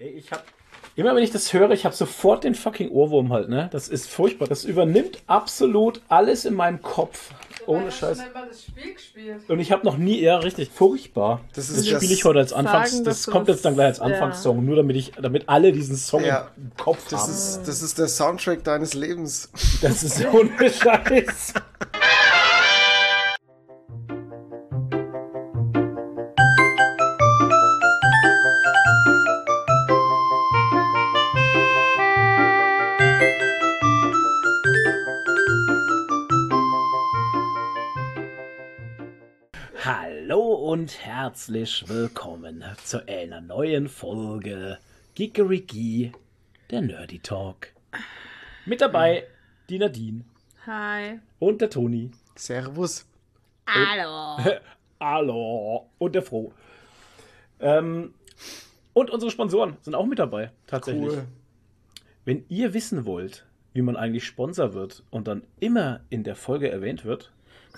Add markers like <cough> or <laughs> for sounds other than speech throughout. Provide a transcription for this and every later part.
Ey, ich hab. Immer wenn ich das höre, ich habe sofort den fucking Ohrwurm halt, ne? Das ist furchtbar. Das übernimmt absolut alles in meinem Kopf. Ohne Scheiß. das Spiel gespielt. Und ich habe noch nie, ja, richtig, furchtbar. Das Das ist spiele das, ich heute als sagen, Anfangs. dass Das kommt jetzt dann gleich als ja. Anfangssong, nur damit ich, damit alle diesen Song Ja. im Kopf das haben. ist, das ist der Soundtrack deines Lebens. Das ist ohne <laughs> Scheiß. Und herzlich willkommen zu einer neuen Folge Gigerigi, der Nerdy Talk. Mit dabei die Nadine Hi. und der Toni. Servus. Hallo. <laughs> Hallo. Und der Froh. Ähm, und unsere Sponsoren sind auch mit dabei, tatsächlich. Cool. Wenn ihr wissen wollt, wie man eigentlich Sponsor wird und dann immer in der Folge erwähnt wird,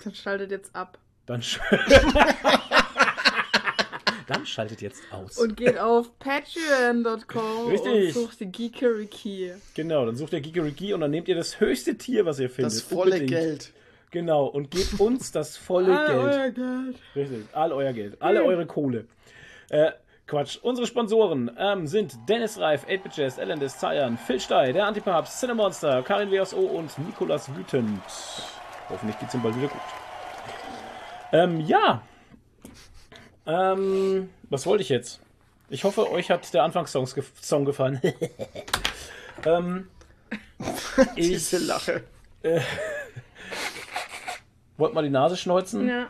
Dann schaltet jetzt ab. dann, <laughs> sch dann schaltet jetzt aus. Und geht auf <laughs> patreon.com Richtig. und sucht die Geekeriki. genau, dann sucht ihr Gigerigi und dann nehmt ihr das höchste Tier, was ihr findet. Das volle Unbedingt. Geld. Genau, und gebt uns das volle Ah, Geld. euer Geld. Richtig, all euer Geld, alle eure Kohle. Äh, Quatsch. Unsere Sponsoren ähm, sind Dennis Reif, 8 Jazz, Elendis, Zayan, Phil Stey, der Antipapst, Cinemonster, Karin WSO und Nikolas Wütend. Hoffentlich geht's ihm bald wieder gut. Ähm, ja. Ähm, was wollte ich jetzt? Ich hoffe, euch hat der Anfangssong ge Song gefallen. <laughs> ähm, <laughs> ich Diese Lache. wollte mal die Nase schneuzen. Ja.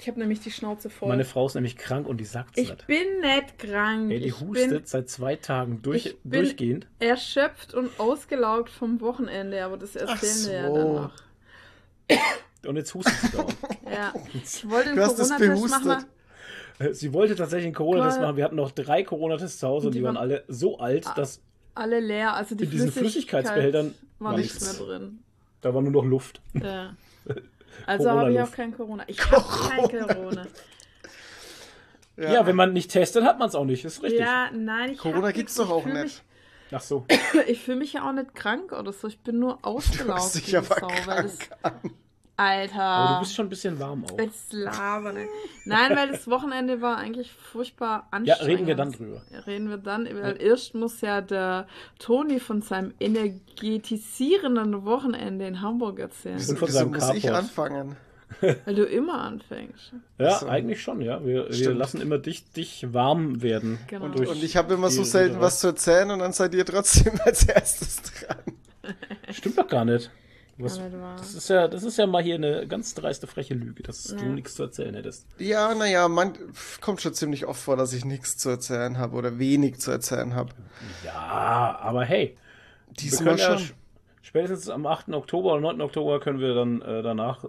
Ich habe nämlich die Schnauze voll. Meine Frau ist nämlich krank und die sagt es ich nicht. bin nicht krank. Ey, die ich hustet bin seit zwei Tagen durch, ich bin- durchgehend. erschöpft und ausgelaugt vom Wochenende, aber das erzählen wir ja so. dann noch. Und jetzt hustet sie da. Ja. <laughs> Ich wollte einen Du hast es Corona-Test machen. Sie wollte tatsächlich einen Corona-Test Cool. machen. Wir hatten noch drei Corona-Tests zu Hause und die, Die waren alle so alt, dass Alle leer, also die In diesen Flüssigkeit Flüssigkeitsbehältern war nichts mehr drin. da war nur noch Luft. Ja. <laughs> Also habe ich auch kein Corona. Ich habe kein Corona. Ja, wenn man nicht testet, hat man es auch nicht. Ist richtig. Ja, nein, ich Corona gibt's doch auch nicht. Ach so. Mich, <coughs> ich fühle mich ja auch nicht krank oder so. Ich bin nur ausgelaugt. hörst dich wie aber Sau, weil das, krank an. Alter. Aber du bist schon ein bisschen warm auch. Jetzt labern. ey. Nein, weil das Wochenende war eigentlich furchtbar Ja, anstrengend. reden wir dann drüber. Reden wir dann. Weil erst muss ja der Toni von seinem energetisierenden Wochenende in Hamburg erzählen. Und Wieso, von wieso seinem muss ich anfangen? <laughs> Weil du immer anfängst. Ja, so. eigentlich schon, ja. Wir, wir lassen immer dich, dich warm werden. Genau. Und, Und ich habe immer so selten was zu erzählen und dann seid ihr trotzdem <laughs> als erstes dran. Stimmt doch gar nicht. Was, das, ist ja, das ist ja mal hier eine ganz dreiste, freche Lüge, dass du Ja. nichts zu erzählen hättest. Ja, naja, man kommt schon ziemlich oft vor, dass ich nichts zu erzählen habe oder wenig zu erzählen habe. Ja, aber hey. Diesmal können ja schon. sch- spätestens am 8. Oktober oder 9. Oktober können wir dann äh, danach äh,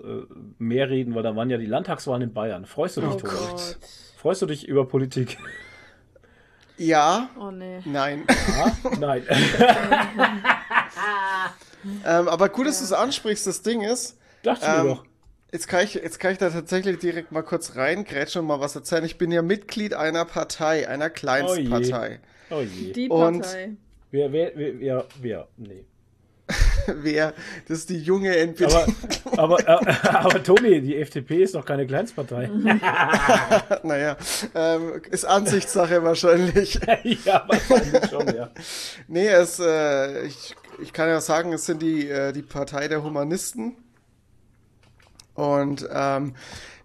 mehr reden, weil da waren ja die Landtagswahlen in Bayern. Freust du dich, Oh? Gott. Freust du dich über Politik? Ja, Oh nee. nein. Ja? Nein. <laughs> <laughs> <laughs> ähm, aber gut, dass du es ansprichst. Das Ding ist, Dachte ich Ähm, mir doch. Jetzt kann, ich, jetzt kann ich da tatsächlich direkt mal kurz reingrätschen und mal was erzählen. Ich bin ja Mitglied einer Partei, einer Kleinstpartei. Oh je. Die Und- Partei. Wer, wer, wer, wer, wer, nee. <laughs> Wer? Das ist die junge NPD. Aber, aber, äh, <laughs> aber Toni, die FDP ist doch keine Kleinstpartei. <laughs> naja, ähm, ist Ansichtssache wahrscheinlich. ja, wahrscheinlich schon, ja. Nee, es, äh, ich, ich kann ja sagen, es sind die, äh, die Partei der Humanisten. Und ähm,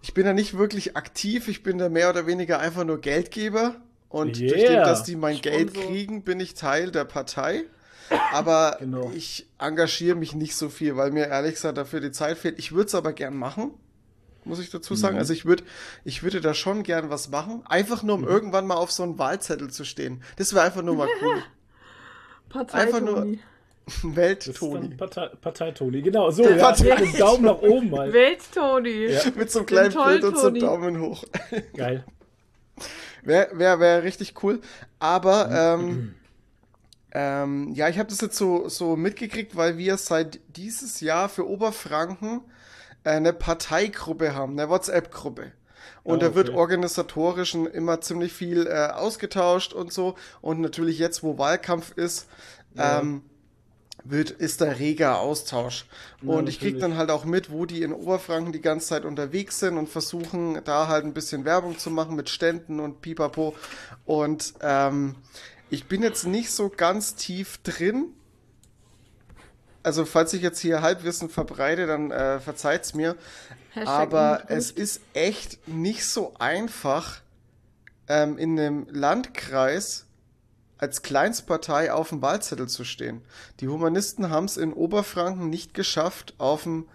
ich bin da nicht wirklich aktiv, ich bin da mehr oder weniger einfach nur Geldgeber. Und durch Yeah. dem, dass die mein Geld Sponsor. kriegen, bin ich Teil der Partei. Aber <laughs> Genau. ich engagiere mich nicht so viel, weil mir ehrlich gesagt dafür die Zeit fehlt. Ich würde es aber gern machen, muss ich dazu sagen. Mhm. Also ich würde, ich würde da schon gern was machen. Einfach nur, um Mhm. irgendwann mal auf so einen Wahlzettel zu stehen. Das wäre einfach nur mal cool. <laughs> Partei Einfach nur- <laughs> Welt-Toni. Partei, Partei Toni. Genau, so, ja. Partei- Mit dem <laughs> Daumen nach oben halt. Welt-Toni. Ja. Mit so einem kleinen toll, Bild und so einem. Daumen hoch. <laughs> Geil. Wäre wär, wär richtig cool. Aber ähm, ähm, ja, ich habe das jetzt so, so mitgekriegt, weil wir seit dieses Jahr für Oberfranken äh, eine Parteigruppe haben, eine WhatsApp-Gruppe. Und Ah, da wird okay. organisatorisch immer ziemlich viel äh, ausgetauscht und so. Und natürlich jetzt, wo Wahlkampf ist, Ja. ähm, wird, ist da reger Austausch. Ja, und ich krieg dann halt auch mit, wo die in Oberfranken die ganze Zeit unterwegs sind und versuchen da halt ein bisschen Werbung zu machen mit Ständen und pipapo. Und ähm, ich bin jetzt nicht so ganz tief drin. Also falls ich jetzt hier Halbwissen verbreite, dann äh, verzeiht's mir. Hashtag Aber es ist echt nicht so einfach, ähm, in einem Landkreis als Kleinstpartei auf dem Wahlzettel zu stehen. Die Humanisten haben es in Oberfranken nicht geschafft, auf dem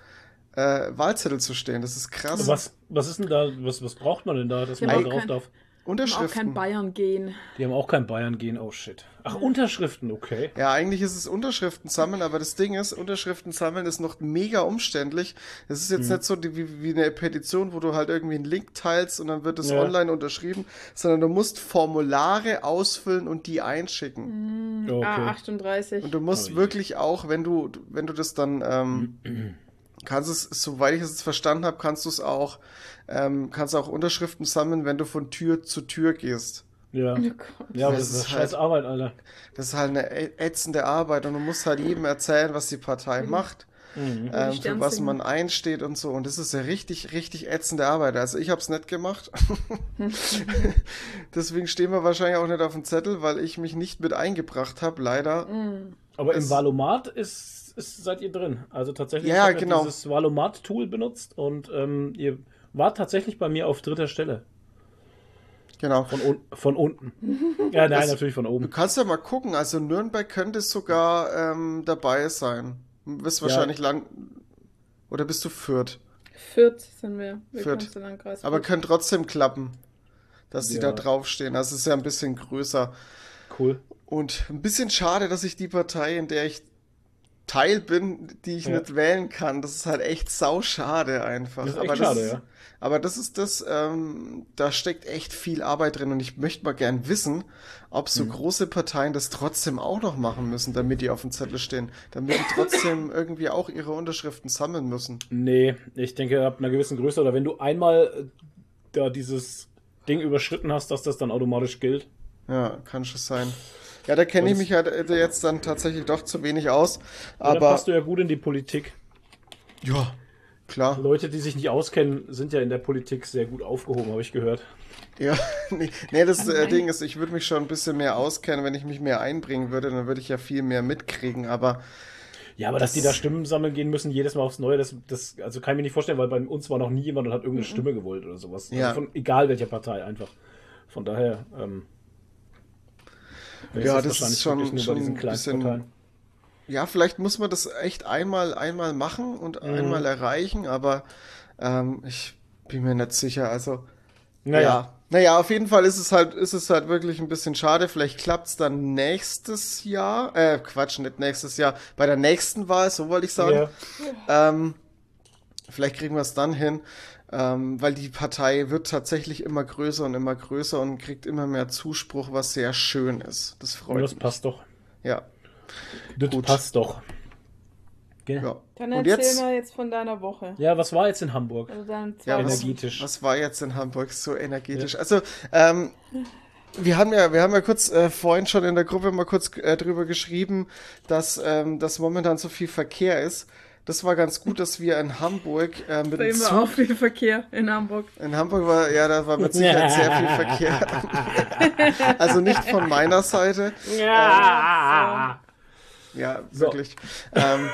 äh, Wahlzettel zu stehen. Das ist krass. Was, was ist denn da, was, was braucht man denn da, dass man Ja, da drauf kein- darf? Und auch kein Unterschriften. Bayern gehen. Die haben auch kein Bayern gehen, oh shit. Ach, Unterschriften, okay. Ja, eigentlich ist es Unterschriften sammeln, aber das Ding ist, Unterschriften sammeln ist noch mega umständlich. Es ist jetzt Mhm. nicht so die, wie, wie eine Petition, wo du halt irgendwie einen Link teilst und dann wird es Ja. online unterschrieben, sondern du musst Formulare ausfüllen und die einschicken. okay. A38. Und du musst Oh wirklich auch, wenn du, wenn du das dann, ähm, <clears throat> kannst es, soweit ich es jetzt verstanden habe, kannst du es auch, ähm, kannst auch Unterschriften sammeln, wenn du von Tür zu Tür gehst. Ja. Oh. Ja, aber Das das ist ist scheiß halt- Arbeit, Alter. Das ist halt eine ätzende Arbeit und du musst halt jedem erzählen, was die Partei macht, Mhm. ähm, für was man einsteht und so. Und das ist ja richtig, richtig ätzende Arbeit. Also ich habe es nicht gemacht. <laughs> <laughs> Deswegen stehen wir wahrscheinlich auch nicht auf dem Zettel, weil ich mich nicht mit eingebracht habe, leider. Aber Es- im Valomat ist, ist, seid ihr drin. Also tatsächlich, Ja, ich genau. dieses Valomat-Tool benutzt und ähm, ihr wart tatsächlich bei mir auf dritter Stelle. Genau. Von, un von unten. <laughs> Ja, nein, Das- natürlich von Du oben. kannst ja mal gucken, also Nürnberg könnte sogar ähm, dabei sein. Du wirst Ja. wahrscheinlich lang. Oder bist du Fürth? Fürth sind wir. Fürth. Willkommenslandkreis Aber Fürth. könnte trotzdem klappen, dass die Ja. da draufstehen. Also es ist ja ein bisschen größer. Cool. Und ein bisschen schade, dass ich die Partei, in der ich Teil bin, die ich Ja. nicht wählen kann. Das ist halt echt sauschade einfach. Das aber, schade, das, ja. aber das ist das, ähm, da steckt echt viel Arbeit drin und ich möchte mal gern wissen, ob so Mhm. große Parteien das trotzdem auch noch machen müssen, damit die auf dem Zettel stehen. Damit die trotzdem <laughs> irgendwie auch ihre Unterschriften sammeln müssen. Nee, ich denke, ab einer gewissen Größe oder wenn du einmal äh, da dieses Ding überschritten hast, dass das dann automatisch gilt. Ja, kann schon sein. Ja, da kenne ich mich halt äh, jetzt dann tatsächlich doch zu wenig aus. Aber da Aber passt du ja gut in die Politik. ja, klar. Leute, die sich nicht auskennen, sind ja in der Politik sehr gut aufgehoben, habe ich gehört. Ja, <laughs> nee, nee das äh. Ding ist, ich würde mich schon ein bisschen mehr auskennen, wenn ich mich mehr einbringen würde, dann würde ich ja viel mehr mitkriegen, aber Ja, aber dass Das- die da Stimmen sammeln gehen müssen, jedes Mal aufs Neue, das, das also kann ich mir nicht vorstellen, weil bei uns war noch nie jemand und hat irgendeine Stimme gewollt oder sowas. Ja. Also von egal welcher Partei einfach. Von daher, ähm, Ja, es das ist schon- schon ein bisschen- Parteien. ja, vielleicht muss man das echt einmal, einmal machen und Mhm. einmal erreichen, aber ähm, ich bin mir nicht sicher, also Naja, ja. Naja, auf jeden Fall ist es halt, ist es halt wirklich ein bisschen schade. Vielleicht klappt's dann nächstes Jahr, äh, Quatsch, nicht nächstes Jahr, bei der nächsten Wahl, so wollte ich sagen. ja. Ähm, vielleicht kriegen wir es dann hin, ähm, weil die Partei wird tatsächlich immer größer und immer größer und kriegt immer mehr Zuspruch, was sehr schön ist. Das freut das mich. passt doch. Ja, Das Gut. passt doch. Gell? ja. Dann erzähl jetzt, mal jetzt von deiner Woche. Ja, was war jetzt in Hamburg? Also ja, was, Energetisch. was war jetzt in Hamburg so energetisch? Also, ähm, wir haben ja, wir haben ja kurz äh, vorhin schon in der Gruppe mal kurz äh, drüber geschrieben, dass, ähm, dass momentan so viel Verkehr ist. Das war ganz gut, dass wir in Hamburg äh, mit Da dem immer auch Zug viel Verkehr in Hamburg. In Hamburg war, ja, da war mit Sicherheit sehr viel <laughs> Verkehr. also nicht von meiner Seite. Ja. Ja, So. wirklich. Ähm,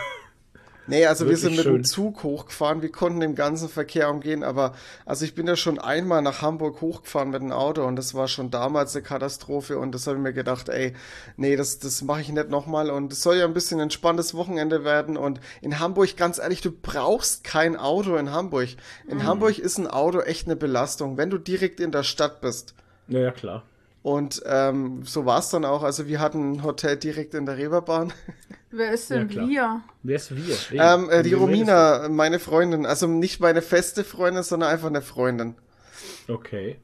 nee, also wir sind mit schön. dem Zug hochgefahren. Wir konnten den ganzen Verkehr umgehen, aber also ich bin ja schon einmal nach Hamburg hochgefahren mit dem Auto und das war schon damals eine Katastrophe und das habe ich mir gedacht, ey, nee, das, das mache ich nicht nochmal und es soll ja ein bisschen ein entspanntes Wochenende werden und in Hamburg, ganz ehrlich, du brauchst kein Auto in Hamburg. In Hamburg ist ein Auto echt eine Belastung, wenn du direkt in der Stadt bist. Ja, ja, klar. Und ähm, so war es dann auch. Also wir hatten ein Hotel direkt in der Reeperbahn. Wer ist denn Ja, wir? Wer ist wir? Ähm, äh, die Romina, meine Freundin. Also nicht meine feste Freundin, sondern einfach eine Freundin. Okay.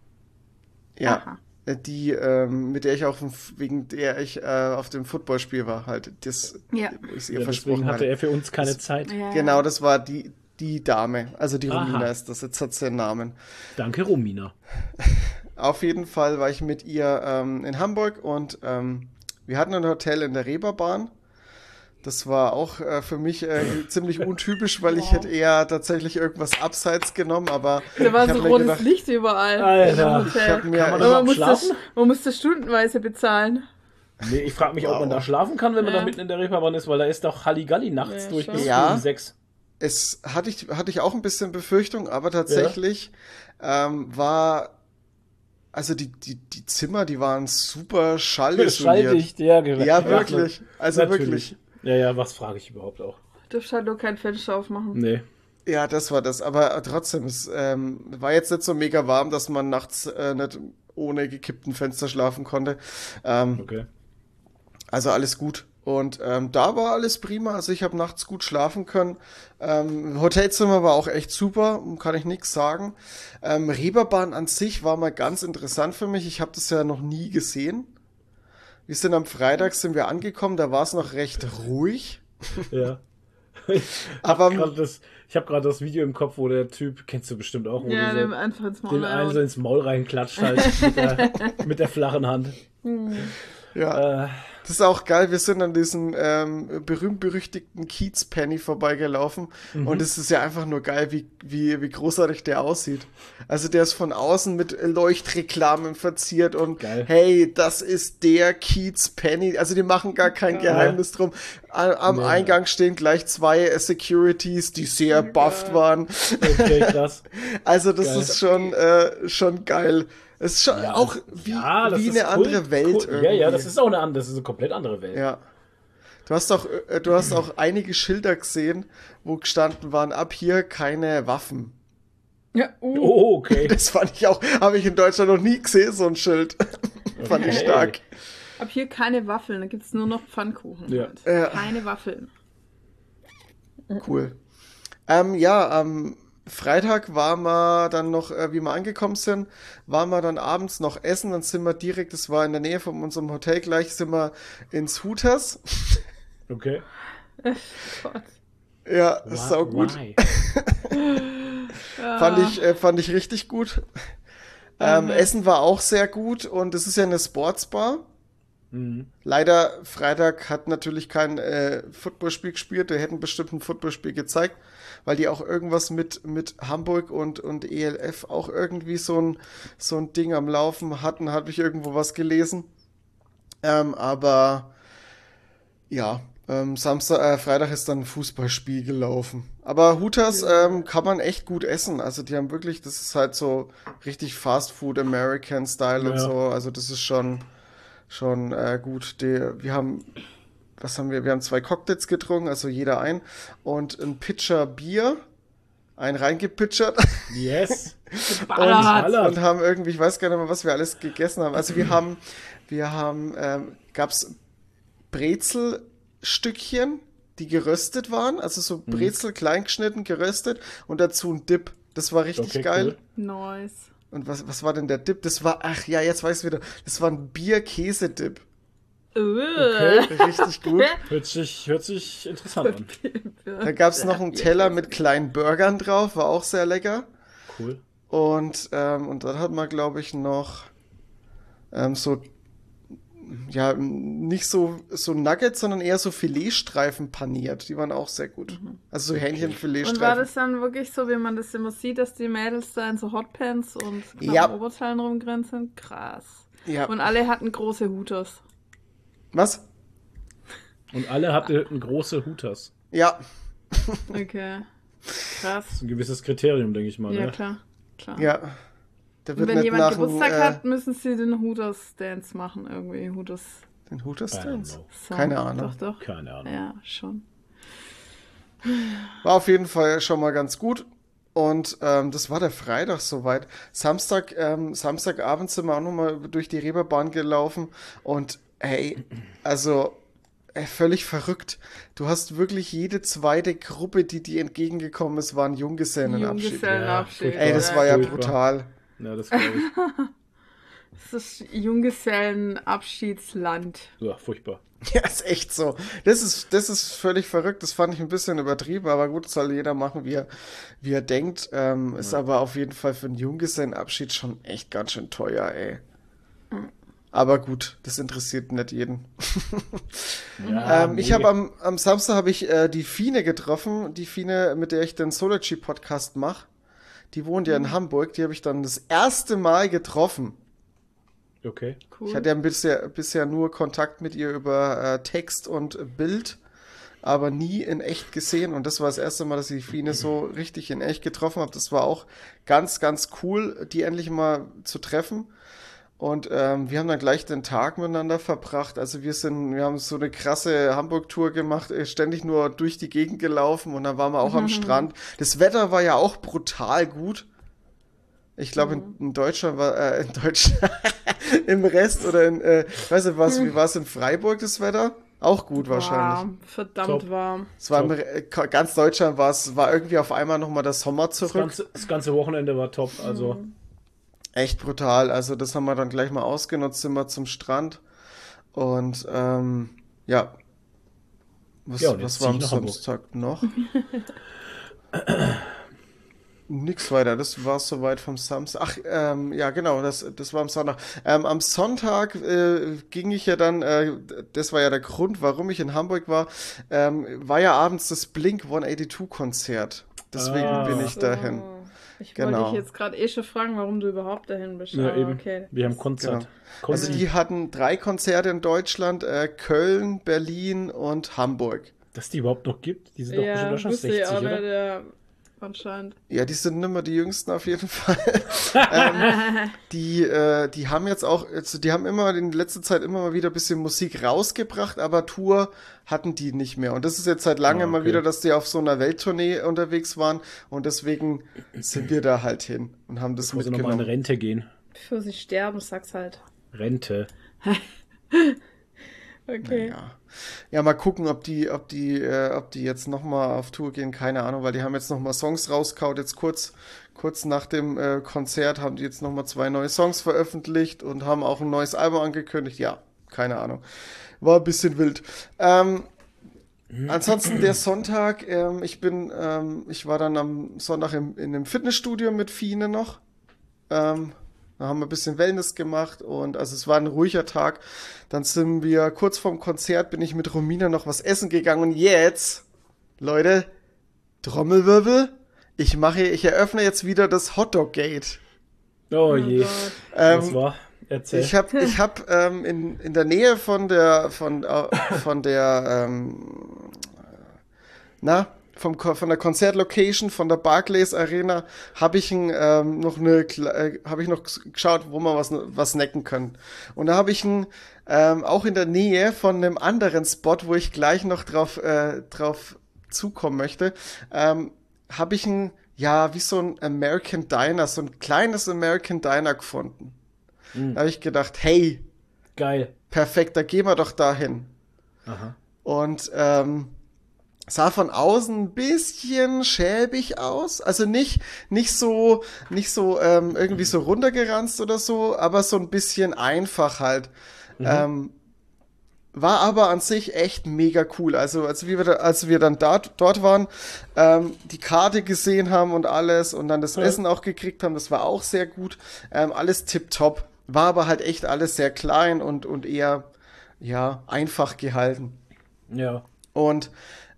Ja. Aha. Äh, Die, ähm, mit der ich auch, wegen der ich äh, auf dem Footballspiel war, halt. Das, Ja. wo ich es ihr Ja, versprochen deswegen hatte hatte. er für uns keine Zeit. Ja, Genau, das war die, die Dame. Also die Aha. Romina ist das, jetzt hat sie einen Namen. Danke, Romina. <laughs> Auf jeden Fall war ich mit ihr ähm, in Hamburg und ähm, wir hatten ein Hotel in der Reeperbahn. Das war auch äh, für mich äh, ziemlich untypisch, weil ich hätte eher tatsächlich irgendwas abseits genommen, aber Da war so rotes gedacht, Licht überall. Alter. ich hab mir, Kann man musste, schlafen? man musste stundenweise bezahlen. Nee, ich frage mich, ob man Wow. da schlafen kann, wenn man Ja. da mitten in der Reeperbahn ist, weil da ist doch Halligalli nachts Ja, durch bis Ja. um sechs. es hatte ich, hatte ich auch ein bisschen Befürchtung, aber tatsächlich ähm, war, also die, die, die Zimmer, die waren super schallisoliert. Schalldicht, ja, genau. Ja, wirklich. Also Natürlich. wirklich. Ja, ja, was frage ich überhaupt auch? Dürfte halt nur kein Fenster aufmachen. Nee. Ja, das war das. Aber trotzdem, es ähm, war jetzt nicht so mega warm, dass man nachts äh, nicht ohne gekippten Fenster schlafen konnte. Ähm, Okay. Also alles gut. Und ähm, da war alles prima. Also ich habe nachts gut schlafen können. Ähm, Hotelzimmer war auch echt super, kann ich nichts sagen. Ähm, Reeperbahn an sich war mal ganz interessant für mich. Ich habe das ja noch nie gesehen. Wir sind am Freitag sind wir angekommen, da war es noch recht ruhig. Ja. <laughs> Aber Gerade das, ich habe gerade das Video im Kopf, wo der Typ, kennst du bestimmt auch, wo Ja, diese, dem einfach ins Maul den einen so ins Maul reinklatscht halt mit der, <laughs> mit der flachen Hand. Ja, Äh, das ist auch geil. Wir sind an diesem ähm, berühmt-berüchtigten Kiez Penny vorbeigelaufen. Und es ist ja einfach nur geil, wie, wie, wie großartig der aussieht. Also der ist von außen mit Leuchtreklamen verziert und Geil. hey, das ist der Kiez Penny. Also die machen gar kein Geheimnis drum. Am Nee. Eingang stehen gleich zwei Securities, die sehr bufft waren. okay, krass. <laughs> Also das Geil. ist schon, äh, schon geil. Es ist schon Ja, auch wie, ja, wie eine andere cool, Welt cool. irgendwie. Ja, ja, das ist auch eine andere, das ist eine komplett andere Welt. Ja. Du hast auch, äh, du hast auch einige Schilder gesehen, wo gestanden waren, ab hier keine Waffen. Ja, uh, Oh, okay. Das fand ich auch, habe ich in Deutschland noch nie gesehen, so ein Schild. <laughs> fand ich Okay. stark. ab hier keine Waffeln, da gibt es nur noch Pfannkuchen. Ja. Halt. Ja. Keine Waffeln. Cool. Ähm, ja, am Freitag waren wir dann noch, äh, wie wir angekommen sind, waren wir dann abends noch essen, dann sind wir direkt, das war in der Nähe von unserem Hotel gleich, sind wir ins Hooters. Okay. <laughs> Ja, ist sau gut. <laughs> Fand ich, äh, fand ich richtig gut. Ähm, Essen war auch sehr gut und es ist ja eine Sportsbar. Mhm. Leider, Freitag hat natürlich kein äh, Footballspiel gespielt. Wir hätten bestimmt ein Footballspiel gezeigt, weil die auch irgendwas mit, mit Hamburg und, und ELF auch irgendwie so ein, so ein Ding am Laufen hatten. Habe ich irgendwo was gelesen. Ähm, aber ja, ähm, Samstag, äh, Freitag ist dann ein Fußballspiel gelaufen. Aber Hooters ähm, kann man echt gut essen. Also die haben wirklich, das ist halt so richtig Fast Food American Style und Ja. so. Also das ist schon schon äh, gut. Die, wir haben, was haben wir? Wir haben zwei Cocktails getrunken, also jeder ein und ein Pitcher Bier, ein reingepitchert Yes. <laughs> Ballert. und haben irgendwie, ich weiß gar nicht mehr, was wir alles gegessen haben. Also wir haben, wir haben, ähm, gab's Brezelstückchen, die geröstet waren, also so Brezel klein geschnitten, geröstet und dazu ein Dip. Das war richtig Okay, geil. cool. Nice. Und was, was war denn der Dip? Das war, ach ja, jetzt weiß ich wieder. Das war ein Bier-Käse-Dip. Okay. Richtig gut. <laughs> Hört sich, hört sich interessant an. Da gab's noch einen Teller mit kleinen Burgern drauf, war auch sehr lecker. Cool. Und, ähm, und dann hat man, glaube ich, noch ähm, so, ja, nicht so, so Nuggets, sondern eher so Filetstreifen paniert. Die waren auch sehr gut. Also so Und war Hähnchenfiletstreifen. das dann wirklich so, wie man das immer sieht, dass die Mädels da in so Hotpants und Ja. Oberteilen rumgrenzen? Krass. Ja. Und alle hatten große Hooters. Was? Und alle hatten große Hooters. Ja. Okay. Krass. Das ist ein gewisses Kriterium, denke ich mal. Ja, ne? klar. klar. Ja. Da Und wenn jemand Geburtstag äh, hat, müssen sie den Hooters-Dance machen irgendwie. Hooters. den Hooters I don't Dance. know. Song. Keine Ahnung. Doch, doch. Keine Ahnung. Ja, schon. War auf jeden Fall schon mal ganz gut. Und ähm, das war der Freitag soweit. Samstag, ähm, Samstagabend sind wir auch nochmal durch die Reeperbahn gelaufen. Und hey, also völlig verrückt. Du hast wirklich jede zweite Gruppe, die dir entgegengekommen ist, war ein Junggesellenabschied. Junggesellenabschied. Ja, Ey, das war ja brutal. Ja, das glaube ich. <laughs> Das ist Junggesellenabschiedsland. Ja, furchtbar. Ja, ist echt so. Das ist, das ist völlig verrückt. Das fand ich ein bisschen übertrieben, aber gut, soll jeder machen, wie er, wie er denkt. Ähm, ist aber auf jeden Fall für einen Junggesellenabschied schon echt ganz schön teuer, ey. Aber gut, das interessiert nicht jeden. <laughs> Ja, ähm, ich habe am, am Samstag habe ich äh, die Fine getroffen, die Fine, mit der ich den Sology Podcast mache. Die wohnt ja in Hamburg. Die habe ich dann das erste Mal getroffen. Okay. Cool. Ich hatte ja bisher, bisher nur Kontakt mit ihr über äh, Text und Bild, aber nie in echt gesehen. Und das war das erste Mal, dass ich die Fine so richtig in echt getroffen habe. Das war auch ganz, ganz cool, die endlich mal zu treffen. Und ähm, wir haben dann gleich den Tag miteinander verbracht. Also wir sind, wir haben so eine krasse Hamburg-Tour gemacht, äh, ständig nur durch die Gegend gelaufen und dann waren wir auch am <laughs> Strand. Das Wetter war ja auch brutal gut. Ich glaube, in, in Deutschland war, äh, in Deutschland, <laughs> im Rest oder in, äh, ich weiß nicht, was, wie war es in Freiburg das Wetter? Auch gut wahrscheinlich. Warm, verdammt Top. warm. Es war im, ganz Deutschland war es, war irgendwie auf einmal nochmal der Sommer Das zurück. ganze, das ganze Wochenende war top. Also, Echt brutal. Also das haben wir dann gleich mal ausgenutzt, sind wir zum Strand. Und ähm, ja. Was, Ja, was war am Hamburg. Samstag noch? <laughs> Nix weiter, das war soweit vom Samstag. Ach, ähm, ja, genau, das, das war am Sonntag. Ähm, am Sonntag äh, ging ich ja dann, äh, das war ja der Grund, warum ich in Hamburg war, ähm, war ja abends das Blink 182 Konzert. Deswegen Ah. bin ich dahin. So. Ich Genau. wollte dich jetzt gerade eh schon fragen, warum du überhaupt dahin bist. ja, aber eben. okay. Wir haben Konzert. Genau. Konzert. Also die hatten drei Konzerte in Deutschland, äh, Köln, Berlin und Hamburg. Dass die überhaupt noch gibt? Die sind doch ja, bestimmt schon wusste ich 60, auch oder? ja, anscheinend. Ja, die sind nimmer die jüngsten auf jeden Fall. <laughs> ähm, die, äh, die haben jetzt auch, also die haben immer in letzter Zeit immer mal wieder ein bisschen Musik rausgebracht, aber Tour hatten die nicht mehr. Und das ist jetzt seit langem mal okay. wieder, dass die auf so einer Welttournee unterwegs waren und deswegen sind wir da halt hin und haben das Bevor sie nochmal in mitgenommen. Rente gehen. Bevor sie sterben, sag's halt. Rente. <laughs> Okay. Ja. ja, mal gucken, ob die, ob die, äh, ob die jetzt nochmal auf Tour gehen, keine Ahnung, weil die haben jetzt nochmal Songs rausgehauen, jetzt kurz, kurz nach dem äh, Konzert haben die jetzt nochmal zwei neue Songs veröffentlicht und haben auch ein neues Album angekündigt. Ja, keine Ahnung. War ein bisschen wild. Ähm, ansonsten der Sonntag, ähm, ich bin, ähm, ich war dann am Sonntag im, in einem Fitnessstudio mit Fine noch. Ähm, da haben wir ein bisschen Wellness gemacht und also es war ein ruhiger Tag. Dann sind wir kurz vorm Konzert, bin ich mit Romina noch was essen gegangen und jetzt, Leute, Trommelwirbel, ich mache, ich eröffne jetzt wieder das Hotdog Gate. Oh je. Gott. Was Ähm, war? Erzähl. ich habe ich hab, ähm, in, in der Nähe von der von, äh, von der ähm, na vom, von der Konzertlocation von der Barclays Arena habe ich ein, ähm, noch eine äh, habe ich noch geschaut, wo man was was snacken können. Und da habe ich ein ähm, auch in der Nähe von einem anderen Spot, wo ich gleich noch drauf äh, drauf zukommen möchte, ähm, habe ich ein ja wie so ein American Diner, so ein kleines American Diner gefunden. Da habe ich gedacht, hey, Geil. perfekt, da gehen wir doch dahin. Aha. Und ähm, sah von außen ein bisschen schäbig aus. Also nicht, nicht so, nicht so ähm, irgendwie so runtergeranzt oder so, aber so ein bisschen einfach halt. Ähm, war aber an sich echt mega cool. Also als wir, da- als wir dann dort, dort waren, ähm, die Karte gesehen haben und alles und dann das Ja. Essen auch gekriegt haben, das war auch sehr gut. Ähm, alles tipptopp. War aber halt echt alles sehr klein und, und eher, ja, einfach gehalten. Ja. Und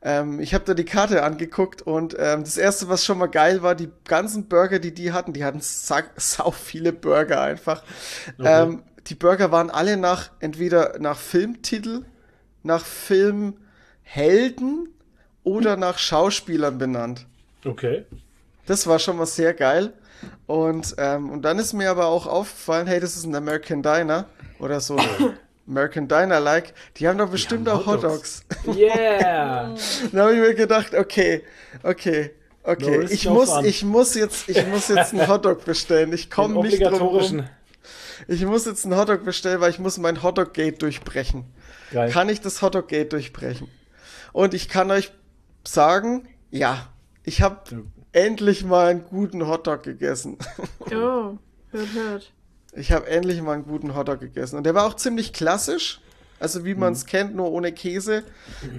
ähm, ich habe da die Karte angeguckt und ähm, das erste, was schon mal geil war, die ganzen Burger, die die hatten, die hatten sa sau viele Burger einfach. Ähm, die Burger waren alle nach entweder nach Filmtitel, nach Filmhelden oder nach Schauspielern benannt. Okay. Das war schon mal sehr geil. Und, ähm, und dann ist mir aber auch aufgefallen, hey, das ist ein American Diner oder so <coughs> American Diner-like. Die haben doch bestimmt haben auch Hotdogs. Hotdogs. Yeah. <laughs> Dann habe ich mir gedacht, okay, okay, okay, No ich muss, fun. ich muss jetzt, ich muss jetzt einen Hotdog bestellen. Ich komme nicht drum rum. Ich muss jetzt einen Hotdog bestellen, weil ich muss mein Hotdog-Gate durchbrechen. Geil. Kann ich das Hotdog-Gate durchbrechen? Und ich kann euch sagen, ja, ich habe endlich mal einen guten Hotdog gegessen. Oh, hört, hört. Ich habe endlich mal einen guten Hotdog gegessen. Und der war auch ziemlich klassisch. Also wie man es kennt, nur ohne Käse.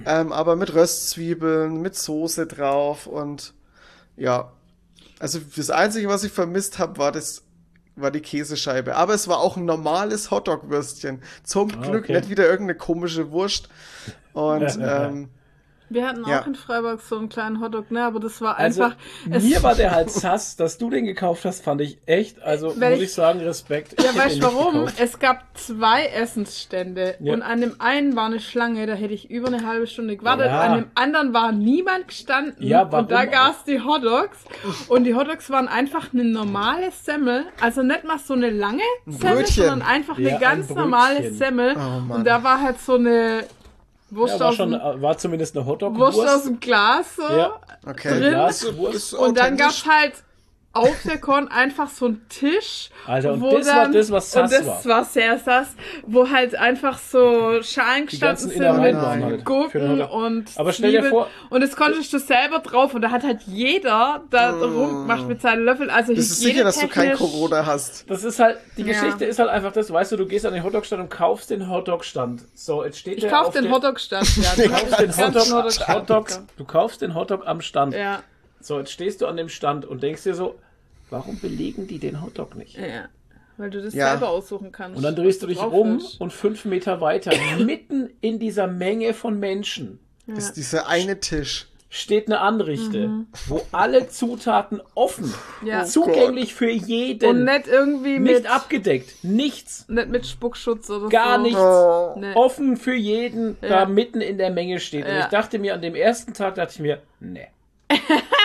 Ähm, aber mit Röstzwiebeln, mit Soße drauf und ja. Also das Einzige, was ich vermisst habe, war das war die Käsescheibe. Aber es war auch ein normales Hotdog-Würstchen. Zum Ah, Glück okay. nicht wieder irgendeine komische Wurst. Und <laughs> ähm, Wir hatten auch Ja. in Freiburg so einen kleinen Hotdog, ne? Aber das war Also, einfach. es- mir war der halt sass, dass du den gekauft hast, fand ich echt, also Wenn muss ich- ich sagen, Respekt. Ich Ja, weißt du warum? gekauft. Es gab zwei Essensstände Ja. und an dem einen war eine Schlange, da hätte ich über eine halbe Stunde gewartet. Ja. An dem anderen war niemand gestanden Ja, warum und da auch? gab es die Hotdogs und die Hotdogs waren einfach eine normale Semmel, also nicht mal so eine lange Semmel, Brötchen. sondern einfach Ja, eine ein ganz Brötchen. normale Semmel Oh, und da war halt so eine Wurst, Ja, war, aus, schon, dem, war zumindest eine Wurst aus Hotdog-Wurst. dem Glas so. Ja, okay. Drin. Glaswurst. Und dann gab es halt auf der Korn einfach so einen Tisch. Alter, und wo das war das, was sass Und das war. war sehr sass, wo halt einfach so Schalen gestanden sind mit halt Gurken und Aber stell dir vor- Und das konntest du selber drauf und da hat halt jeder da rumgemacht mit seinen Löffeln. Also Bist du sicher, dass du kein Corona hast? Das ist halt, die Ja. Geschichte ist halt einfach das, weißt du, du gehst an den Hotdog-Stand und kaufst den Hotdog-Stand. So, jetzt steht Ich kauf auf den Hotdog-Stand. Ja, <laughs> Du kaufst den Hotdog, Hotdog, du kaufst den Hotdog am Stand. Ja, So, jetzt stehst du an dem Stand und denkst dir so, warum belegen die den Hotdog nicht? ja. Weil du das Ja. selber aussuchen kannst. Und dann drehst du dich um ist. und fünf Meter weiter, <coughs> mitten in dieser Menge von Menschen, Ist dieser eine Tisch. steht eine Anrichte, wo alle Zutaten offen, Mhm. Ja. zugänglich für jeden, Und nicht irgendwie nicht mit, abgedeckt, nichts, nicht mit Spuckschutz oder gar so. nichts. Oh. Nee. offen für jeden, da Ja. mitten in der Menge steht. Und Ja. ich dachte mir, an dem ersten Tag dachte ich mir, nee.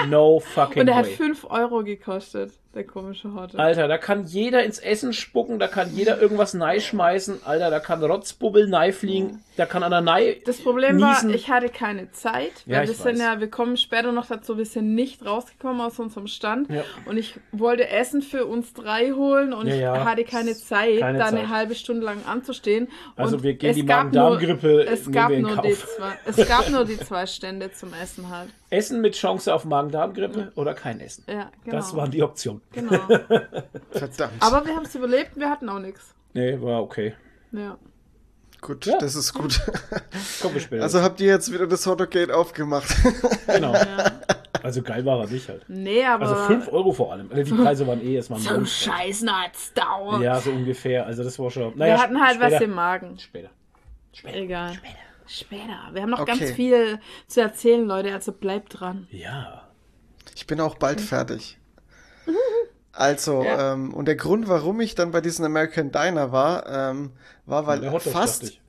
No fucking Und der hat way. 5 Euro gekostet, der komische Hotdog. Alter, da kann jeder ins Essen spucken, da kann jeder irgendwas schmeißen, Alter, da kann Rotzbubbel fliegen, da kann einer Nei Das Problem niesen. war, ich hatte keine Zeit, weil Ja, wir ich sind ja, wir kommen später noch dazu, wir sind nicht rausgekommen aus unserem Stand Ja. und ich wollte Essen für uns drei holen und Ja, ich ja. hatte keine Zeit, Keine da Zeit. eine halbe Stunde lang anzustehen. Also und wir gehen es die Magen-Darm-Grippe, Es gab wir in nur die Kauf. zwei, es gab nur die zwei Stände zum Essen halt. <laughs> Essen mit Chance auf Magen-Darm-Grippe oder kein Essen. Ja, genau. Das waren die Optionen. Genau. <laughs> Verdammt. Aber wir haben es überlebt, wir hatten auch nichts. Nee, war okay. Ja. gut, Ja. das ist gut. <laughs> Kommen wir später. Also habt ihr jetzt wieder das Hotdog-Gate aufgemacht. <laughs> genau. ja. Also geil war er nicht halt. Nee, aber Also 5 Euro vor allem. Also die Preise waren eh erstmal so ein. Scheiß hat's dauert. Ja, so ungefähr. Also das war schon. wir Naja, hatten halt später. was im Magen. Später. Egal. Später. Später. Wir haben noch Okay. ganz viel zu erzählen, Leute, also bleibt dran. Ja. Ich bin auch bald fertig. Also, Ja. ähm, und der Grund, warum ich dann bei diesem American Diner war, ähm, war, weil Hotdog, fast,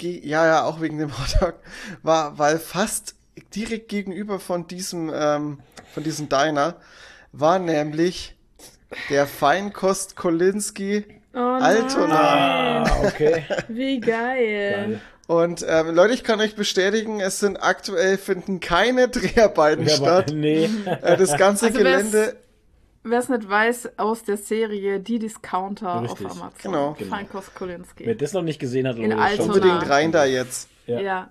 ja, ja, auch wegen dem <laughs> Hotdog, war, weil fast direkt gegenüber von diesem, ähm, von diesem Diner war nämlich der Feinkost Kolinski Oh Altona. Ah, okay. <laughs> Wie geil. Geil. Und ähm, Leute, ich kann euch bestätigen, es sind aktuell finden keine Dreharbeiten aber, statt. nee. Äh, das ganze Also Gelände, Wer es nicht weiß, aus der Serie Die Discounter Richtig. auf Amazon. Genau. Genau. Feinkost Kolinski. Wer das noch nicht gesehen hat, In oder Altona. schon unbedingt rein da jetzt. Ja. ja.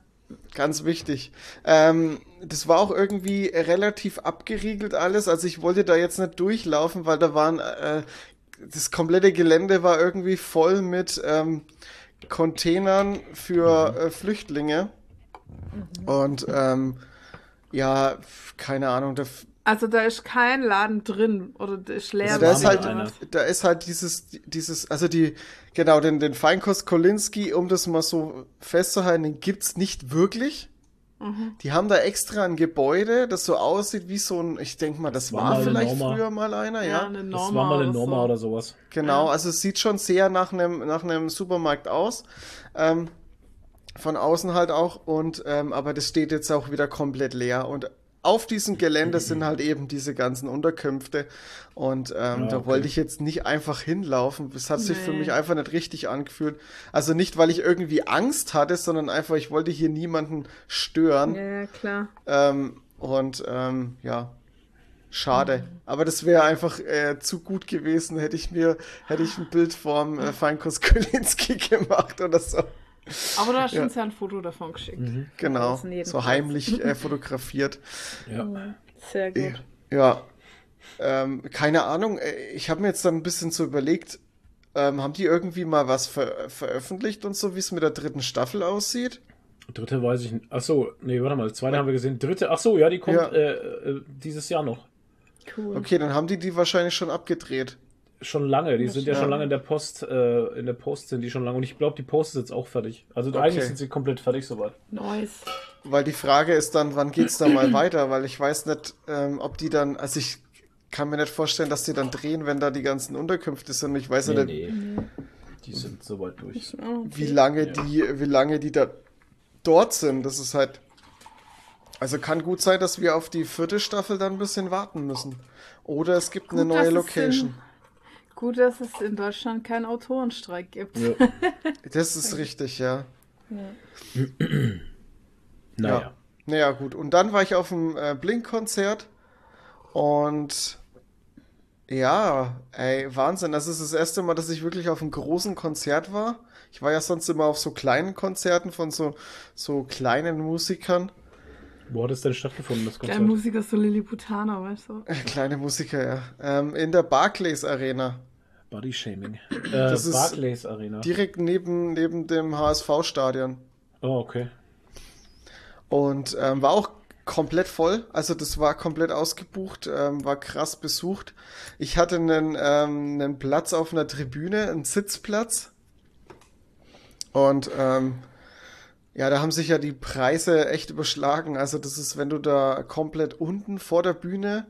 Ganz wichtig. Ähm, das war auch irgendwie relativ abgeriegelt alles. Also ich wollte da jetzt nicht durchlaufen, weil da waren äh, das komplette Gelände war irgendwie voll mit ähm, Containern für äh, Flüchtlinge. Und ähm, ja, keine Ahnung, da, Also da ist kein Laden drin oder da ist leer. also da ist halt, da ist halt dieses, dieses, also die, genau, den, den Feinkost Kolinski, um das mal so festzuhalten, den gibt's nicht wirklich. Mhm. Die haben da extra ein Gebäude, das so aussieht wie so ein, ich denke mal, das war war, mal vielleicht Norma. früher mal einer, ja, ja. eine Das Norma war mal eine oder Norma so. oder sowas. Genau, also es sieht schon sehr nach einem nach einem Supermarkt aus. Ähm, von außen halt auch und ähm, aber das steht jetzt auch wieder komplett leer und auf diesem Gelände sind halt eben diese ganzen Unterkünfte und ähm, Ja, da okay. wollte ich jetzt nicht einfach hinlaufen. Das hat sich für Nee. mich einfach nicht richtig angefühlt. Also nicht, weil ich irgendwie Angst hatte, sondern einfach, ich wollte hier niemanden stören. Ja, klar. Ähm, und ähm, ja, schade. Aber das wäre einfach äh, zu gut gewesen, hätte ich mir, hätte ich ein Bild vom äh, Feinkos Kulinski <laughs> gemacht oder so. Aber du hast Ja. uns ja ein Foto davon geschickt. Genau, in jedem so heimlich äh, <laughs> fotografiert. Ja. Sehr gut. Ja, ähm, keine Ahnung. äh, Ich habe mir jetzt dann ein bisschen so überlegt, ähm, haben die irgendwie mal was ver veröffentlicht und so, wie es mit der dritten Staffel aussieht? Dritte weiß ich nicht. Ach so, nee, warte mal. Zweite haben wir gesehen. Dritte, ach so, ja, die kommt Ja. Äh, äh, dieses Jahr noch. Cool. Okay, dann haben die die wahrscheinlich schon abgedreht. Schon lange. Die sind ja Ja. schon lange in der Post. Äh, in der Post sind die schon lange. Und ich glaube, die Post ist jetzt auch fertig. Also Okay. eigentlich sind sie komplett fertig soweit. Nice. Weil die Frage ist dann, wann geht's da mal weiter? Weil ich weiß nicht, ähm, ob die dann, also ich kann mir nicht vorstellen, dass die dann drehen, wenn da die ganzen Unterkünfte sind. Ich weiß ja nicht, Die sind soweit durch. Wie lange Ja. die, wie lange die da dort sind. Das ist halt. Also kann gut sein, dass wir auf die vierte Staffel dann ein bisschen warten müssen. Oder es gibt eine Gut, neue dass es Location. in- Gut, dass es in Deutschland keinen Autorenstreik gibt. Ja. <laughs> Das ist richtig, ja. Ja. <clears throat> Naja. Naja, gut. Und dann war ich auf dem äh, Blink-Konzert und ja, ey, Wahnsinn. Das ist das erste Mal, dass ich wirklich auf einem großen Konzert war. Ich war ja sonst immer auf so kleinen Konzerten von so, so kleinen Musikern. Wo hat es denn stattgefunden, das Der Konzert? Musiker so Lilliputaner, weißt du? Äh, kleine Musiker, ja. Ähm, in der Barclays Arena. Body Shaming. <clears throat> Äh, Das ist Barclays Arena. Direkt neben, neben dem HSV-Stadion. Oh, okay. Und ähm, war auch komplett voll. Also das war komplett ausgebucht, ähm, war krass besucht. Ich hatte einen, ähm, einen Platz auf einer Tribüne, einen Sitzplatz. Und ähm, ja, da haben sich ja die Preise echt überschlagen. Also das ist, wenn du da komplett unten vor der Bühne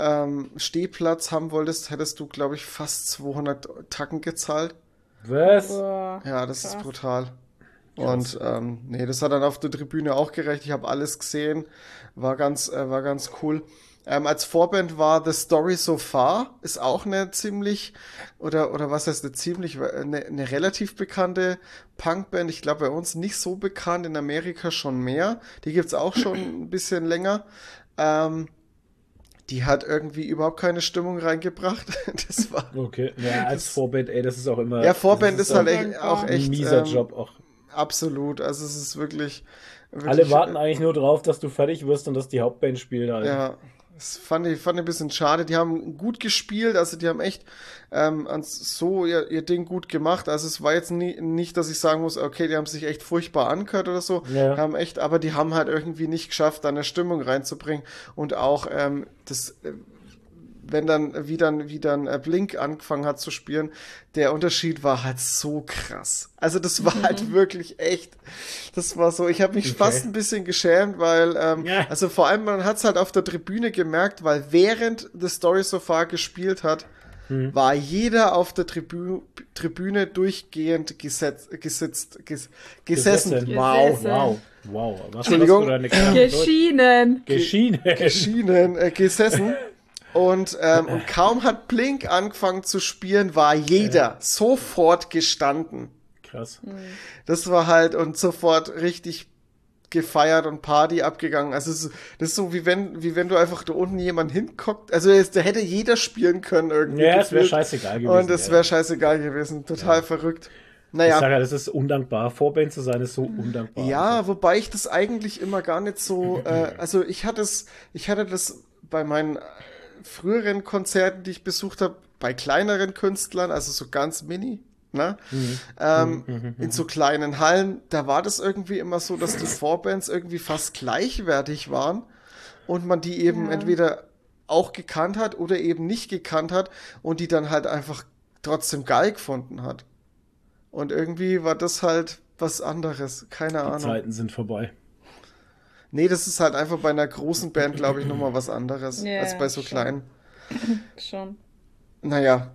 ähm, Stehplatz haben wolltest, hättest du, glaube ich, fast 200 Tacken gezahlt. Was? Ja, das ist Krass. brutal. Und ähm, nee, das hat dann auf der Tribüne auch gerecht. Ich habe alles gesehen. War ganz, äh, war ganz cool. Ähm, als Vorband war The Story So Far, ist auch eine ziemlich, oder, oder was heißt eine ziemlich, eine, eine relativ bekannte Punkband. Ich glaube, bei uns nicht so bekannt, in Amerika schon mehr. Die gibt's auch schon ein bisschen länger. Ähm, die hat irgendwie überhaupt keine Stimmung reingebracht. <laughs> Das war, Okay. Ja, als Das- Vorband, ey, das ist auch immer. ja, Vorband das ist halt auch echt, auch ein echt, ein mieser ähm, Job auch. Absolut, also es ist wirklich. wirklich Alle warten eigentlich nur drauf, dass du fertig wirst und dass die Hauptband spielt halt. Ja, das fand ich, fand ich ein bisschen schade. Die haben gut gespielt, also die haben echt ähm, so ihr, ihr Ding gut gemacht. Also es war jetzt nie, nicht, dass ich sagen muss, okay, die haben sich echt furchtbar angehört oder so. Ja. Haben echt, aber die haben halt irgendwie nicht geschafft, da eine Stimmung reinzubringen. Und auch ähm, das. Wenn dann, wie dann, wie dann äh, Blink angefangen hat zu spielen, der Unterschied war halt so krass. Also das war halt wirklich echt, das war so, ich habe mich Okay. fast ein bisschen geschämt, weil, ähm, Ja. also vor allem, man hat es halt auf der Tribüne gemerkt, weil während The Story So Far gespielt hat, Hm. war jeder auf der Tribü Tribüne durchgehend gesetz, gesitzt, ges gesessen. Gesessen. Wow. Gesessen. Wow. Wow. Was Entschuldigung. Was eine. Geschienen. Geschienen. Schienen äh, gesessen. <laughs> Und, ähm, und kaum hat Blink angefangen zu spielen, war jeder sofort gestanden. Krass. Das war halt und sofort richtig gefeiert und Party abgegangen. Also es ist, das ist so wie wenn, wie wenn du einfach da unten jemand hinguckt. Also es, da hätte jeder spielen können irgendwie. Ja, es wäre scheißegal gewesen. Und es ja. wäre scheißegal gewesen. Total verrückt. Ich Naja. sage ja, das ist undankbar. Vorband zu sein ist so undankbar. Ja, wobei ich das eigentlich immer gar nicht so, äh, also ich hatte es, ich hatte das bei meinen äh, früheren Konzerten, die ich besucht habe, bei kleineren Künstlern, also so ganz mini, ne? Ähm, in so kleinen Hallen, da war das irgendwie immer so, dass die Vorbands irgendwie fast gleichwertig waren und man die eben Ja. entweder auch gekannt hat oder eben nicht gekannt hat und die dann halt einfach trotzdem geil gefunden hat. Und irgendwie war das halt was anderes, keine Die Ahnung. Zeiten sind vorbei. Nee, das ist halt einfach bei einer großen Band, glaube ich, nochmal was anderes Ja, als bei so schon. kleinen. <clears throat> Schon. Naja,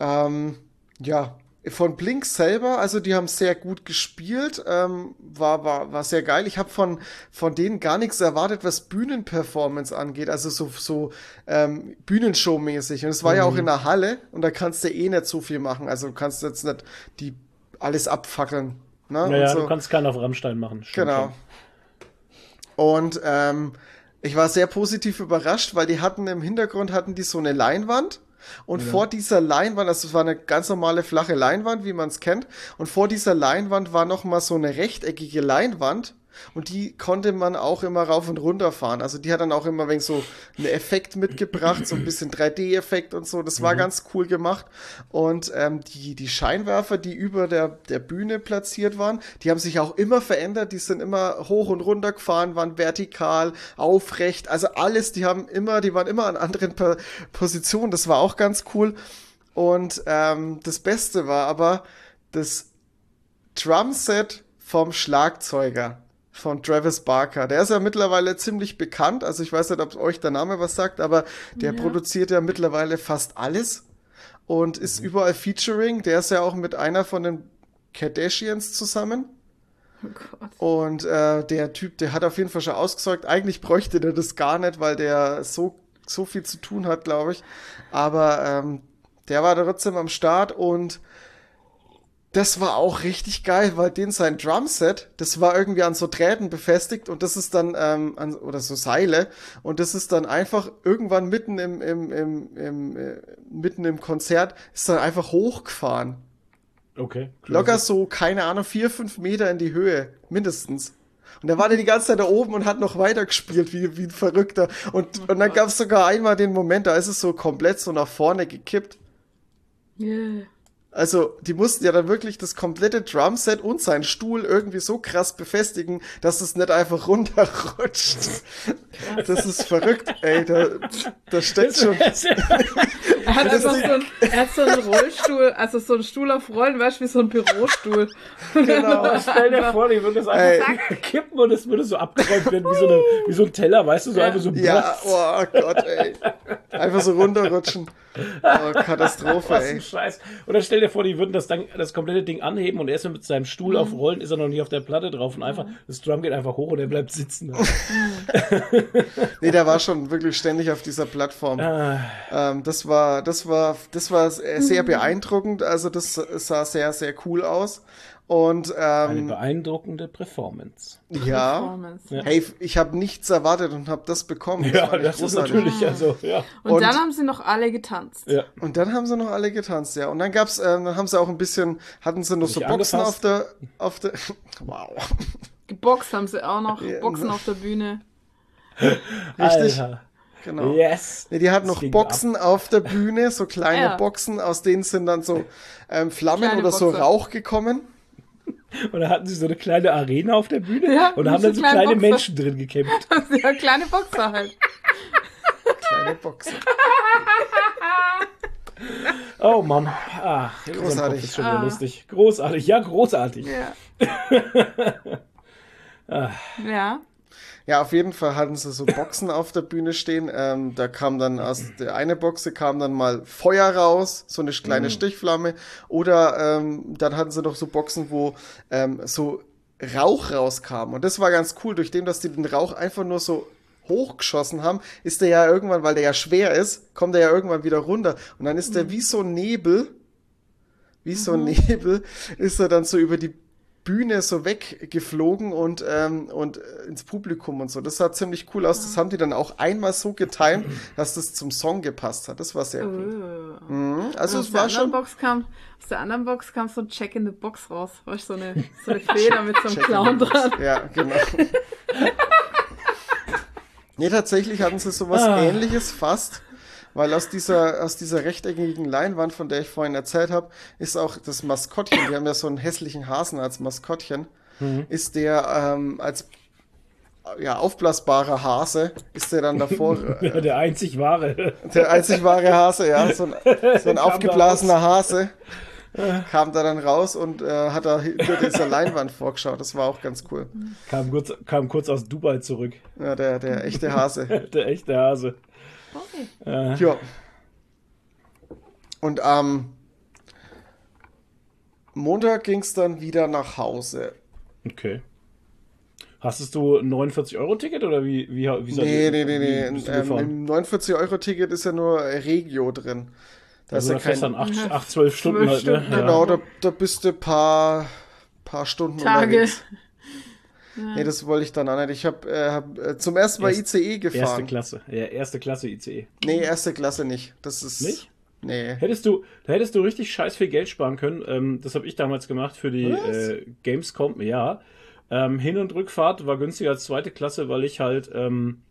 ähm, ja, von Blink selber, also die haben sehr gut gespielt, ähm, war, war, war sehr geil. Ich habe von, von denen gar nichts erwartet, was Bühnenperformance angeht, also so, so ähm, Bühnenshow-mäßig. Und es war ja auch in der Halle und da kannst du eh nicht so viel machen. Also du kannst jetzt nicht die alles abfackeln. Ne? Naja, und so. du kannst keinen auf Rammstein machen. Stimmt Genau. schon. Und ähm, ich war sehr positiv überrascht, weil die hatten im Hintergrund hatten die so eine Leinwand. Und vor dieser Leinwand, also es war eine ganz normale flache Leinwand, wie man es kennt, und vor dieser Leinwand war noch mal so eine rechteckige Leinwand und die konnte man auch immer rauf und runter fahren. Also die hat dann auch immer wenn so einen Effekt mitgebracht, so ein bisschen 3D-Effekt und so. Das war mhm. ganz cool gemacht. Und ähm, die, die Scheinwerfer, die über der, der Bühne platziert waren, die haben sich auch immer verändert. Die sind immer hoch und runter gefahren, waren vertikal, aufrecht. Also alles, die haben immer, die waren immer an anderen pa Positionen. Das war auch ganz cool. Und ähm, das Beste war aber das Drumset vom Schlagzeuger von Travis Barker. Der ist ja mittlerweile ziemlich bekannt. Also ich weiß nicht, ob euch der Name was sagt, aber der ja. produziert ja mittlerweile fast alles und ist mhm. überall featuring. Der ist ja auch mit einer von den Kardashians zusammen. Oh Gott. Und äh, der Typ, der hat auf jeden Fall schon ausgesorgt. Eigentlich bräuchte der das gar nicht, weil der so, so viel zu tun hat, glaube ich. Aber ähm, der war trotzdem am Start und das war auch richtig geil, weil den sein Drumset, das war irgendwie an so Drähten befestigt und das ist dann, ähm, an, oder so Seile, und das ist dann einfach irgendwann mitten im, im, im, im äh, mitten im Konzert, ist dann einfach hochgefahren. Okay. Crazy. Locker so, keine Ahnung, vier, fünf Meter in die Höhe, mindestens. Und da war der die ganze Zeit da oben und hat noch weiter gespielt, wie, wie ein Verrückter. Und, und dann gab es sogar einmal den Moment, da ist es so komplett so nach vorne gekippt. Yeah. Also, die mussten ja dann wirklich das komplette Drumset und seinen Stuhl irgendwie so krass befestigen, dass es nicht einfach <laughs> runterrutscht. Das ist verrückt, ey. Da, da steckt schon. er hat einfach so, ein, er hat so einen Rollstuhl, also so einen Stuhl auf Rollen, weißt du, wie so ein Bürostuhl. Genau. <laughs> Stell dir vor, die würde das einfach ey. kippen und es würde so abgeräumt werden, wie so, eine, wie so ein Teller, weißt du, so ja. einfach so. Ja, oh Gott, ey. Einfach so runterrutschen. Oh, Katastrophe, <laughs> Was ey. Ein Scheiß. Oder stell dir vor, die würden das, dann, das komplette Ding anheben und erstmal mit seinem Stuhl mhm. auf Rollen ist er noch nicht auf der Platte drauf und einfach, das Drum geht einfach hoch und er bleibt sitzen. <laughs> nee, der war schon wirklich ständig auf dieser Plattform. Ah. Ähm, das war, das war, das war sehr mhm. beeindruckend. Also das sah sehr, sehr cool aus. Und, ähm, Eine beeindruckende Performance. Ja. Performance. Hey, ich habe nichts erwartet und habe das bekommen. Das ja, das großartig. ist natürlich also, ja. Und, und, dann haben sie noch alle getanzt. Ja. Und dann haben sie noch alle getanzt, ja. Und dann gab's, äh, dann haben sie auch ein bisschen, hatten sie noch so Boxen auf der, auf der, <laughs> wow. Geboxt haben sie auch noch, Boxen auf der Bühne. Richtig. Alter. Genau. Yes. Nee, die hatten noch Boxen ab. auf der Bühne, so kleine ja. Boxen, aus denen sind dann so ähm, Flammen kleine oder Boxer. so Rauch gekommen. Und da hatten sie so eine kleine Arena auf der Bühne ja, und da haben dann so kleine Boxer. Menschen drin gekämpft. <laughs> Ja, kleine Boxer halt. kleine Boxer. <laughs> Oh Mann. Ach, großartig. Ist schon ah. lustig. Großartig, ja, großartig. Ja. <laughs> ah. ja. Ja, auf jeden Fall hatten sie so Boxen auf der Bühne stehen. Ähm, da kam dann aus der eine Boxe kam dann mal Feuer raus, so eine kleine mhm. Stichflamme. Oder ähm, dann hatten sie noch so Boxen, wo ähm, so Rauch rauskam. Und das war ganz cool, durch dem, dass die den Rauch einfach nur so hochgeschossen haben, ist der ja irgendwann, weil der ja schwer ist, kommt der ja irgendwann wieder runter. Und dann ist mhm. der wie so ein Nebel, wie so ein mhm. Nebel, ist er dann so über die Bühne so weggeflogen und, ähm, und äh, ins Publikum und so. Das sah ziemlich cool aus. Das haben die dann auch einmal so getimt, dass das zum Song gepasst hat. Das war sehr cool. Uh. Mhm. Also es war schon. Box kam, aus der anderen Box kam so ein Check in the Box raus. War so eine, so eine <laughs> Feder mit so einem Clown dran. Ja, genau. <laughs> nee, tatsächlich hatten sie sowas ah. ähnliches fast weil aus dieser, aus dieser rechteckigen Leinwand, von der ich vorhin erzählt habe, ist auch das Maskottchen, die haben ja so einen hässlichen Hasen als Maskottchen, mhm. ist der ähm, als ja, aufblasbarer Hase ist der dann davor. <laughs> ja, der einzig wahre. Der einzig wahre Hase, ja. So ein, so ein <laughs> aufgeblasener Hase <laughs> kam da dann raus und äh, hat da hinter dieser Leinwand vorgeschaut. Das war auch ganz cool. Kam kurz, kam kurz aus Dubai zurück. Ja, der, der echte Hase. der echte Hase. Äh. Ja. Und am Montag ging es dann wieder nach Hause. Okay. Hast du ein 49-Euro-Ticket oder wie, wie, wie Nee, nee, nee, nee. Ähm, Im 49-Euro-Ticket ist ja nur Regio drin. Da also ist ja kein... 8, 8, 12 Stunden halt, ne? Genau, ja. da, da bist du ein paar, paar Stunden Tage. unterwegs. Ja. Nee, das wollte ich dann auch nicht. Ich habe äh, hab, äh, zum ersten Mal Erst, ICE gefahren. Erste Klasse. Ja, erste Klasse ICE. Nee, erste Klasse nicht. Das ist. Nicht? Nee. Hättest du, da hättest du richtig scheiß viel Geld sparen können. Ähm, das habe ich damals gemacht für die äh, Gamescom. Ja. Ähm, Hin- und Rückfahrt war günstiger als zweite Klasse, weil ich halt ähm,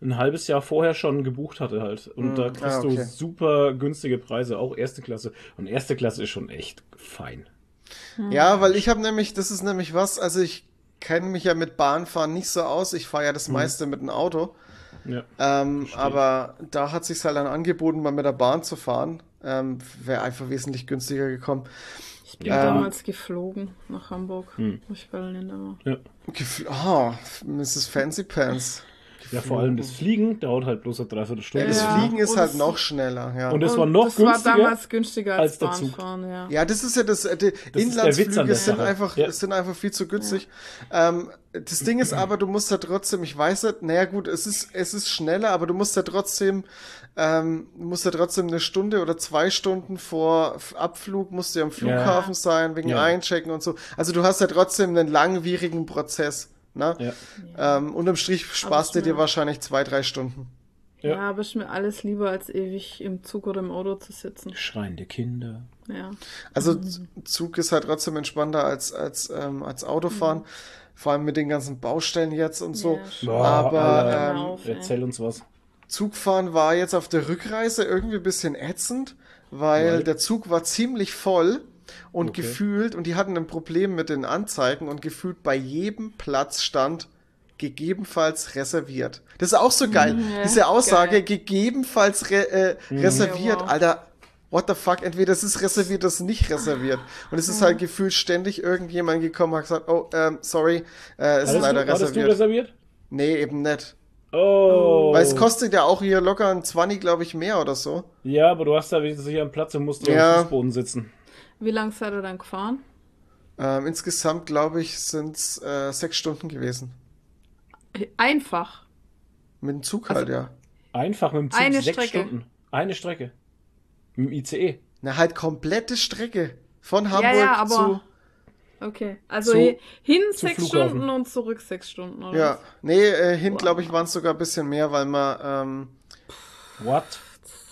ein halbes Jahr vorher schon gebucht hatte halt. Und da kriegst ah, okay. du super günstige Preise, auch erste Klasse. Und erste Klasse ist schon echt fein. Ja, weil ich habe nämlich, das ist nämlich was, also ich kenne mich ja mit Bahnfahren nicht so aus. Ich fahre ja das meiste mit dem Auto. Ja. Ähm, aber da hat sich halt dann angeboten, mal mit der Bahn zu fahren. Ähm, Wäre einfach wesentlich günstiger gekommen. Ich bin Ja. damals geflogen nach Hamburg. Hm. Ich will nicht mehr. Ja. Gefl oh, Mrs. Fancy Pants. Ja, vor allem das Fliegen dauert halt bloß eine Dreiviertelstunde. Das Ja, Fliegen ist und halt noch schneller, ja. Und es war noch das günstiger. war damals günstiger als, als der Zug. Bahnfahren, ja. Ja, das ist ja das, äh, die an Inlandsflüge der sind einfach, Ja. sind einfach viel zu günstig. Ähm, das Ding ist aber, du musst ja trotzdem, ich weiß nicht, naja gut, es ist, es ist schneller, aber du musst ja trotzdem, ähm, musst ja trotzdem eine Stunde oder zwei Stunden vor Abflug musst du ja am Flughafen sein, wegen Ja. Einchecken und so. Also du hast ja trotzdem einen langwierigen Prozess. Ne? Ja. Ähm, unterm Strich sparst du dir wahrscheinlich zwei, drei Stunden. Ja. Ja. aber ist mir alles lieber, als ewig im Zug oder im Auto zu sitzen. Schreiende Kinder. Ja. Also Mhm. Zug ist halt trotzdem entspannter als, als, ähm, als Autofahren. Vor allem mit den ganzen Baustellen jetzt und so. Mhm. Ja. Boah, Aber, Alter, ähm, auf, erzähl uns was. Zugfahren war jetzt auf der Rückreise irgendwie ein bisschen ätzend, weil Weil? der Zug war ziemlich voll und Okay. gefühlt, und die hatten ein Problem mit den Anzeigen und gefühlt bei jedem Platz stand gegebenenfalls reserviert. Das ist auch so geil. ja, Diese Aussage, geil. gegebenenfalls re äh, reserviert, Ja, wow. Alter. What the fuck? Entweder es ist reserviert, oder es ist nicht reserviert. Und es ist halt gefühlt ständig irgendjemand gekommen und hat gesagt, oh, ähm, sorry, äh, es ist leider du, hattest du reserviert. reserviert? Nee, eben nicht. Oh. Weil es kostet ja auch hier locker ein 20, glaube ich, mehr oder so. Ja, aber du hast da wenigstens sicher einen Platz und musst Ja. auf dem Fußboden sitzen. Wie lange seid ihr dann gefahren? Ähm, insgesamt, glaube ich, sind es äh, sechs Stunden gewesen. Einfach. Mit dem Zug halt, ja. Einfach mit dem Zug Eine sechs Strecke. Stunden. Eine Strecke. Mit dem ICE. Na, halt komplette Strecke. Von Ja, Hamburg ja, aber- zu. Okay. Also Zu- hi- hin zu sechs Flughafen. Stunden und zurück sechs Stunden, oder? Ja. Nee, äh, hin, Wow. glaube ich, waren es sogar ein bisschen mehr, weil man, ähm, What?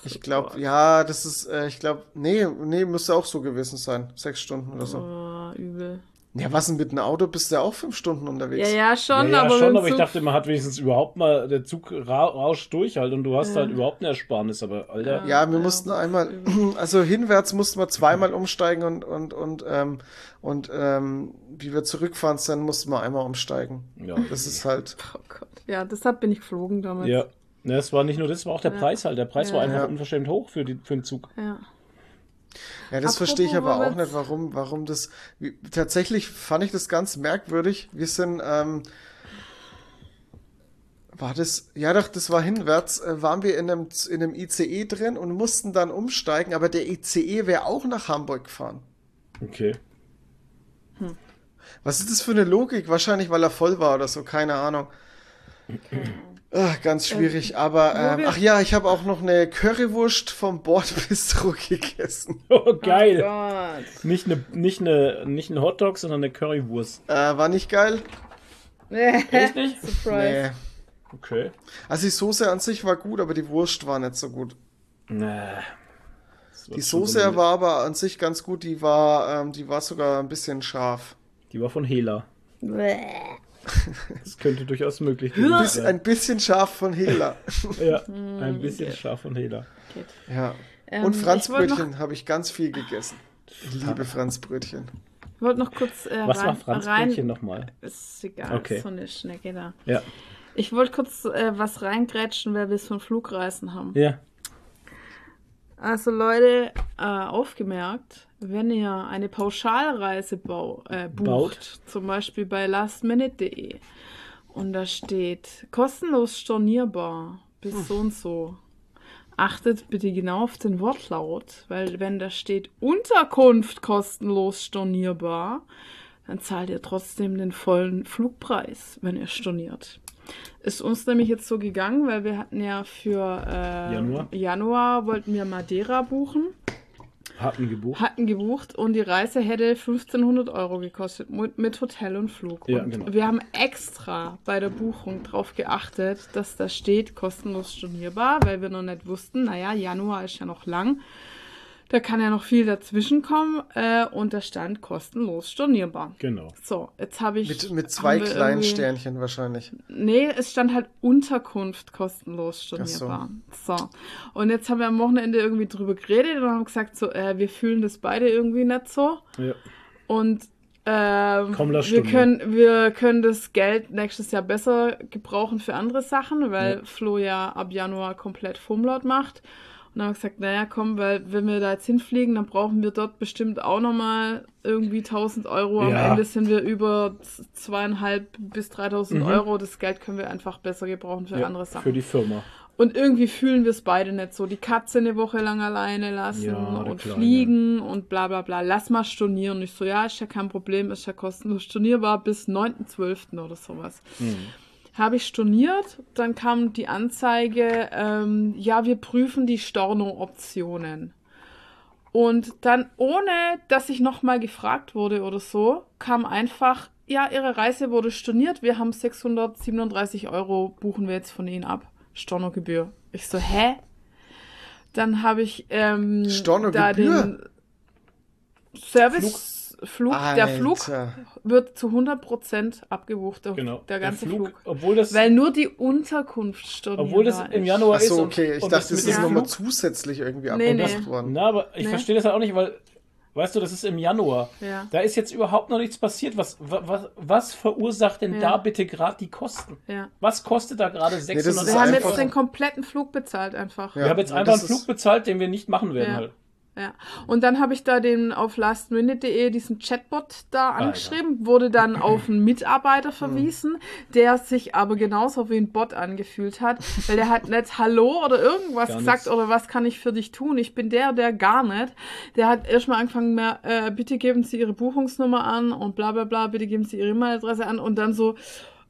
Ich glaube, ja, das ist, äh, ich glaube, nee, nee, müsste auch so gewesen sein. Sechs Stunden oder so. Oh, übel. Ja, was denn mit einem Auto? Bist du ja auch fünf Stunden unterwegs? Ja, ja, schon, ja, ja, aber schon, aber ich dachte, man hat wenigstens überhaupt mal, der Zug ra rauscht durch halt und du hast Ja. halt überhaupt eine Ersparnis, aber Alter. Ja, wir Ja, mussten einmal, <clears throat> also hinwärts mussten wir zweimal umsteigen und, und, und, ähm, und ähm, wie wir zurückfahren sind, mussten wir einmal umsteigen. Ja, Das ist halt, Oh Gott. Ja, deshalb bin ich geflogen damals. ja. Ne, es war nicht nur das, es war auch der Ja. Preis halt. Der Preis war Ja. einfach Ja. unverschämt hoch für, die, für den Zug. Ja. ja, das Apropos verstehe ich aber auch nicht, warum, warum das, wie, tatsächlich fand ich das ganz merkwürdig. Wir sind, ähm, war das, ja doch, das war hinwärts, äh, waren wir in einem, in einem ICE drin und mussten dann umsteigen, aber der ICE wäre auch nach Hamburg gefahren. Okay. Was ist das für eine Logik? Wahrscheinlich, weil er voll war oder so, keine Ahnung. Ach, ganz schwierig, aber wo ähm, ach ja, ich habe auch noch eine Currywurst vom Bordbistro <laughs> gegessen. <laughs> Oh, geil. Gott. nicht, eine, nicht, eine, nicht ein Hotdog, sondern eine Currywurst. Äh, war nicht geil? Echt nicht? <laughs> Surprise. Nee. Okay. Also die Soße an sich war gut, aber die Wurst war nicht so gut. Nee. Die Soße war aber an sich ganz gut, die war, ähm, die war sogar ein bisschen scharf. Die war von Hela. Bäh. <laughs> Das könnte durchaus möglich sein. ein bisschen scharf von Hela. <laughs> Ja, <laughs> ein bisschen scharf von Hela. Geht. ja. Ähm, Und Franzbrötchen habe ich ganz viel gegessen. Ich liebe Franzbrötchen. ich wollte noch kurz äh, Was rein, war Franzbrötchen nochmal? Ist egal, Okay. so eine Schnecke da. Ja. Ich wollte kurz äh, was reingrätschen, weil wir es von Flugreisen haben. Ja. Also Leute, äh, aufgemerkt, wenn ihr eine Pauschalreise bau, äh, bucht, Baut. zum Beispiel bei lastminute.de und da steht kostenlos stornierbar bis so und so, achtet bitte genau auf den Wortlaut, weil wenn da steht Unterkunft kostenlos stornierbar, dann zahlt ihr trotzdem den vollen Flugpreis, wenn ihr storniert. Ist uns nämlich jetzt so gegangen, weil wir hatten ja für äh, Januar? Januar wollten wir Madeira buchen, Hatten gebucht. hatten gebucht und die Reise hätte 1500 Euro gekostet mit, Hotel und Flug. Ja, und genau. Wir haben extra bei der Buchung darauf geachtet, dass da steht kostenlos stornierbar, weil wir noch nicht wussten, naja, Januar ist ja noch lang. Da kann ja noch viel dazwischen kommen äh, und da stand kostenlos stornierbar. Genau. So, jetzt habe ich. Mit, mit zwei kleinen Sternchen wahrscheinlich. Nee, es stand halt Unterkunft kostenlos stornierbar. So. Und jetzt haben wir am Wochenende irgendwie drüber geredet und haben gesagt, so, äh, wir fühlen das beide irgendwie nicht so. Ja. Und ähm, Komm, lass wir, können, wir können das Geld nächstes Jahr besser gebrauchen für andere Sachen, weil Ja. Flo ja ab Januar komplett Fumlaut macht. Und dann haben wir gesagt, naja, komm, weil wenn wir da jetzt hinfliegen, dann brauchen wir dort bestimmt auch nochmal irgendwie 1000 Euro. Am Ja. Ende sind wir über zweieinhalb bis 3000 Mhm. Euro. Das Geld können wir einfach besser gebrauchen für ja, andere Sachen. Für die Firma. Und irgendwie fühlen wir es beide nicht so. Die Katze eine Woche lang alleine lassen Ja, und Kleine. fliegen und bla bla bla. Lass mal stornieren. Und ich so, ja, ist ja kein Problem, ist ja kostenlos stornierbar bis 9.12. oder sowas. Mhm. Habe ich storniert, dann kam die Anzeige, ähm, ja, wir prüfen die Storno-Optionen. Und dann, ohne dass ich nochmal gefragt wurde oder so, kam einfach, ja, Ihre Reise wurde storniert, wir haben 637 Euro, buchen wir jetzt von Ihnen ab. Stornogebühr. Ich so, hä? Dann habe ich ähm, da Stornogebühr? den Service, Flug, der Flug. Wird zu 100% abgebucht, der, Genau. der ganze Flug. Obwohl das, Weil nur die Unterkunft stornierbar obwohl das im ist. Januar Ach so, ist. und- okay. Ich und dachte, das mit ist dem nochmal Flug- zusätzlich irgendwie Nee, abgebucht nee. worden. Na, aber ich Nee. verstehe das halt auch nicht, weil, weißt du, das ist im Januar. Ja. Da ist jetzt überhaupt noch nichts passiert. Was, wa- was, was verursacht denn Ja. da bitte gerade die Kosten? Ja. Was kostet da gerade 600 das ist Wir haben jetzt den kompletten Flug bezahlt einfach. Ja. Wir haben jetzt Ja, einfach einen Flug bezahlt, den wir nicht machen werden Ja. halt. Ja. Und dann habe ich da den auf lastminute.de diesen Chatbot da angeschrieben, wurde dann <clears throat> auf einen Mitarbeiter Hm. verwiesen, der sich aber genauso wie ein Bot angefühlt hat, weil der hat <laughs> nicht Hallo oder irgendwas Gar gesagt nichts. oder was kann ich für dich tun? Ich bin der, der gar nicht. Der hat erstmal angefangen, mehr, äh, bitte geben Sie Ihre Buchungsnummer an und bla bla bla, bitte geben Sie Ihre E-Mail-Adresse an und dann so,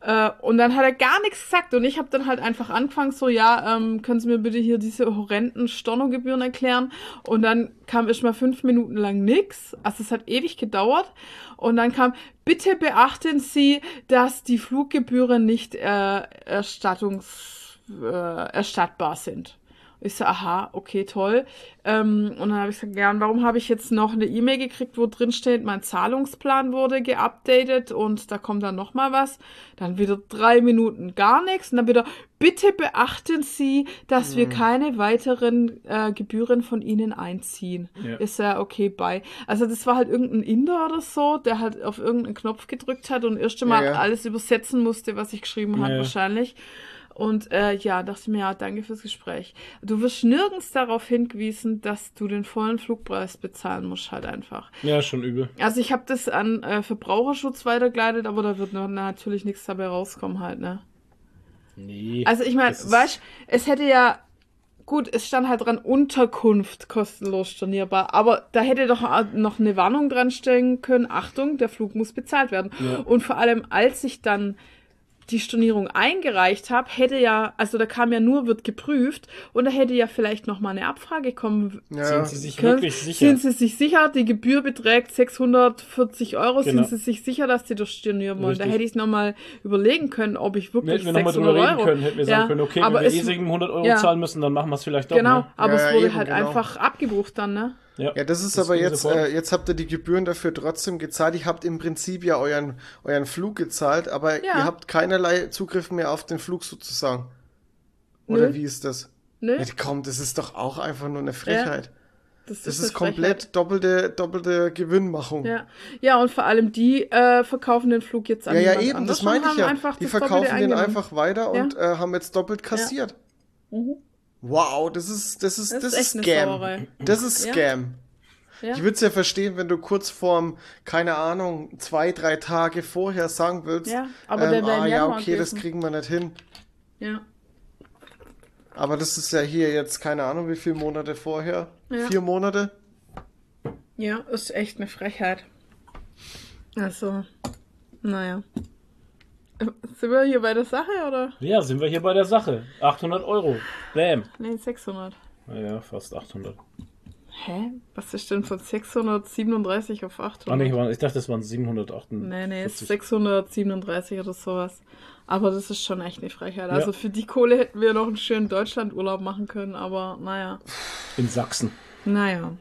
äh, und dann hat er gar nichts gesagt und ich habe dann halt einfach angefangen so, ja, ähm, können Sie mir bitte hier diese horrenden Stornogebühren erklären? Und dann kam erst mal fünf Minuten lang nix, also es hat ewig gedauert und dann kam, bitte beachten Sie, dass die Fluggebühren nicht äh, erstattungs, äh, erstattbar sind. Ich so, aha, okay, toll. Ähm, und dann habe ich gesagt, ja, und warum habe ich jetzt noch eine E-Mail gekriegt, wo drin steht, mein Zahlungsplan wurde geupdatet und da kommt dann noch mal was. Dann wieder drei Minuten gar nichts und dann wieder, bitte beachten Sie, dass wir keine weiteren äh, Gebühren von Ihnen einziehen. Ja. Ist ja okay, bye. Also das war halt irgendein Inder oder so, der halt auf irgendeinen Knopf gedrückt hat und erst einmal Ja, ja. alles übersetzen musste, was ich geschrieben habe Ja. wahrscheinlich. Und äh, ja, dachte ich mir, ja, danke fürs Gespräch. Du wirst nirgends darauf hingewiesen, dass du den vollen Flugpreis bezahlen musst, halt einfach. Ja, schon übel. Also ich habe das an äh, Verbraucherschutz weitergeleitet, aber da wird noch natürlich nichts dabei rauskommen halt, ne? Nee. Also ich meine, weißt, es hätte ja gut, es stand halt dran Unterkunft kostenlos stornierbar, aber da hätte doch auch noch eine Warnung dran stellen können, Achtung, der Flug muss bezahlt werden. Ja. Und vor allem, als ich dann die Stornierung eingereicht habe, hätte ja, also da kam ja nur, wird geprüft und da hätte ja vielleicht noch mal eine Abfrage kommen. Ja. Sind Sie sich können. wirklich sicher? Sind Sie sich sicher, die Gebühr beträgt 640 Euro, Genau. sind Sie sich sicher, dass Sie das stornieren wollen? Da Richtig. hätte ich noch mal überlegen können, ob ich wirklich Hätten wir nochmal 600 drüber reden Euro... können, hätten wir sagen Ja, können, okay, aber wenn wir es- eh 700 Euro ja. zahlen müssen, dann machen wir es vielleicht doch. Genau, Ne? aber Ja, es wurde eben, halt genau. einfach abgebucht dann, ne? Ja, das ist Das aber jetzt, äh, jetzt habt ihr die Gebühren dafür trotzdem gezahlt. Ihr habt im Prinzip ja euren, euren Flug gezahlt, aber Ja. ihr habt keinerlei Zugriff mehr auf den Flug sozusagen. Oder Nö. wie ist das? Ne? Ja, komm, das ist doch auch einfach nur eine Frechheit. Das ist, eine komplett Frechheit. doppelte, doppelte Gewinnmachung. Ja. ja, und vor allem die äh, verkaufen den Flug jetzt an ja, ja, eben, anders das meine ich ja. einfach Die das verkaufen den eingenommen. einfach weiter Ja. und äh, haben jetzt doppelt kassiert. Mhm. Wow, das ist, das ist, Das das, ist Scam. Sauerei. Das ist. Scam. Ja. Ich würde es ja verstehen, wenn du kurz vorm, keine Ahnung, zwei, drei Tage vorher sagen willst, Ja, aber ähm, ah ja, okay, das kriegen wir nicht hin. ja. Aber das ist ja hier jetzt, keine Ahnung, wie viele Monate vorher. Ja. Vier Monate. ja, ist echt eine Frechheit. Also, naja. Äh, Sind wir hier bei der Sache oder? Ja, sind wir hier bei der Sache. 800 Euro. Bam. Nee, 600. Naja, fast 800. Hä? Was ist denn von 637 auf 800? Ah, nee, ich war- ich dachte, das waren 748. Nee, nee, ist 637 oder sowas. Aber das ist schon echt eine Frechheit. Also Ja. für die Kohle hätten wir noch einen schönen Deutschlandurlaub machen können, aber naja. In Sachsen. Naja.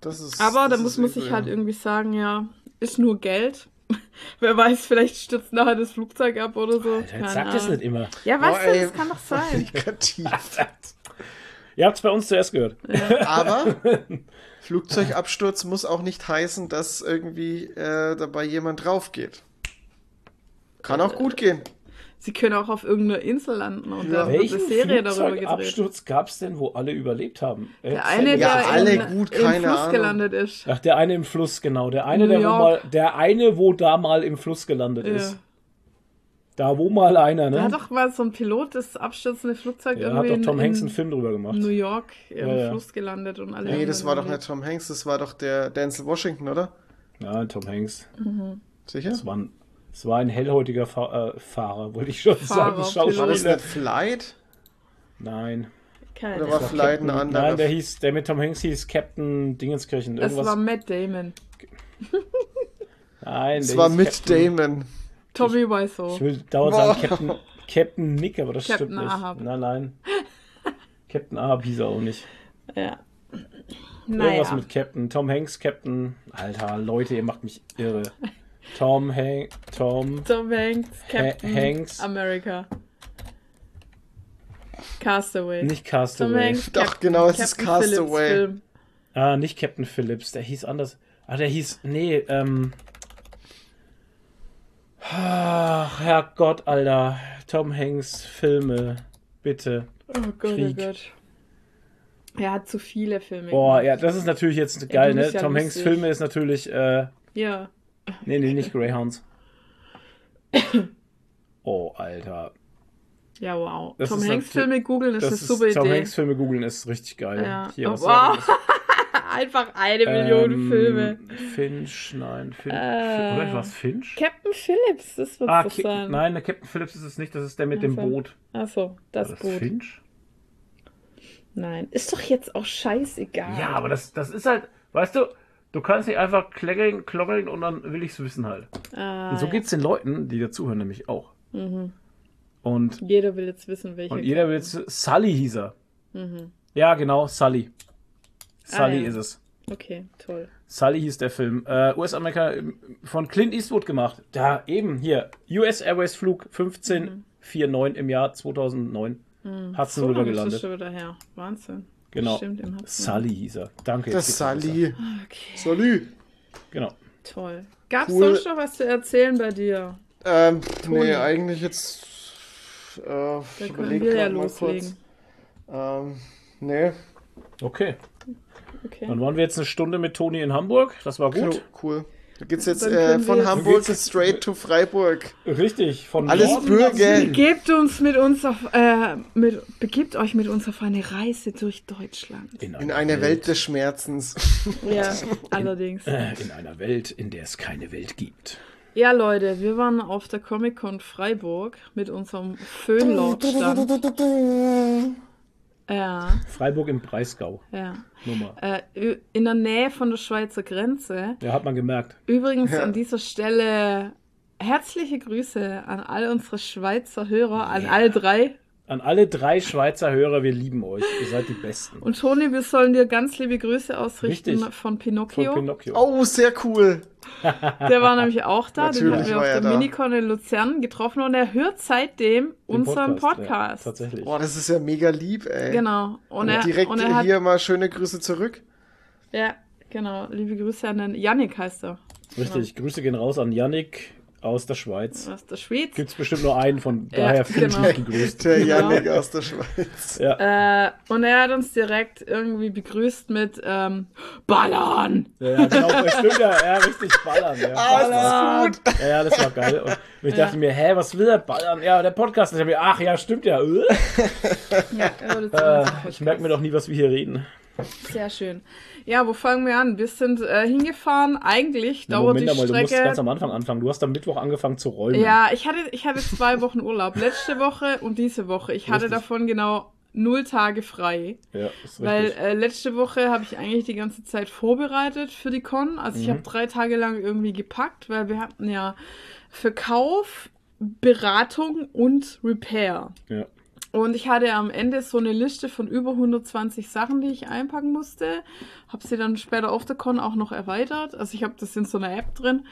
Das ist, Aber das da muss man sich halt irgendwie sagen, ja, ist nur Geld. <laughs> Wer weiß, vielleicht stürzt nachher das Flugzeug ab oder so. Alter, sag das nicht immer. Ja, Boah, was denn? ey. Das kann doch sein. <laughs> Ihr habt es bei uns zuerst gehört. <laughs> Aber Flugzeugabsturz muss auch nicht heißen, dass irgendwie äh, dabei jemand drauf geht. Kann auch gut gehen. Sie können auch auf irgendeiner Insel landen und Ja. da wird eine Serie darüber gedreht. Flugzeugabsturz gab es denn, wo alle überlebt haben? Der Erzähl eine. Ja, der alle in, gut, im Fluss Ahnung. gelandet ist. Ach, der eine im Fluss, genau. Der eine, der, wo mal, der eine, wo da mal im Fluss gelandet Ja. ist. Da, wo mal einer, Da ne? hat doch mal so ein Pilot das abstürzende Flugzeug Ja, hat irgendwie doch Tom in, Hanks in einen Film drüber gemacht. New York im Ja, ja. Fluss gelandet und alle. Nee, das war doch nicht Tom Hanks, das war doch der Denzel Washington, oder? Ja, Tom Hanks. Sicher? Das war ein, das war ein hellhäutiger Fa äh, Fahrer, wollte ich schon Fahrer, sagen. War das Schauspieler. nicht Flight? Nein. Oder Keine war Ahnung. Das Flight ein anderer? Nein, der hieß, der mit Tom Hanks hieß Captain Dingenskirchen. Es Irgendwas. war Matt Damon. Nein, Es der war mit Captain- Damon. Tommy Ich Wiseau. will dauernd Boah. sagen Captain, Captain Nick, aber das Captain stimmt nicht. Ahab. Nein, nein. <laughs> Captain Ahab hieß er auch nicht. Ja. Irgendwas Naja. mit Captain. Tom Hanks, Captain. Alter, Leute, ihr macht mich irre. Tom Hanks, Tom. Tom Hanks, Captain Hanks. America. Castaway. Nicht Tom Castaway. Hanks, Doch, Captain- genau, es ist Captain Phillips Castaway. Film. Ah, nicht Captain Phillips, der hieß anders. Ah, der hieß. Nee, ähm. Ach, Herrgott, Alter. Tom Hanks, Filme. Bitte. Oh Gott, Krieg. oh Gott. Er hat zu viele Filme Boah, gemacht. ja, das ist natürlich jetzt geil, ne? bist ja Tom Hanks. Filme ist natürlich. Äh, Ja. Nee, nee, nicht Greyhounds. <coughs> Oh, Alter. Ja, wow. Das Tom Hanks Filme googeln ist Das eine ist, super Tom Idee. Hanks Filme googeln ist richtig geil. Ja. Hier, Oh, wow. das? <laughs> Einfach eine Million Ähm, Filme. Finch, nein, Finch. Äh, Oder was, Finch? Captain Phillips, das wird Ah, so Ki sein. nein, der Captain Phillips ist es nicht, das ist der mit dem. Boot. Achso, das das Boot. Finch? Nein, ist doch jetzt auch scheißegal. Ja, aber das, das ist halt, weißt du, du kannst nicht einfach kleckeln, klockeln und dann will ich's wissen halt. Ah, und so ja. geht's den Leuten, die dazuhören, nämlich auch. Mhm. Und, Jeder will jetzt wissen, welcher. und jeder will jetzt, Sully hieß er. Ja, genau, Sully. Sully Mhm. Ah, ja. ist es. Okay, toll. Sully hieß der Film. Äh, US-Amerika ähm, von Clint Eastwood gemacht. Da eben hier. US Airways Flug 1549 im Jahr 2009. Hudson So River lange ist das gelandet. schon wieder her. Wahnsinn. Genau. Stimmt, im. Sully hieß er. Danke. Das. Sally. Okay, Sally. Genau. toll. Gab's Cool. sonst noch was zu erzählen bei dir? Ähm, Toni. nee, eigentlich jetzt. Äh, Da ich können wir ja loslegen. Ähm, nee, Okay. Okay. Dann waren wir jetzt eine Stunde mit Toni in Hamburg. Das war gut. cool. Da geht's jetzt äh, von jetzt- Hamburg straight to Freiburg. Richtig. Von Alles Norden Bürger. Begebt uns mit uns auf, äh, mit, begebt euch mit uns auf eine Reise durch Deutschland. In eine Welt des Schmerzens. <laughs> Ja, allerdings. Äh, in einer Welt, in der es keine Welt gibt. Ja, Leute, wir waren auf der Comic-Con Freiburg mit unserem Föhnlautstand. <laughs> Ja, Freiburg im Breisgau. ja. Nummer. Äh, in der Nähe von der Schweizer Grenze. Ja, hat man gemerkt. Übrigens Ja. an dieser Stelle herzliche Grüße an all unsere Schweizer Hörer, an alle drei. An alle drei Schweizer Hörer, wir lieben euch. Ihr seid die Besten. Und Toni, wir sollen dir ganz liebe Grüße ausrichten Richtig. von Von Pinocchio. Pinocchio. Oh, sehr cool. <laughs> Der war nämlich auch da, den Natürlich haben wir auf er der da. Minicon in Luzern getroffen und er hört seitdem Den unseren Ja, Podcast. tatsächlich. Boah, das ist ja mega lieb, ey. Genau. Und Und er, direkt und er hat, hier mal schöne Grüße zurück. ja, genau. Liebe Grüße an den Yannick heißt er. Richtig. Grüße gehen raus an Yannick aus der Schweiz. Aus der Schweiz. Gibt es bestimmt nur einen, von Ja, daher fühle ich genau. gegrüßt. Der Genau. Yannick aus der Schweiz. Ja. Äh, und er hat uns direkt irgendwie begrüßt mit ähm, Ballern. Ja, ja, genau, das stimmt ja, ja, richtig ballern. Ja, Ah, ist Ballern. das gut. ja, ja das war geil. Und ich Ja. dachte mir, hä, was will er ballern? Ja, der Podcast. Ich hab mir, ach ja, stimmt ja. Äh, Ja, jetzt äh, ich merke mir doch nie, was wir hier reden. Sehr schön. Ja, wo fangen wir an? Wir sind äh, hingefahren. Eigentlich Na, dauert Moment die mal, du musst Strecke. ganz am Anfang anfangen. Du hast am Mittwoch angefangen zu räumen. Ja, ich hatte, ich hatte zwei Wochen Urlaub. Letzte Woche und diese Woche. Ich hatte Richtig. davon genau null Tage frei. ja ist Weil richtig. äh, letzte Woche habe ich eigentlich die ganze Zeit vorbereitet für die Con. Also ich Mhm. habe drei Tage lang irgendwie gepackt, weil wir hatten ja Verkauf, Beratung und Repair. ja. Und ich hatte am Ende so eine Liste von über 120 Sachen, die ich einpacken musste. Habe sie dann später auf der Con auch noch erweitert. Also ich habe das in so einer App drin,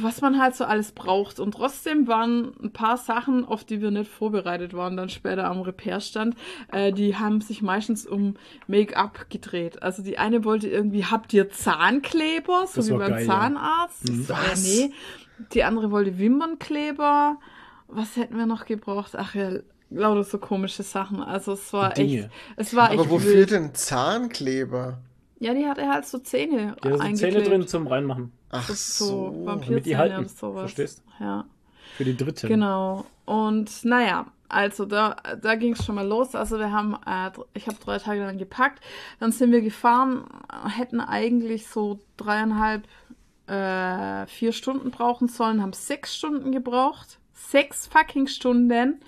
was man halt so alles braucht. Und trotzdem waren ein paar Sachen, auf die wir nicht vorbereitet waren, dann später am Repairstand. Äh, die haben sich meistens um Make-up gedreht. Also die eine wollte irgendwie, habt ihr Zahnkleber, so wie beim geil, ja. Zahnarzt? Mhm. Ich so, Was? Äh, nee. Die andere wollte Wimpernkleber. Was hätten wir noch gebraucht? Ach ja, lauter so komische Sachen. Also es war Dinge. echt, es war Aber echt wofür wild. denn Zahnkleber? Ja, die hatte halt so Zähne Ja, da sind Zähne drin zum Reinmachen. Ach so, so. so Damit die Vampirzähne halten. oder sowas. Verstehst? Ja, Für die Dritten. genau. Und naja, also da, da ging es schon mal los. Also wir haben, äh, ich habe drei Tage lang gepackt. Dann sind wir gefahren, hätten eigentlich so dreieinhalb, äh, vier Stunden brauchen sollen, haben sechs Stunden gebraucht. Sechs fucking Stunden,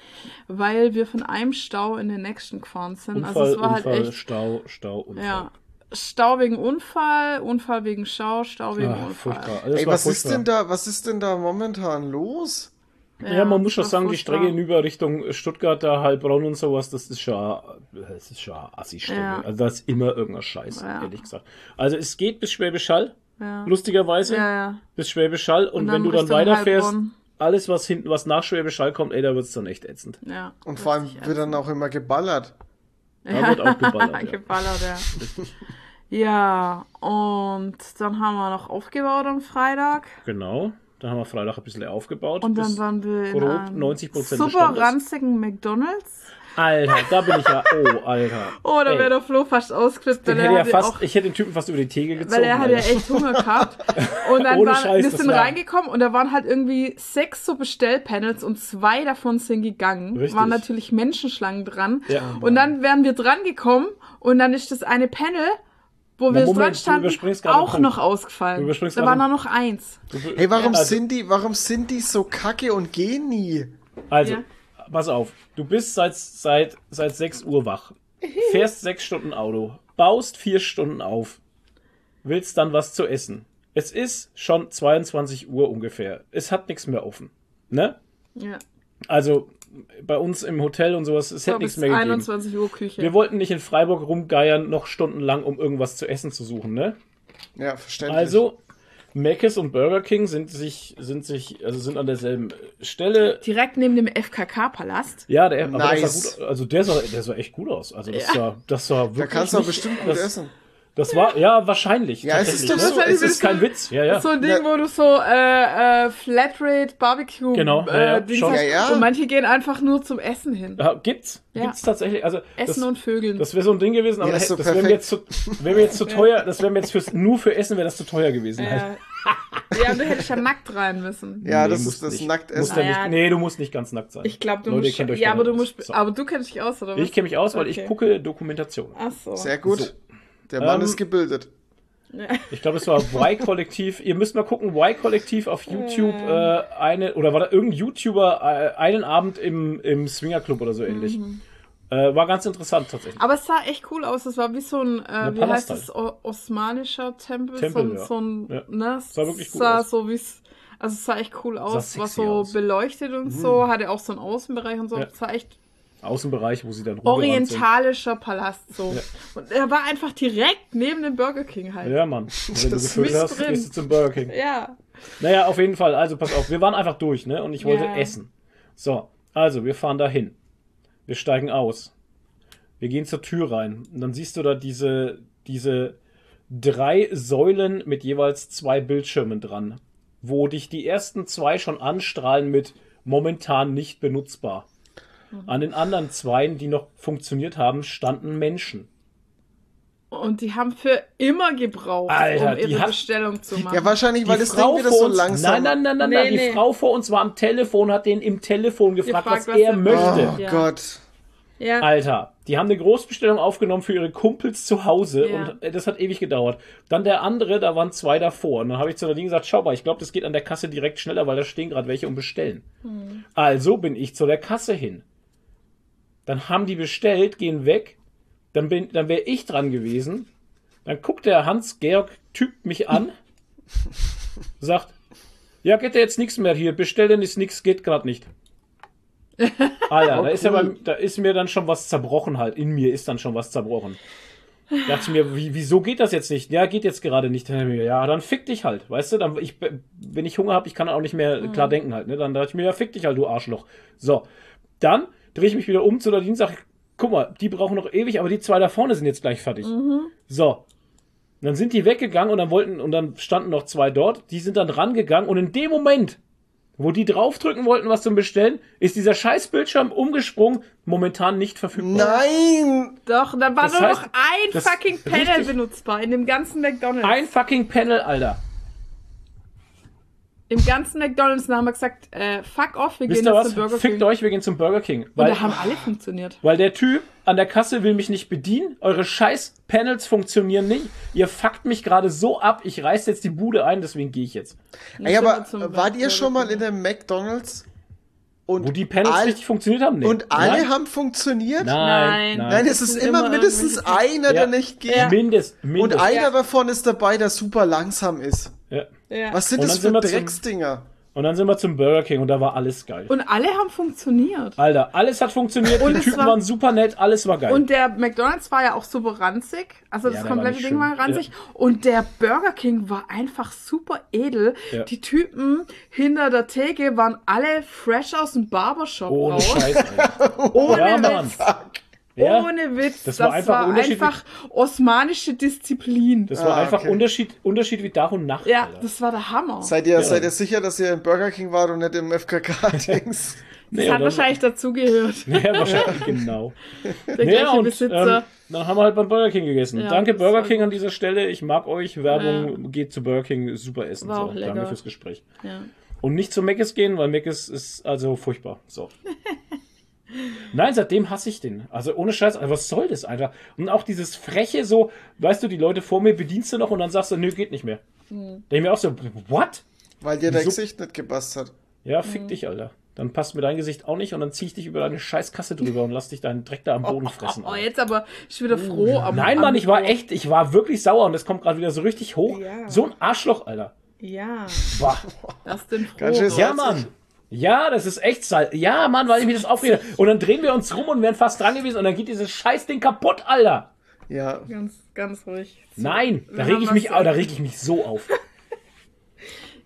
weil wir von einem Stau in den nächsten gefahren sind. Unfall, also es war Unfall, halt echt Stau, Stau, Unfall. Ja. Stau wegen Unfall, Unfall wegen Stau, Stau wegen Ah, Unfall. furchtbar. Also, Ey, was ist furchtbar. denn da, was ist denn da momentan los? Ja, man muss schon sagen, war die Strecke furchtbar. hinüber Richtung Stuttgart, da Heilbronn und sowas, das ist schon, das ist schon Assi-Strecke. Ja. Also da ist immer irgendein Scheiß, Ja. ehrlich gesagt. Also es geht bis Schwäbisch Hall, Ja. lustigerweise, Ja, ja. bis Schwäbisch Hall. Und, Und wenn du dann Richtung weiterfährst, Heilbronn. Alles was hinten, was nach Schwäbisch Hall kommt, ey, da wird's dann echt ätzend. Ja. Und vor allem wird dann auch immer geballert. Da wird auch geballert, <laughs> ja. geballert, ja. <laughs> Ja, und dann haben wir noch aufgebaut am Freitag. Genau. Da haben wir Freitag ein bisschen aufgebaut. Und dann waren wir in grob einem 90% des super ranzigen McDonalds. Alter, da bin ich ja. Oh, Alter. Oh, da wäre der Flo fast ausgeflippt, hätte er ja fast, auch ich hätte den Typen fast über die Theke gezogen. Weil er hat ja echt Hunger gehabt. <laughs> Und dann Ohne waren, Scheiß, wir sind war- reingekommen und da waren halt irgendwie sechs so Bestellpanels und zwei davon sind gegangen. Richtig. Waren natürlich Menschenschlangen dran. Ja. Und dann wären wir dran gekommen und dann ist das eine Panel, wo Na, wir Moment, dran standen, auch noch ausgefallen. Da war noch eins. Hey, warum Also- sind die, warum sind die so kacke und gehen nie? Also, Ja. Pass auf. Du bist seit, seit, seit 6 Uhr wach. Fährst 6 Stunden Auto. Baust 4 Stunden auf. Willst dann was zu essen. Es ist schon 22 Uhr ungefähr. Es hat nichts mehr offen. Ne? Ja. Also, bei uns im Hotel und sowas, es hätte nichts mehr gegeben. 21 Uhr Küche. Wir wollten nicht in Freiburg rumgeiern, noch stundenlang, um irgendwas zu essen zu suchen, ne? Ja, verständlich. Also, Mc's und Burger King sind sich, sind sich, also sind an derselben Stelle. Direkt neben dem FKK-Palast. Ja, der, aber Nice. der sah gut, also der sah, der sah echt gut aus. Also das sah, das sah wirklich. da kannst du auch bestimmt gut essen. Das war, ja, wahrscheinlich. Ja, es ist ne? so, Es ist kein Witz. Ja, ja. So ein Ding, Ja. wo du so äh, äh, Flatrate Barbecue Genau, ja, ja, äh, Dings schon. hast. Ja, ja. Und manche gehen einfach nur zum Essen hin. Ja, gibt's. Ja. Gibt's tatsächlich. Also, Essen das, und Vögeln. das wäre so ein Ding gewesen, aber Ja, so das wäre mir jetzt zu, wäre mir jetzt zu <laughs> teuer, das wäre mir jetzt fürs, nur für Essen wäre das zu teuer gewesen. halt. ja. ja, und du hättest ja nackt rein müssen. Ja, Nee, das musst ist das ja Ah, ja. nee, du musst nicht ganz nackt sein. Ich glaube, du Leute, musst. ihr kennt euch ja, aber du musst. So. Aber du kennst dich aus, oder was? Ich kenne mich aus, weil ich Okay. gucke Dokumentation. Ach so. Sehr gut. So. Der Mann Ähm, ist gebildet. <laughs> Ich glaube, es war Y-Kollektiv. Ihr müsst mal gucken, Y-Kollektiv auf YouTube äh, eine, oder war da irgendein YouTuber äh, einen Abend im, im Swingerclub oder so ähnlich. Mhm. Äh, war ganz interessant tatsächlich. Aber es sah echt cool aus. Es war wie so ein, äh, wie heißt das, o osmanischer Tempel? Tempel, so, ein- ja. so ein, Ja. ne? Sah wirklich gut sah aus. so wie's, also es sah echt cool aus. War so aus. Mhm. beleuchtet und so. Hatte auch so einen Außenbereich und so. Ja. Es sah echt Außenbereich, wo sie dann orientalischer Palast so. Ja. Und er war einfach direkt neben dem Burger King halt. sind. Ja, Mann. Und <laughs> wenn du Das gefüllt ist hast, drin. gehst du zum Burger King. Ja. Naja, auf jeden Fall. Also pass auf, wir waren einfach durch, ne? Und ich wollte Ja. essen. So, also wir fahren dahin. Wir steigen aus. Wir gehen zur Tür rein. Und dann siehst du da diese, diese drei Säulen mit jeweils zwei Bildschirmen dran, wo dich die ersten zwei schon anstrahlen mit momentan nicht benutzbar. An den anderen zweien, die noch funktioniert haben, standen Menschen. Und die haben für immer gebraucht, Alter, um die ihre hat- Bestellung zu machen. Ja, wahrscheinlich, weil Die das Frau Ding wieder so uns, langsam. Nein, nein, nein, nein, Nee, nein. Die nee. Frau vor uns war am Telefon, hat den im Telefon gefragt, Gefragt, was, was er er möchte. Oh Ja. Gott. ja. Alter, die haben eine Großbestellung aufgenommen für ihre Kumpels zu Hause Ja. und äh, das hat ewig gedauert. Dann der andere, da waren zwei davor. Und dann habe ich zu Nadine gesagt, schau mal, ich glaube, das geht an der Kasse direkt schneller, weil da stehen gerade welche und bestellen. Hm. Also bin ich zu der Kasse hin. Dann haben die bestellt, gehen weg. Dann, bin, dann wäre ich dran gewesen. Dann guckt der Hans-Georg, typt mich an, <laughs> sagt, ja, geht ja jetzt nichts mehr hier, bestellen ist nichts, geht gerade nicht. <laughs> Alter, Oh, da, ist ja cool. beim, da ist mir dann schon was zerbrochen halt. In mir ist dann schon was zerbrochen. Da dachte ich mir, wie, wieso geht das jetzt nicht? Ja, geht jetzt gerade nicht. Ja, dann fick dich halt. Weißt du, dann, ich, wenn ich Hunger habe, ich kann auch nicht mehr klar denken halt. Ne? Dann dachte ich mir, ja, fick dich halt, du Arschloch. So, dann drehe ich mich wieder um zu der Dienst, sag, guck mal, die brauchen noch ewig, aber die zwei da vorne sind jetzt gleich fertig. So. Dann sind die weggegangen und dann wollten, und dann standen noch zwei dort, die sind dann rangegangen und in dem Moment, wo die draufdrücken wollten, was zum Bestellen, ist dieser scheiß Bildschirm umgesprungen, momentan nicht verfügbar. Nein! Doch, da war Das nur heißt, noch ein fucking Panel richtig. benutzbar in dem ganzen McDonalds. Ein fucking Panel, Alter. Im ganzen McDonalds. Da haben wir gesagt, äh, fuck off, wir Wisst gehen jetzt was? zum Burger Fickt King. euch, wir gehen zum Burger King. Und Weil, da haben alle funktioniert. weil der Typ an der Kasse will mich nicht bedienen, eure scheiß Panels funktionionieren nicht, ihr fuckt mich gerade so ab, ich reiß jetzt die Bude ein, deswegen gehe ich jetzt. Ey, aber wart ihr schon mal in einem McDonalds? Und Wo die Panels all- richtig funktioniert haben? Nee. Und alle Nein. haben funktioniert? Nein, Nein. nein. Es ist immer immer mindestens irgendwelche- einer, der Ja. nicht geht. Ja. Mindest, Und mindest. einer Ja. davon ist dabei, der super langsam ist. Ja. Ja. Was sind das sind für Drecksdinger? Und dann sind wir zum Burger King und da war alles geil. Und alle haben funktioniert. Alter, alles hat funktioniert, Und die Typen war- waren super nett, alles war geil. Und der McDonalds war ja auch super ranzig. Also Ja, das komplette Ding schön. war ranzig. Und der Burger King war einfach super edel. Ja. Die Typen hinter der Theke waren alle fresh aus dem Barbershop Ohne raus. Scheiß, Alter. <laughs> Ohne Ja, Mann. Witz. Ja, Ohne Witz. Das Das, war war einfach einfach, unterschiedlich. osmanische Disziplin. das war Ah, einfach okay. Unterschied, Unterschied wie Tag und Nacht. ja, Alter. das war der Hammer. Seid ihr, Ja. seid ihr sicher, dass ihr im Burger King wart und nicht im FKK-Dings? <laughs> Nee, das hat und dann- wahrscheinlich dazugehört. <laughs> Ja, wahrscheinlich, genau. Der Naja, gleiche und Besitzer. ähm, dann haben wir halt beim Burger King gegessen. Ja, Danke das Burger war King an dieser Stelle. Ich mag euch. Werbung geht zu Burger King. Super Essen. War So, auch lecker. danke fürs Gespräch. ja. Und nicht zu Mc's gehen, weil Mc's ist also furchtbar. So. <laughs> Nein, seitdem hasse ich den. Also ohne Scheiß, also was soll das einfach? Und auch dieses freche so, weißt du, die Leute vor mir bedienst du noch und dann sagst du, nö, geht nicht mehr. Hm. Da ich mir auch so, what? Weil dir dein Wieso? Gesicht nicht gepasst hat. Ja, fick dich, Alter. Dann passt mir dein Gesicht auch nicht und dann zieh ich dich über deine scheiß Kasse drüber und lass dich deinen Dreck da am <laughs> Boden fressen. Oh, Alter. jetzt aber ich bin wieder froh. am- Nein, am Mann, ich war echt, ich war wirklich sauer und es kommt gerade wieder so richtig hoch. Ja. So ein Arschloch, Alter. Ja, Boah. das denn froh. Ganz schön war. Ja. Mann. Ja, das ist echt Salz. Ja, Mann, weil ich mich das aufrede. Und dann drehen wir uns rum und wären fast dran gewesen und dann geht dieses Scheißding kaputt, Alter. Ja. Ganz, ganz ruhig. Nein, da reg ich mich, da reg ich mich so auf. <laughs>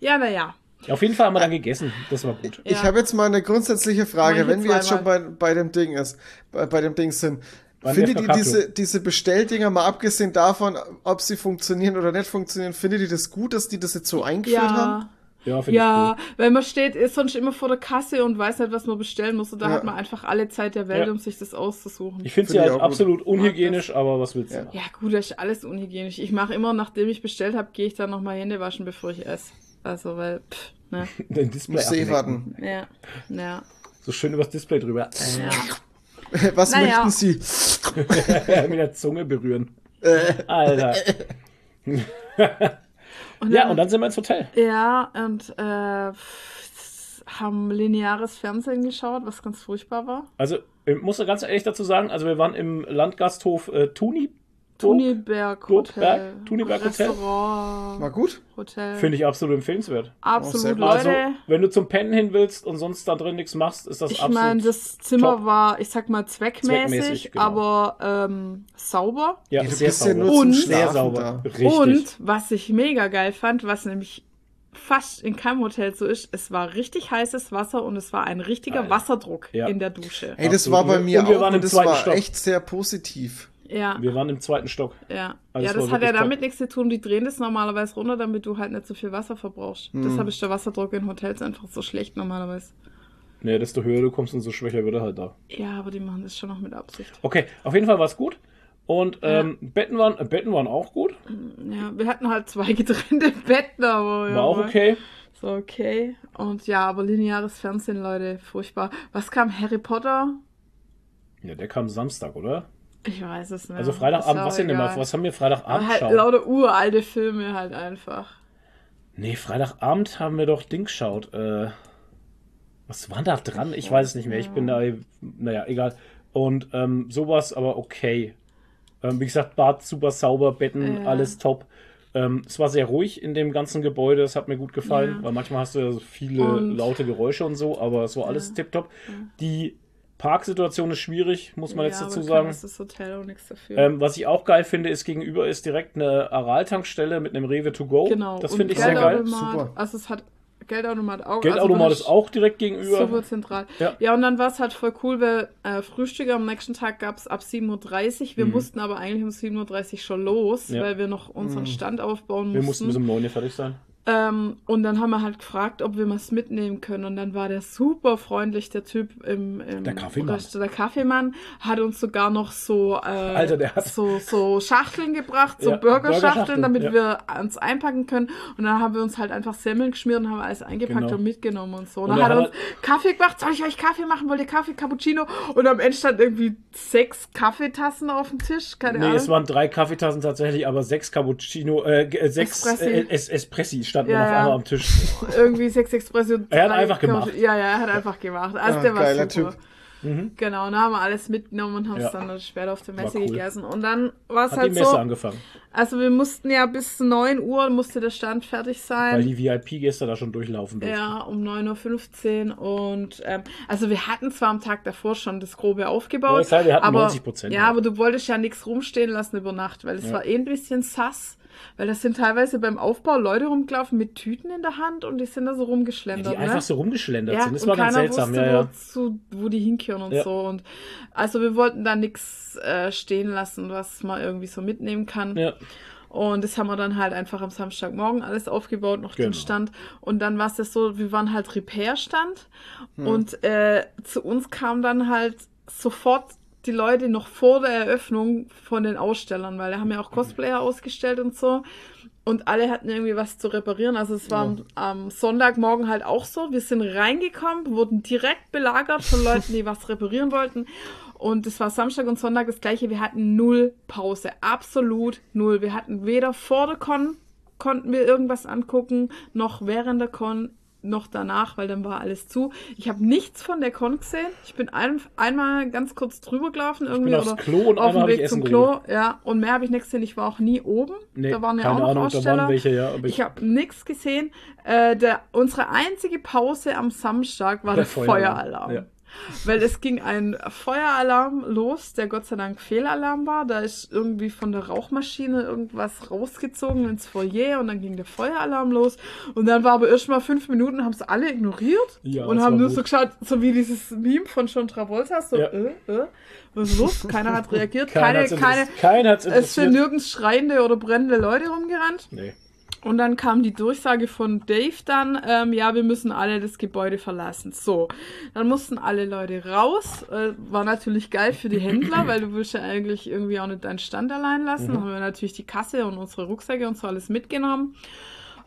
Ja, naja. Auf jeden Fall haben wir dann gegessen. Das war gut. Ich Ja. habe jetzt mal eine grundsätzliche Frage, wenn wir jetzt schon bei, bei dem Ding ist, bei, bei dem Ding sind. Beim Findet ihr diese, diese Bestelldinger, mal abgesehen davon, ob sie funktionieren oder nicht funktionieren, findet ihr das gut, dass die das jetzt so eingeführt haben? Ja, Ja, ja, wenn man steht, ist sonst immer vor der Kasse und weiß nicht, was man bestellen muss. Und da Ja. hat man einfach alle Zeit der Welt, Ja. um sich das auszusuchen. ich. Finde sie Finde ich halt absolut unhygienisch, aber was willst du Ja. machen? ja, gut, das ist alles unhygienisch. Ich mache immer, nachdem ich bestellt habe, gehe ich dann nochmal Hände waschen, bevor ich esse. Also, weil, pff, ne? <laughs> Den Display eh warten. Ja, ja. So schön übers Display drüber. ja. <laughs> Was Naja. möchten Sie? <laughs> Mit der Zunge berühren. Äh, Alter. Und Ja, dann- und dann sind wir ins Hotel. Ja, und äh, haben lineares Fernsehen geschaut, was ganz furchtbar war. Also, ich muss ganz ehrlich dazu sagen, also wir waren im Landgasthof äh, Tuni. Tuniberg? Hotel. Tuniberg Hotel? Restaurant. war gut? Hotel. Finde ich absolut empfehlenswert. Absolut, gut. Also, Leute. wenn du zum Pennen hin willst und sonst da drin nichts machst, ist das ich absolut. meine, das Zimmer top. war, ich sag mal, zweckmäßig, Zweckmäßig, genau. aber ähm, sauber. ja, du sehr ja sauber. nur zum Und- sehr sauber. Und was ich mega geil fand, was nämlich fast in keinem Hotel so ist, es war richtig heißes Wasser und es war ein richtiger Alter. Wasserdruck Ja. in der Dusche. Ey, das Absolut. war bei Und mir wir auch und das war Stock. echt sehr positiv. Ja, Wir waren im zweiten Stock. ja. Also ja, das hat ja damit nichts zu tun. Die drehen das normalerweise runter, damit du halt nicht so viel Wasser verbrauchst. Hm. Deshalb ist der Wasserdruck in Hotels einfach so schlecht normalerweise. Nee, desto höher du kommst, umso schwächer wird er halt da. Ja, aber die machen das schon noch mit Absicht. Okay, auf jeden Fall war es gut. Und ähm, Betten, waren, äh, Betten waren auch gut. Ja, wir hatten halt zwei <laughs> getrennte Betten, aber ja. War auch okay. So, okay. Und ja, aber lineares Fernsehen, Leute, furchtbar. Was kam? Harry Potter? Ja, der kam Samstag, oder? Ich weiß es nicht. Also Freitagabend, was denn immer? Was haben wir Freitagabend halt geschaut? lauter uralte Filme halt einfach. Nee, Freitagabend haben wir doch Ding geschaut. Äh, was war da dran? Ich weiß es nicht mehr. Ich bin da, naja, egal. Und ähm, sowas, aber okay. Ähm, wie gesagt, Bad super sauber, Betten, Ja. alles top. Ähm, es war sehr ruhig in dem ganzen Gebäude, das hat mir gut gefallen, Ja. weil manchmal hast du ja so viele Und- laute Geräusche und so, aber es war alles Ja. tipptopp. Die Parksituation ist schwierig, muss man jetzt ja, dazu aber sagen. Das Hotel auch nichts dafür. Ähm, was ich auch geil finde, ist gegenüber ist direkt eine Aral-Tankstelle mit einem Rewe to go. genau. Das finde ich sehr geil. Geldautomat, Super. Also es hat Geldautomat auch. Geldautomat also ist auch direkt gegenüber. Super zentral. Ja. Ja. und dann war es halt voll cool, weil äh, Frühstück am nächsten Tag gab es ab 7.30 Uhr. Wir mussten aber eigentlich um 7.30 Uhr schon los, Mhm. Ja. weil wir noch unseren Stand aufbauen Wir mussten. mussten bis um 9 Uhr fertig sein. Ähm, und dann haben wir halt gefragt, ob wir was mitnehmen können. Und dann war der super freundlich, der Typ im, im Der Kaffeemann. Der Kaffeemann hat uns sogar noch so, äh, Alter, der hat- so, so Schachteln gebracht, so Ja, Burgerschachteln, Burgerschachteln, damit ja. wir uns einpacken können. Und dann haben wir uns halt einfach Semmeln geschmiert und haben alles eingepackt Genau. und mitgenommen und so. Und, Und dann er hat er uns Kaffee gemacht. Soll ich euch Kaffee machen? Wollt ihr Kaffee, Cappuccino? Und am Ende stand irgendwie sechs Kaffeetassen auf dem Tisch. Keine Nee, Ahnung. es waren drei Kaffeetassen tatsächlich, aber sechs Cappuccino, äh, äh, sechs Espressi. äh, es Espressi standen Ja, auf ja. einmal am Tisch. <laughs> irgendwie sechs Espresso. Er hat einfach gemacht. Ja, ja, er hat einfach gemacht. Also Ah, der war geiler super. Typ. Genau, und dann haben wir alles mitgenommen und haben es Ja. dann später auf der Messe cool. gegessen. Und dann war es Hat die halt Messe so, angefangen, also wir mussten ja bis 9 Uhr musste der Stand fertig sein. weil die VIP-Gäste da schon durchlaufen durften. Ja, um 9.15 Uhr. Und ähm, also wir hatten zwar am Tag davor schon das Grobe aufgebaut. Ja, klar, wir hatten aber, 90%, Ja, ja. aber du wolltest ja nichts rumstehen lassen über Nacht, weil es Ja. war eh ein bisschen sass. Weil das sind teilweise beim Aufbau Leute rumgelaufen mit Tüten in der Hand und die sind da so Die rumgeschlendert. einfach ne? so rumgeschlendert Ja, sind. Das war ganz seltsam, wusste, ja, ja. Wozu, wo die hinkehren und Ja. so. Und also wir wollten da nichts äh, stehen lassen, was man irgendwie so mitnehmen kann. ja. Und das haben wir dann halt einfach am Samstagmorgen alles aufgebaut, noch den Genau. Stand. Und dann war es das so, wir waren halt Repair-Stand. Hm. Und äh, zu uns kamen dann halt sofort die Leute noch vor der Eröffnung von den Ausstellern, weil da haben ja auch Cosplayer ausgestellt und so. Und alle hatten irgendwie was zu reparieren. Also es war am, am Sonntagmorgen halt auch so. Wir sind reingekommen, wurden direkt belagert von Leuten, die <laughs> was reparieren wollten. Und es war Samstag und Sonntag das gleiche. Wir hatten null Pause. Absolut null. Wir hatten weder vor der Con konnten wir irgendwas angucken, noch während der Con, noch danach, weil dann war alles zu. Ich habe nichts von der Con gesehen. Ich bin ein, einmal ganz kurz drüber gelaufen irgendwie oder Klo auf dem Weg zum Klo. geholt. Ja, und mehr habe ich nichts gesehen. Ich war auch nie oben. Nee, da waren ja auch noch Ahnung, da Aussteller. waren welche, ja. Ich, Ich habe nichts gesehen. Äh, der, unsere einzige Pause am Samstag war Der der, Feueralarm. Feueralarm. Ja. Weil es ging ein Feueralarm los, der Gott sei Dank Fehlalarm war. Da ist irgendwie von der Rauchmaschine irgendwas rausgezogen ins Foyer und dann ging der Feueralarm los. Und dann war aber erst mal fünf Minuten, haben es alle ignoriert Ja, und haben nur gut. so geschaut, so wie dieses Meme von John Travolta, so, Ja. äh, äh, was ist los? Keiner hat reagiert, <laughs> keiner keine, keine, hat's es sind nirgends schreiende oder brennende Leute rumgerannt. Nee. Und dann kam die Durchsage von Dave dann, ähm, ja, wir müssen alle das Gebäude verlassen. So, dann mussten alle Leute raus. Äh, war natürlich geil für die Händler, weil du willst ja eigentlich irgendwie auch nicht deinen Stand allein lassen. Mhm. Dann haben wir natürlich die Kasse und unsere Rucksäcke und so alles mitgenommen.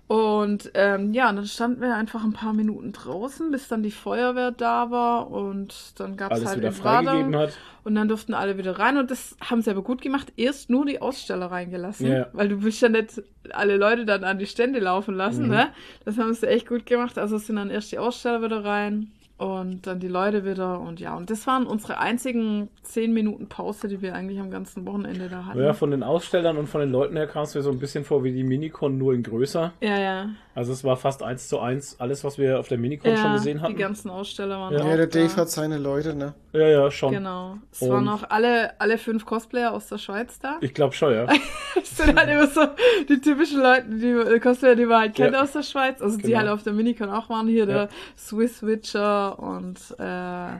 Und ähm, ja, und dann standen wir einfach ein paar Minuten draußen, bis dann die Feuerwehr da war und dann gab es halt wieder freigegeben hat. Und dann durften alle wieder rein und das haben sie aber gut gemacht. Erst nur die Aussteller reingelassen, Ja. weil du willst ja nicht alle Leute dann an die Stände laufen lassen, Mhm. ne? Das haben sie echt gut gemacht. Also es sind dann erst die Aussteller wieder rein und dann die Leute wieder und ja, und das waren unsere einzigen zehn Minuten Pause, die wir eigentlich am ganzen Wochenende da hatten. Ja, von den Ausstellern und von den Leuten her kam es mir so ein bisschen vor wie die Minicon, nur in größer. ja, ja. Also es war fast eins zu eins alles, was wir auf der Minicon ja schon gesehen die hatten. ganzen Aussteller waren Ja. auch Ja, der da. Dave hat seine Leute, ne? Ja, ja, schon. Genau. Es Und- waren auch alle, alle fünf Cosplayer aus der Schweiz da. Ich glaube schon, ja. <laughs> Das sind halt immer so die typischen Leute, die äh, Cosplayer, die man halt kennt Ja. aus der Schweiz. Also die Genau. halt auf der Minicon auch waren. Hier Ja. der Swiss Witcher und äh,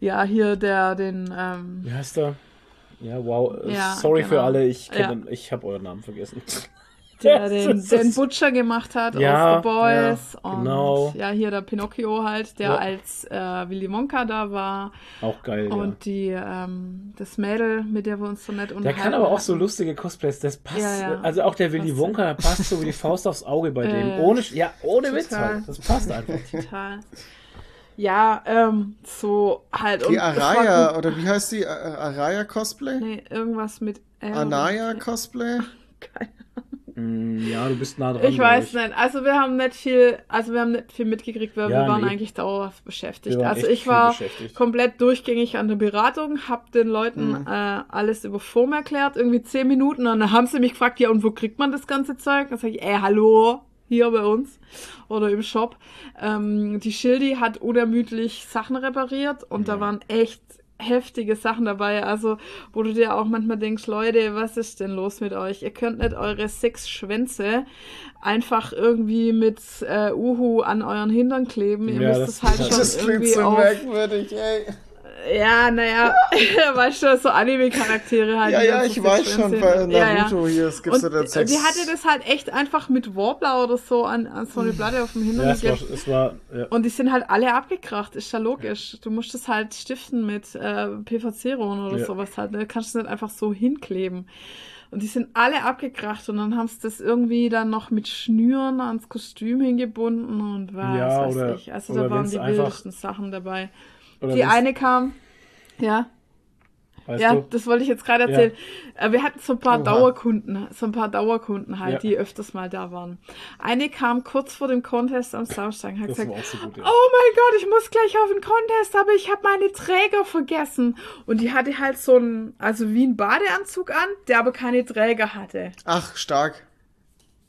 ja, hier der den ähm, Wie heißt der? Ja, wow. Ja, Sorry für genau. alle, ich, kenn ich habe euren Namen vergessen. Der <laughs> den, den Butcher gemacht hat Ja, aus The Boys. ja, und genau. ja, hier der Pinocchio halt, der Ja. als äh, Willy Wonka da war. Auch geil, Und die ähm, das Mädel, mit der wir uns so nett ja. Der unterhalten kann aber auch so lustige Cosplays, das passt. Ja, ja. Also auch der Willy. Wonka, der passt so wie die Faust aufs Auge bei dem. ja. Ohne, ja, ohne Witz halt. Das passt einfach. Total. Ja, ähm, so halt. und Die Araya, oder wie heißt die? Äh, Araya Cosplay? Nee, irgendwas mit R. Anaya Cosplay? <laughs> Keine Mm, Ja, du bist nah dran. Ich weiß nicht. Also wir haben nicht viel, also wir haben nicht viel mitgekriegt, weil Ja, wir waren nee. eigentlich dauerhaft beschäftigt. Also ich war komplett durchgängig an der Beratung, habe den Leuten Mhm. äh, alles über Form erklärt, irgendwie zehn Minuten, und dann haben sie mich gefragt, ja und wo kriegt man das ganze Zeug? Dann sage ich, ey, hallo, hier bei uns oder im Shop. Ähm, die Schildi hat unermüdlich Sachen repariert und da Mhm. waren echt heftige Sachen dabei, also wo du dir auch manchmal denkst, Leute, was ist denn los mit euch? Ihr könnt nicht eure sechs Schwänze einfach irgendwie mit äh, Uhu an euren Hintern kleben. Ihr Ja, müsst das es halt <laughs> schon Das klingt irgendwie so auf. merkwürdig, ey. Ja, naja, <laughs> weißt du, so Anime-Charaktere halt. Ja, ja, dann ich weiß schon, bei Ja, ja. Naruto hier, es gibt Und so den Sex. die hatte das halt echt einfach mit Warbler oder so an, an so eine Platte auf dem Hintern Ja, es war, es war ja. Und die sind halt alle abgekracht, ist ja logisch. Du musst das halt stiften mit äh, PVC-Rohren oder Ja. sowas halt. Ne? Du kannst es nicht einfach so hinkleben. Und die sind alle abgekracht und dann haben sie das irgendwie dann noch mit Schnüren ans Kostüm hingebunden und was Ja, weiß oder- ich. Also oder da waren wenn's die einfach- wildesten Sachen dabei. Oder die wenn's- eine kam, ja, weißt ja, du? das wollte ich jetzt gerade erzählen. Äh, Wir hatten so ein paar Oha. Dauerkunden, so ein paar Dauerkunden halt, Ja. die öfters mal da waren. Eine kam kurz vor dem Contest am Samstag und hat Das gesagt, so gut, ja. Oh mein Gott, ich muss gleich auf den Contest, aber ich habe meine Träger vergessen. Und die hatte halt so einen, also wie einen Badeanzug an, der aber keine Träger hatte. Ach, stark.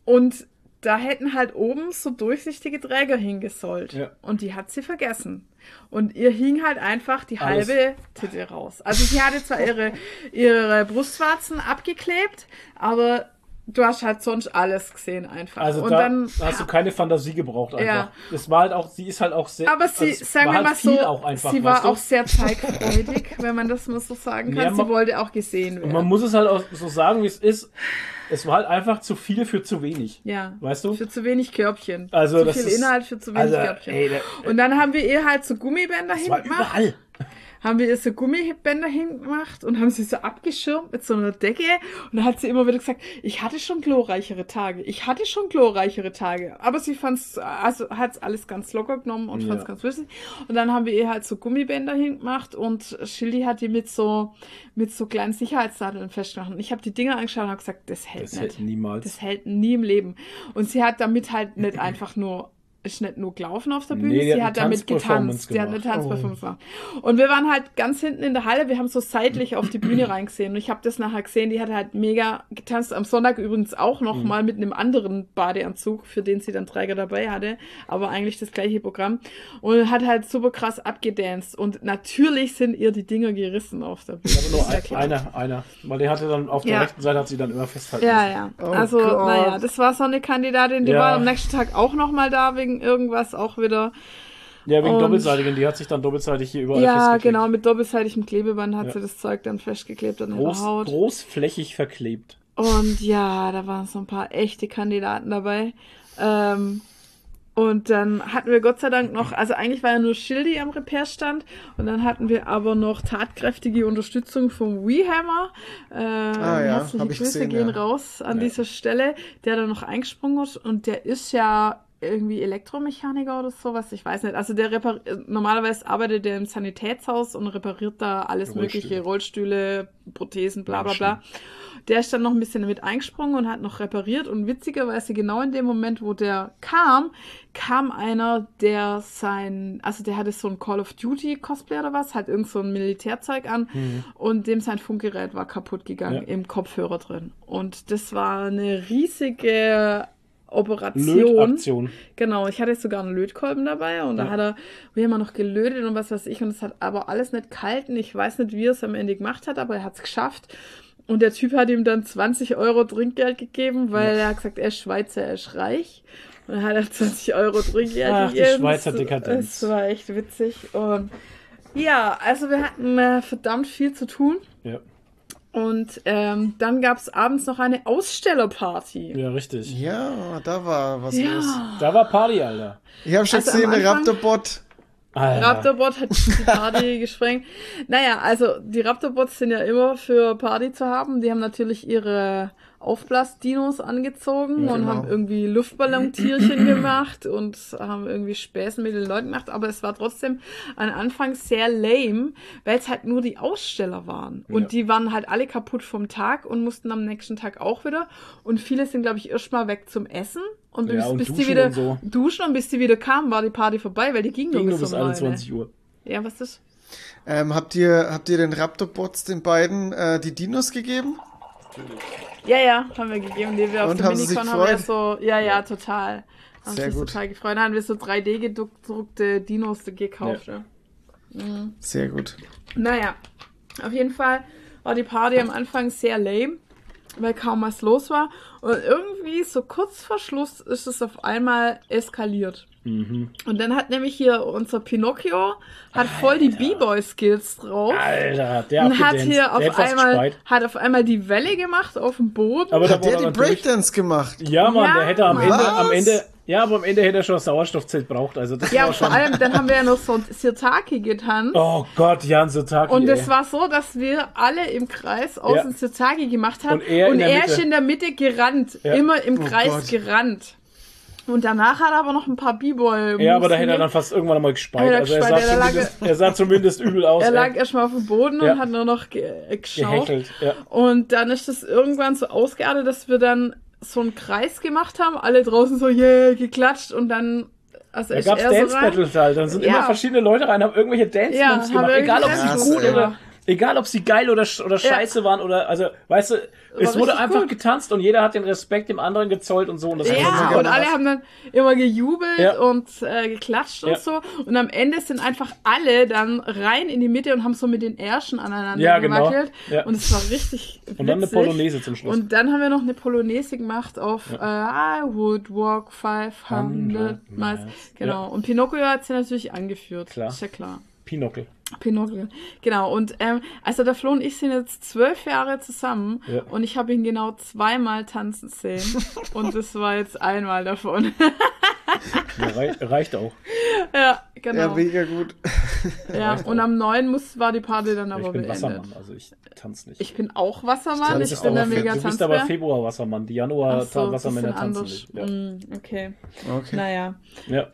Und da hätten halt oben so durchsichtige Träger hingesollt. Ja. Und die hat sie vergessen. Und ihr hing halt einfach die Alles. halbe Titte raus. Also sie hatte zwar ihre, ihre Brustwarzen abgeklebt, aber du hast halt sonst alles gesehen einfach. Also und da dann hast du keine Fantasie gebraucht einfach. Ja. Das war halt auch, sie ist halt auch sehr. Aber sie, also es sagen wir halt mal viel so, auch einfach, sie war du? auch sehr zeigfreudig, <laughs> wenn man das mal so sagen kann. Ja, sie man- wollte auch gesehen Und man werden. muss es halt auch so sagen, wie es ist. Es war halt einfach zu viel für zu wenig. Ja. Weißt du? Für zu wenig Körbchen. Also zu das viel ist- Inhalt für zu wenig Also, Körbchen. ey, der- Und dann haben wir ihr halt so Gummibänder Es war hingemacht. überall. Haben wir ihr so Gummibänder hingemacht und haben sie so abgeschirmt mit so einer Decke. Und dann hat sie immer wieder gesagt, ich hatte schon glorreichere Tage. Ich hatte schon glorreichere Tage. Aber sie fand's, also hat's alles ganz locker genommen und Ja. fand's ganz witzig. Und dann haben wir ihr halt so Gummibänder hingemacht und Schildi hat die mit so, mit so kleinen Sicherheitsnadeln festgemacht. Und ich habe die Dinger angeschaut und habe gesagt, das hält Das nicht. hält niemals. Das hält nie im Leben. Und sie hat damit halt nicht <clears throat> einfach nur, ist nicht nur gelaufen auf der Bühne, Nee, die sie hat damit Tanzperformance getanzt. Die hat eine gemacht. Oh. Tanzperformance gemacht. Und wir waren halt ganz hinten in der Halle, wir haben so seitlich auf die Bühne <clears throat> reingesehen. Und ich habe das nachher gesehen, die hat halt mega getanzt. Am Sonntag übrigens auch noch Mhm. mal mit einem anderen Badeanzug, für den sie dann Träger dabei hatte. Aber eigentlich das gleiche Programm. Und hat halt super krass abgedanced. Und natürlich sind ihr die Dinger gerissen auf der Bühne. Aber nur ein, einer, einer. Weil der hatte dann auf der Ja. rechten Seite hat sie dann immer festhalten Ja, müssen. ja. Oh also, Gott. naja, das war so eine Kandidatin, die Ja. war am nächsten Tag auch nochmal da, wegen irgendwas auch wieder. Ja, wegen Und- doppelseitigen, die hat sich dann doppelseitig hier überall ja, festgeklebt. genau, mit doppelseitigem Klebeband hat Ja. sie das Zeug dann festgeklebt an ihrer Groß, Haut. großflächig verklebt. Und ja, da waren so ein paar echte Kandidaten dabei. Ähm, und dann hatten wir Gott sei Dank noch, also eigentlich war ja nur Schildi am Repairstand und dann hatten wir aber noch tatkräftige Unterstützung vom WeHammer. Äh, Ah ja, herzliche Grüße gesehen, gehen ja. raus an Ja. dieser Stelle, der da noch eingesprungen ist und der ist ja irgendwie Elektromechaniker oder sowas, ich weiß nicht. Also der repar normalerweise arbeitet er im Sanitätshaus und repariert da alles Rollstühle. mögliche, Rollstühle, Prothesen, bla bla bla. Der ist dann noch ein bisschen mit eingesprungen und hat noch repariert. Und witzigerweise, genau in dem Moment, wo der kam, kam einer, der sein, also der hatte so ein Call of Duty Cosplay oder was, hat irgend so ein Militärzeug an und dem sein Funkgerät war kaputt gegangen Ja. im Kopfhörer drin. Und das war eine riesige Operation. Lötaktion. Genau, ich hatte sogar einen Lötkolben dabei und da Ja. hat er, wir haben noch gelötet und was weiß ich und es hat aber alles nicht kalten. Ich weiß nicht, wie er es am Ende gemacht hat, aber er hat es geschafft. Und der Typ hat ihm dann 20 Euro Trinkgeld gegeben, weil er hat gesagt, er ist Schweizer, er ist reich. Und dann hat er 20 Euro Trinkgeld Ach, die gegeben. Schweizer Es- Dekadenz. Es war echt witzig. Und ja, also wir hatten äh, verdammt viel zu tun. Ja, Und ähm, dann gab es abends noch eine Ausstellerparty. ja, richtig. Ja, da war was los. Ja. Da war Party, Alter. Ich habe schon Also gesehen, der Raptorbot. Alter. Raptorbot hat die <laughs> Party gesprengt. Naja, also die Raptorbots sind ja immer für Party zu haben. Die haben natürlich ihre Aufblasdinos angezogen Ja, und genau. haben irgendwie Luftballontierchen <clears throat> gemacht und haben irgendwie Späße mit den Leuten gemacht. Aber es war trotzdem am Anfang sehr lame, weil es halt nur die Aussteller waren. Und Ja. die waren halt alle kaputt vom Tag und mussten am nächsten Tag auch wieder. Und viele sind, glaube ich, erstmal weg zum Essen. Und Ja, bis, und bis die duschen wieder und so. duschen und bis die wieder kamen, war die Party vorbei, weil die ging, Ging nur bis bis neun. 21 Uhr. Ja, was ist? Ähm, habt ihr, habt ihr den Raptor-Bots den beiden äh, die Dinos gegeben? Ja, ja, haben wir gegeben. Die wir auf Und sich Minicon haben wir so, ja, ja, total. Haben Sehr sich gut. total gefreut. Dann haben wir so 3D-gedruckte Dinos gekauft. Ja. Ja. Sehr gut. Naja, auf jeden Fall war die Party am Anfang sehr lame, weil kaum was los war. Und irgendwie so kurz vor Schluss ist es auf einmal eskaliert. Mhm. Und dann hat nämlich hier unser Pinocchio hat voll die B-Boy-Skills drauf. Alter, der Und hat hier der auf hat einmal, gespeit. hat auf einmal die Welle gemacht auf dem Boden. Aber Hat der die er Breakdance gemacht? Ja, Mann, Ja, der hätte am Mann. Ende, am Was? Ende, ja, aber am Ende hätte er schon ein Sauerstoffzelt braucht. Also das Ja, war vor schon. allem, dann haben wir ja noch so ein Sirtaki getanzt. Oh Gott, Jan Sotaki. Und es war so, dass wir alle im Kreis außen Ja. Sirtaki gemacht haben. Und er in der ist in der Mitte gerannt. Ja. Immer im Oh Kreis Gott. gerannt. Und danach hat er aber noch ein paar B-Boy. Ja, aber da hätte er dann fast irgendwann mal gespeit. Er Also er sah, ja, zumindest, er sah zumindest übel aus. Er lag erstmal auf dem Boden Ja. und hat nur noch ge äh, geschaut. Ja. Und dann ist das irgendwann so ausgeartet, dass wir dann so einen Kreis gemacht haben, alle draußen so, yeah, geklatscht und dann, also Da er so Dance rein. Battles halt. Dann sind Ja. immer verschiedene Leute rein, haben irgendwelche Dance Ja, Moves haben gemacht. Egal ob sie gut oder. Egal ob sie geil oder, oder scheiße waren oder also, weißt du, es wurde einfach gut. getanzt und jeder hat den Respekt dem anderen gezollt und so. Und das Ja, und alle haben dann immer gejubelt Ja. und äh, geklatscht Ja. und so. Und am Ende sind einfach alle dann rein in die Mitte und haben so mit den Ärschen aneinander Ja, genau. gewackelt. Ja. Und es war richtig Und dann eine witzig. Polonaise zum Schluss. Und dann haben wir noch eine Polonaise gemacht auf äh, I would walk 500 miles. miles. Genau. Ja. Und Pinocchio hat sie natürlich angeführt. Klar. Ist ja klar. Pinocchio. Pinocchio. Genau. Und ähm, also der Flo und ich sind jetzt zwölf Jahre zusammen Ja. und ich habe ihn genau zweimal tanzen sehen. <laughs> und das war jetzt einmal davon. Ja, rei reicht auch. ja, Ja, genau. mega gut. Ja, reicht und auch. am 9. muss, war die Party dann aber ich bin beendet. Wassermann, also ich tanze nicht. Ich bin auch Wassermann, ich auch bin der mega du bist aber Tanzbär. Februar Wassermann. Die Januar Ach so, tanzen anders. nicht. Ja. Mm, okay. Okay. Naja. ja.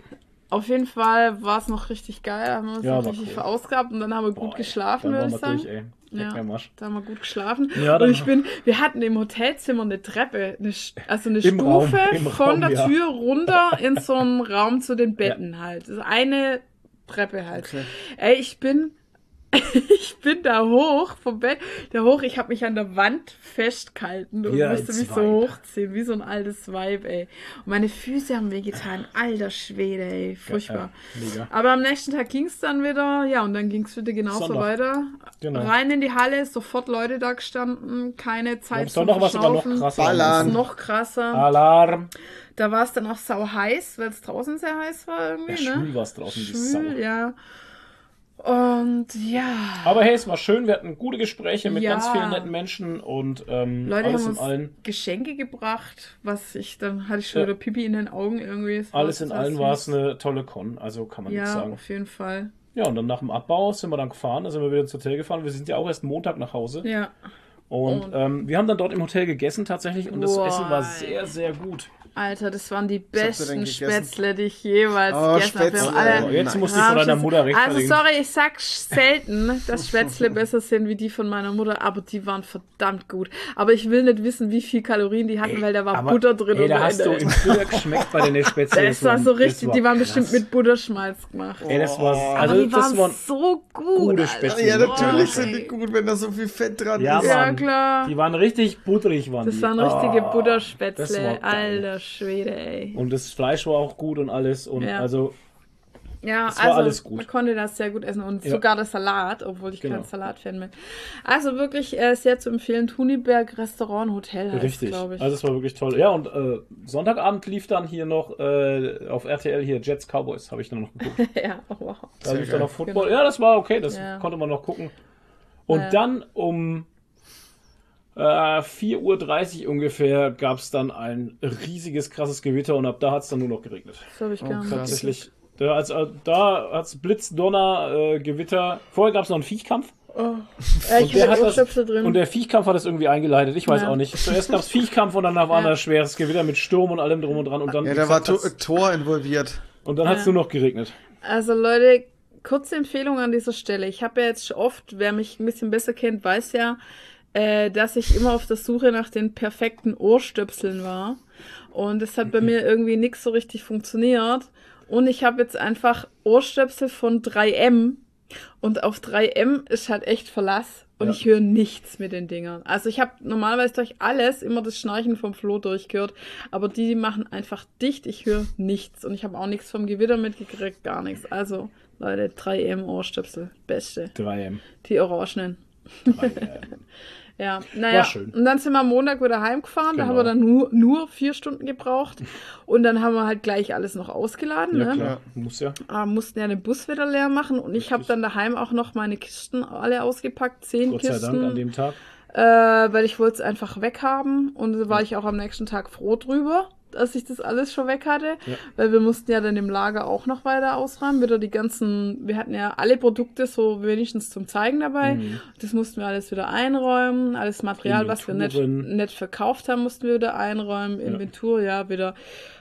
Auf jeden Fall war es noch richtig geil, haben wir uns Ja, noch richtig cool. verausgabt und dann haben wir gut Boah, geschlafen, würde ich sagen. durch, Ja. Da haben wir gut geschlafen. Ja, und ich bin, wir hatten im Hotelzimmer eine Treppe, eine, also eine Stufe Raum, von Raum, der ja. Tür runter <laughs> in so einen Raum zu den Betten halt. Also eine Treppe halt. Okay. Ey, ich bin, <laughs> ich bin da hoch vom Bett, da hoch, ich habe mich an der Wand festgehalten und Ja, musste mich so hochziehen, wie so ein altes Weib, ey. Und meine Füße haben wehgetan, alter Schwede, ey, furchtbar. Ja, mega. Aber am nächsten Tag ging es dann wieder, ja, und dann ging es wieder genauso Sonntag. weiter. Genau. Rein in die Halle, sofort Leute da gestanden, keine Zeit zum Sonntag war es noch krasser. Ballern. Noch krasser. Alarm. Da war es dann auch sau heiß, weil es draußen sehr heiß war irgendwie, Ja, ne? schwül war es draußen, die Sau. Schwül, ja. Und ja. Aber hey, es war schön. Wir hatten gute Gespräche mit Ja. ganz vielen netten Menschen und ähm, Leute alles haben in uns allen. Geschenke gebracht, was ich, dann hatte ich schon Ja. wieder Pipi in den Augen irgendwie. Alles in allen war es eine tolle Con, also kann man nichts Ja, sagen. auf jeden Fall. Ja, und dann nach dem Abbau sind wir dann gefahren, da sind wir wieder ins Hotel gefahren. Wir sind ja auch erst Montag nach Hause. Ja. Und Und- ähm, wir haben dann dort im Hotel gegessen tatsächlich und das Essen war ey. sehr, sehr gut. Alter, das waren die besten? Spätzle, die ich jeweils Oh, gegessen habe. Spätzle. Oh, jetzt musst du von deiner Mutter Also rechtfertigen. sorry, ich sag selten, dass <laughs> Spätzle besser sind wie die von meiner Mutter, aber die waren verdammt gut. Aber ich will nicht wissen, wie viel Kalorien die hatten, weil da war Aber, Butter drin. Ey, da hast du im Frühjahr geschmeckt bei den <laughs> Spätzle. Das war so richtig, die waren bestimmt krass. mit Butterschmalz gemacht. Ey, das war, Oh. also aber die das waren so gut. gute. Spätzle. Ja, natürlich Oh, sind die ey. gut, wenn da so viel Fett dran Ja, ist. Ja, Mann. Klar. Die waren richtig butterig, waren Das die. waren richtige Ah, Butterspätzle. Alter Schwede, ey. Und das Fleisch war auch gut und alles. Und Ja. also, Ja, Es war also alles gut. man konnte das sehr gut essen und Ja. sogar der Salat, obwohl ich Genau. kein Salatfan bin. Also wirklich äh, sehr zu empfehlen. Thuniberg Restaurant Hotel heißt, richtig. glaube ich. Also, es war wirklich toll. Ja, und äh, Sonntagabend lief dann hier noch äh, auf RTL hier Jets Cowboys, habe ich dann noch geguckt. <laughs> ja, oh, wow. Da Sehr lief geil. dann noch Football. Genau. Ja, das war okay, das Ja. konnte man noch gucken. Und dann um äh, 4.30 Uhr ungefähr gab es dann ein riesiges, krasses Gewitter und ab da hat es dann nur noch geregnet. Das habe ich Oh, gar nicht. Tatsächlich. Da, als, äh, da hat es Blitz, Donner, äh, Gewitter. Vorher gab es noch einen Viechkampf. Oh. Ja, ich Und der, habe hat das, und der Viechkampf hat das irgendwie eingeleitet. Ich weiß Ja. auch nicht. Zuerst gab es Viechkampf und danach war Ja. ein schweres Gewitter mit Sturm und allem drum und dran. Und dann, Ja, da war Tor involviert. und dann hat es Ja. nur noch geregnet. Also Leute, kurze Empfehlung an dieser Stelle. Ich habe ja jetzt schon oft, wer mich ein bisschen besser kennt, weiß ja, äh, dass ich immer auf der Suche nach den perfekten Ohrstöpseln war. Und es hat bei Mhm. mir irgendwie nichts so richtig funktioniert. Und ich habe jetzt einfach Ohrstöpsel von 3M. Und auf 3M ist halt echt Verlass. Und Ja. ich höre nichts mit den Dingern. Also ich habe normalerweise durch alles immer das Schnarchen vom Flo durchgehört. Aber die machen einfach dicht. Ich höre nichts. Und ich habe auch nichts vom Gewitter mitgekriegt. Gar nichts. Also, Leute, 3M Ohrstöpsel. Beste. 3M. Die Orangenen. 3M. <laughs> Ja, naja. War schön. Und dann sind wir am Montag wieder heimgefahren. Da Genau. haben wir dann nur, nur vier Stunden gebraucht. Und dann haben wir halt gleich alles noch ausgeladen. ja, ne? klar. Muss ja. Ah, mussten ja den Bus wieder leer machen. Und ich habe Richtig. dann daheim auch noch meine Kisten alle ausgepackt. Zehn Gott sei Kisten. Dank an dem Tag. äh, weil ich wollte es einfach weghaben. Und da war ich auch am nächsten Tag froh drüber, dass ich das alles schon weg hatte. Ja. Weil wir mussten ja dann im Lager auch noch weiter ausräumen. Wieder die ganzen, wir hatten ja alle Produkte so wenigstens zum Zeigen dabei. Mhm. Das mussten wir alles wieder einräumen. Alles Material, was wir nicht, Inventuren. nicht verkauft haben, mussten wir wieder einräumen. Inventur, ja, wieder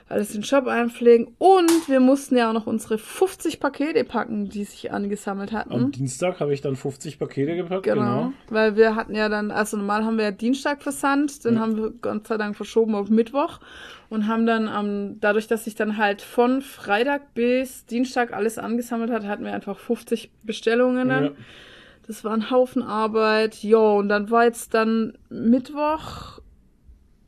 alles in den Shop einpflegen. Und wir mussten ja auch noch unsere 50 Pakete packen, die sich angesammelt hatten. Am Dienstag habe ich dann 50 Pakete gepackt. Genau. Genau. Weil wir hatten ja dann, also normal haben wir ja Dienstag versandt, dann Ja. haben wir Gott sei Dank verschoben auf Mittwoch und haben dann am, dadurch, dass sich dann halt von Freitag bis Dienstag alles angesammelt hat, hatten wir einfach 50 Bestellungen dann. Ja. Das war ein Haufen Arbeit. Jo, und dann war jetzt dann Mittwoch,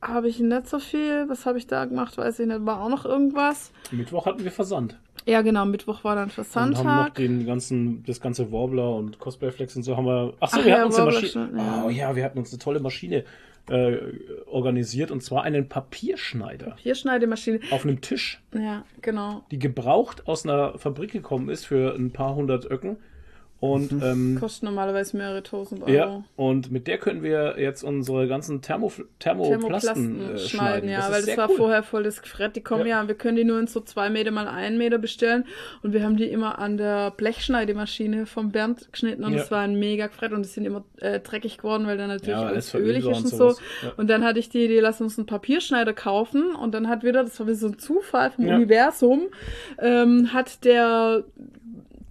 habe ich nicht so viel. Was habe ich da gemacht? Weiß ich nicht. War auch noch irgendwas. Mittwoch hatten wir Versand. Ja, genau, Mittwoch war dann Und haben noch Versandtag. den ganzen, das ganze Warbler und Cosplayflex und so haben wir. Achso, Ach wir ja, hatten uns eine Maschine. ja. Oh ja, wir hatten uns eine tolle Maschine äh, organisiert und zwar einen Papierschneider Hier Schneidemaschine. auf einem Tisch, Ja, genau. die gebraucht aus einer Fabrik gekommen ist für ein paar hundert Öcken. Und ähm, Kostet normalerweise mehrere tausend Euro. ja, und mit der können wir jetzt unsere ganzen Thermo, Thermoplasten Thermoplasten äh, schneiden, schneiden. ja, ist weil das war cool. vorher voll das Gefrett. Die kommen ja. Ja. wir können die nur in so zwei Meter mal einen Meter bestellen und wir haben die immer an der Blechschneidemaschine vom Bernd geschnitten und Ja. es war ein mega Gefrett und die sind immer äh, dreckig geworden, weil dann natürlich Ja, alles alles ölig ist und so. Ja. Und dann hatte ich die Idee, lass uns einen Papierschneider kaufen und dann hat wieder, das war wie so ein Zufall vom Ja. Universum, ähm, hat der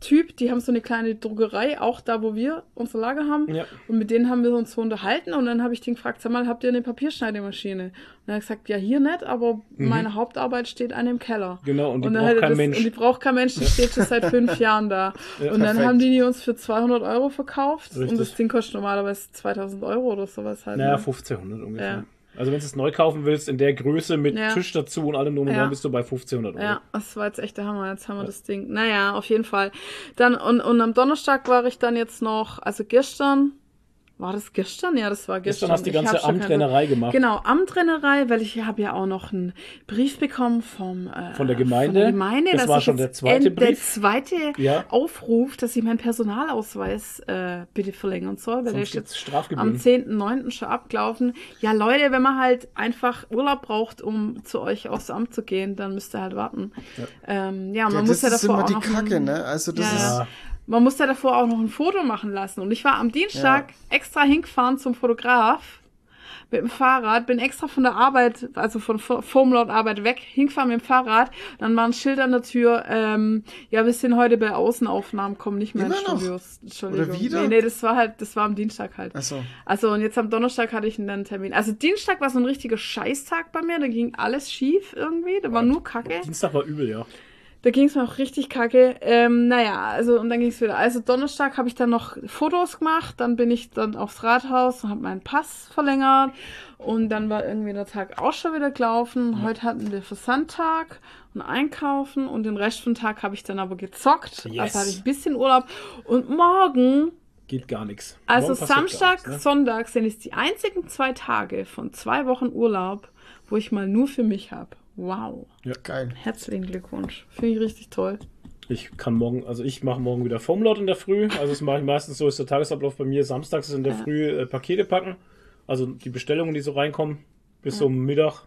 Typ, die haben so eine kleine Druckerei, auch da, wo wir unser Lager haben. Ja. Und mit denen haben wir uns so unterhalten und dann habe ich den gefragt, sag mal, habt ihr eine Papierschneidemaschine? Und er hat gesagt, ja, hier nicht, aber meine Hauptarbeit steht an dem Keller. Mhm. Genau, und die dann braucht kein das, Mensch. Und die braucht kein Mensch, die steht schon seit fünf <laughs> Jahren da. Ja, und dann perfekt. haben die die uns für 200 Euro verkauft und Richtig. das Ding kostet normalerweise 2000 Euro oder sowas halt. Naja, ne? 1500 ungefähr. Ja. Also wenn du es neu kaufen willst, in der Größe mit Ja. Tisch dazu und allem drum und Ja. dran, bist du bei 1500 Euro. Ja, das war jetzt echt der Hammer. Jetzt haben wir das Ding. Naja, auf jeden Fall. Dann, und, und am Donnerstag war ich dann jetzt noch, also gestern, war das gestern? Ja, das war gestern. Gestern hast du die ganze Amtrennerei gemacht. Genau, Amtrennerei, weil ich habe ja auch noch einen Brief bekommen vom, äh, Von der Gemeinde. Von der Gemeinde Das dass war ich schon der zweite end- Der Brief. zweite Ja. Aufruf, dass ich meinen Personalausweis äh, bitte verlängern soll, weil der Sonst ist gibt's jetzt Strafgebühren. am 10.9. schon abgelaufen. Ja, Leute, wenn man halt einfach Urlaub braucht, um zu euch aufs Amt zu gehen, dann müsst ihr halt warten. Ja, ähm, ja, man Ja, muss das ja ist davor immer auch die noch Kacke, ne? Also das Ja, ist. Ja. Man muss ja davor auch noch ein Foto machen lassen. Und ich war am Dienstag extra hingefahren zum Fotograf mit dem Fahrrad, bin extra von der Arbeit, also von Formlaut Arbeit weg, hingefahren mit dem Fahrrad. Dann war ein Schild an der Tür, ähm, ja, wir sind heute bei Außenaufnahmen, kommen nicht mehr Immer in? Studios. Entschuldigung. Oder wieder? Nee, nee, das war halt, das war am Dienstag halt. Achso. Also und jetzt am Donnerstag hatte ich einen Termin. Also Dienstag war so ein richtiger Scheißtag bei mir, da ging alles schief irgendwie, da war nur Kacke. Dienstag war übel, ja. Da ging es mir auch richtig kacke. Ähm, naja, also und dann ging es wieder. Also Donnerstag habe ich dann noch Fotos gemacht, dann bin ich dann aufs Rathaus und habe meinen Pass verlängert und dann war irgendwie der Tag auch schon wieder gelaufen. Heute hatten wir Versandtag und Einkaufen und den Rest vom Tag habe ich dann aber gezockt. Yes. Also hatte ich ein bisschen Urlaub und morgen Geht gar nichts. also Samstag, nichts, ne? Sonntag sind es die einzigen zwei Tage von zwei Wochen Urlaub, wo ich mal nur für mich habe. Wow. Geil. Herzlichen Glückwunsch. Finde ich richtig toll. Ich kann morgen, also ich mache morgen wieder Formlaut in der Früh. Also das mache ich meistens so, ist der Tagesablauf bei mir. Samstags ist in der Ja. Früh äh, Pakete packen. Also die Bestellungen, die so reinkommen, bis um Mittag.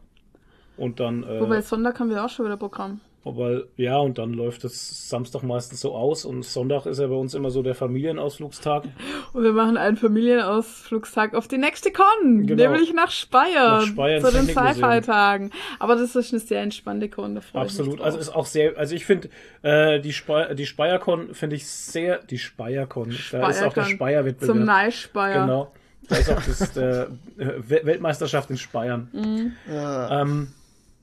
Und dann, äh, Wobei Sonntag haben wir auch schon wieder Programm. Weil, ja, und dann läuft es Samstag meistens so aus und Sonntag ist ja bei uns immer so der Familienausflugstag. Und wir machen einen Familienausflugstag auf die nächste Con, Genau. nämlich nach Speyer, Nach Speyer zu den. Sci-Fi-Tagen. Aber das ist eine sehr entspannte Con, da freue ich mich Absolut. Also ist auch sehr, also ich finde, äh, die, Spe die Speiercon finde ich sehr, die Speiercon, da ist auch der. Speyer-Wettbewerb. Zum Neischbeier. Genau. Da ist auch das, äh, We- Weltmeisterschaft in Speyern. Mhm. Ja. Ähm,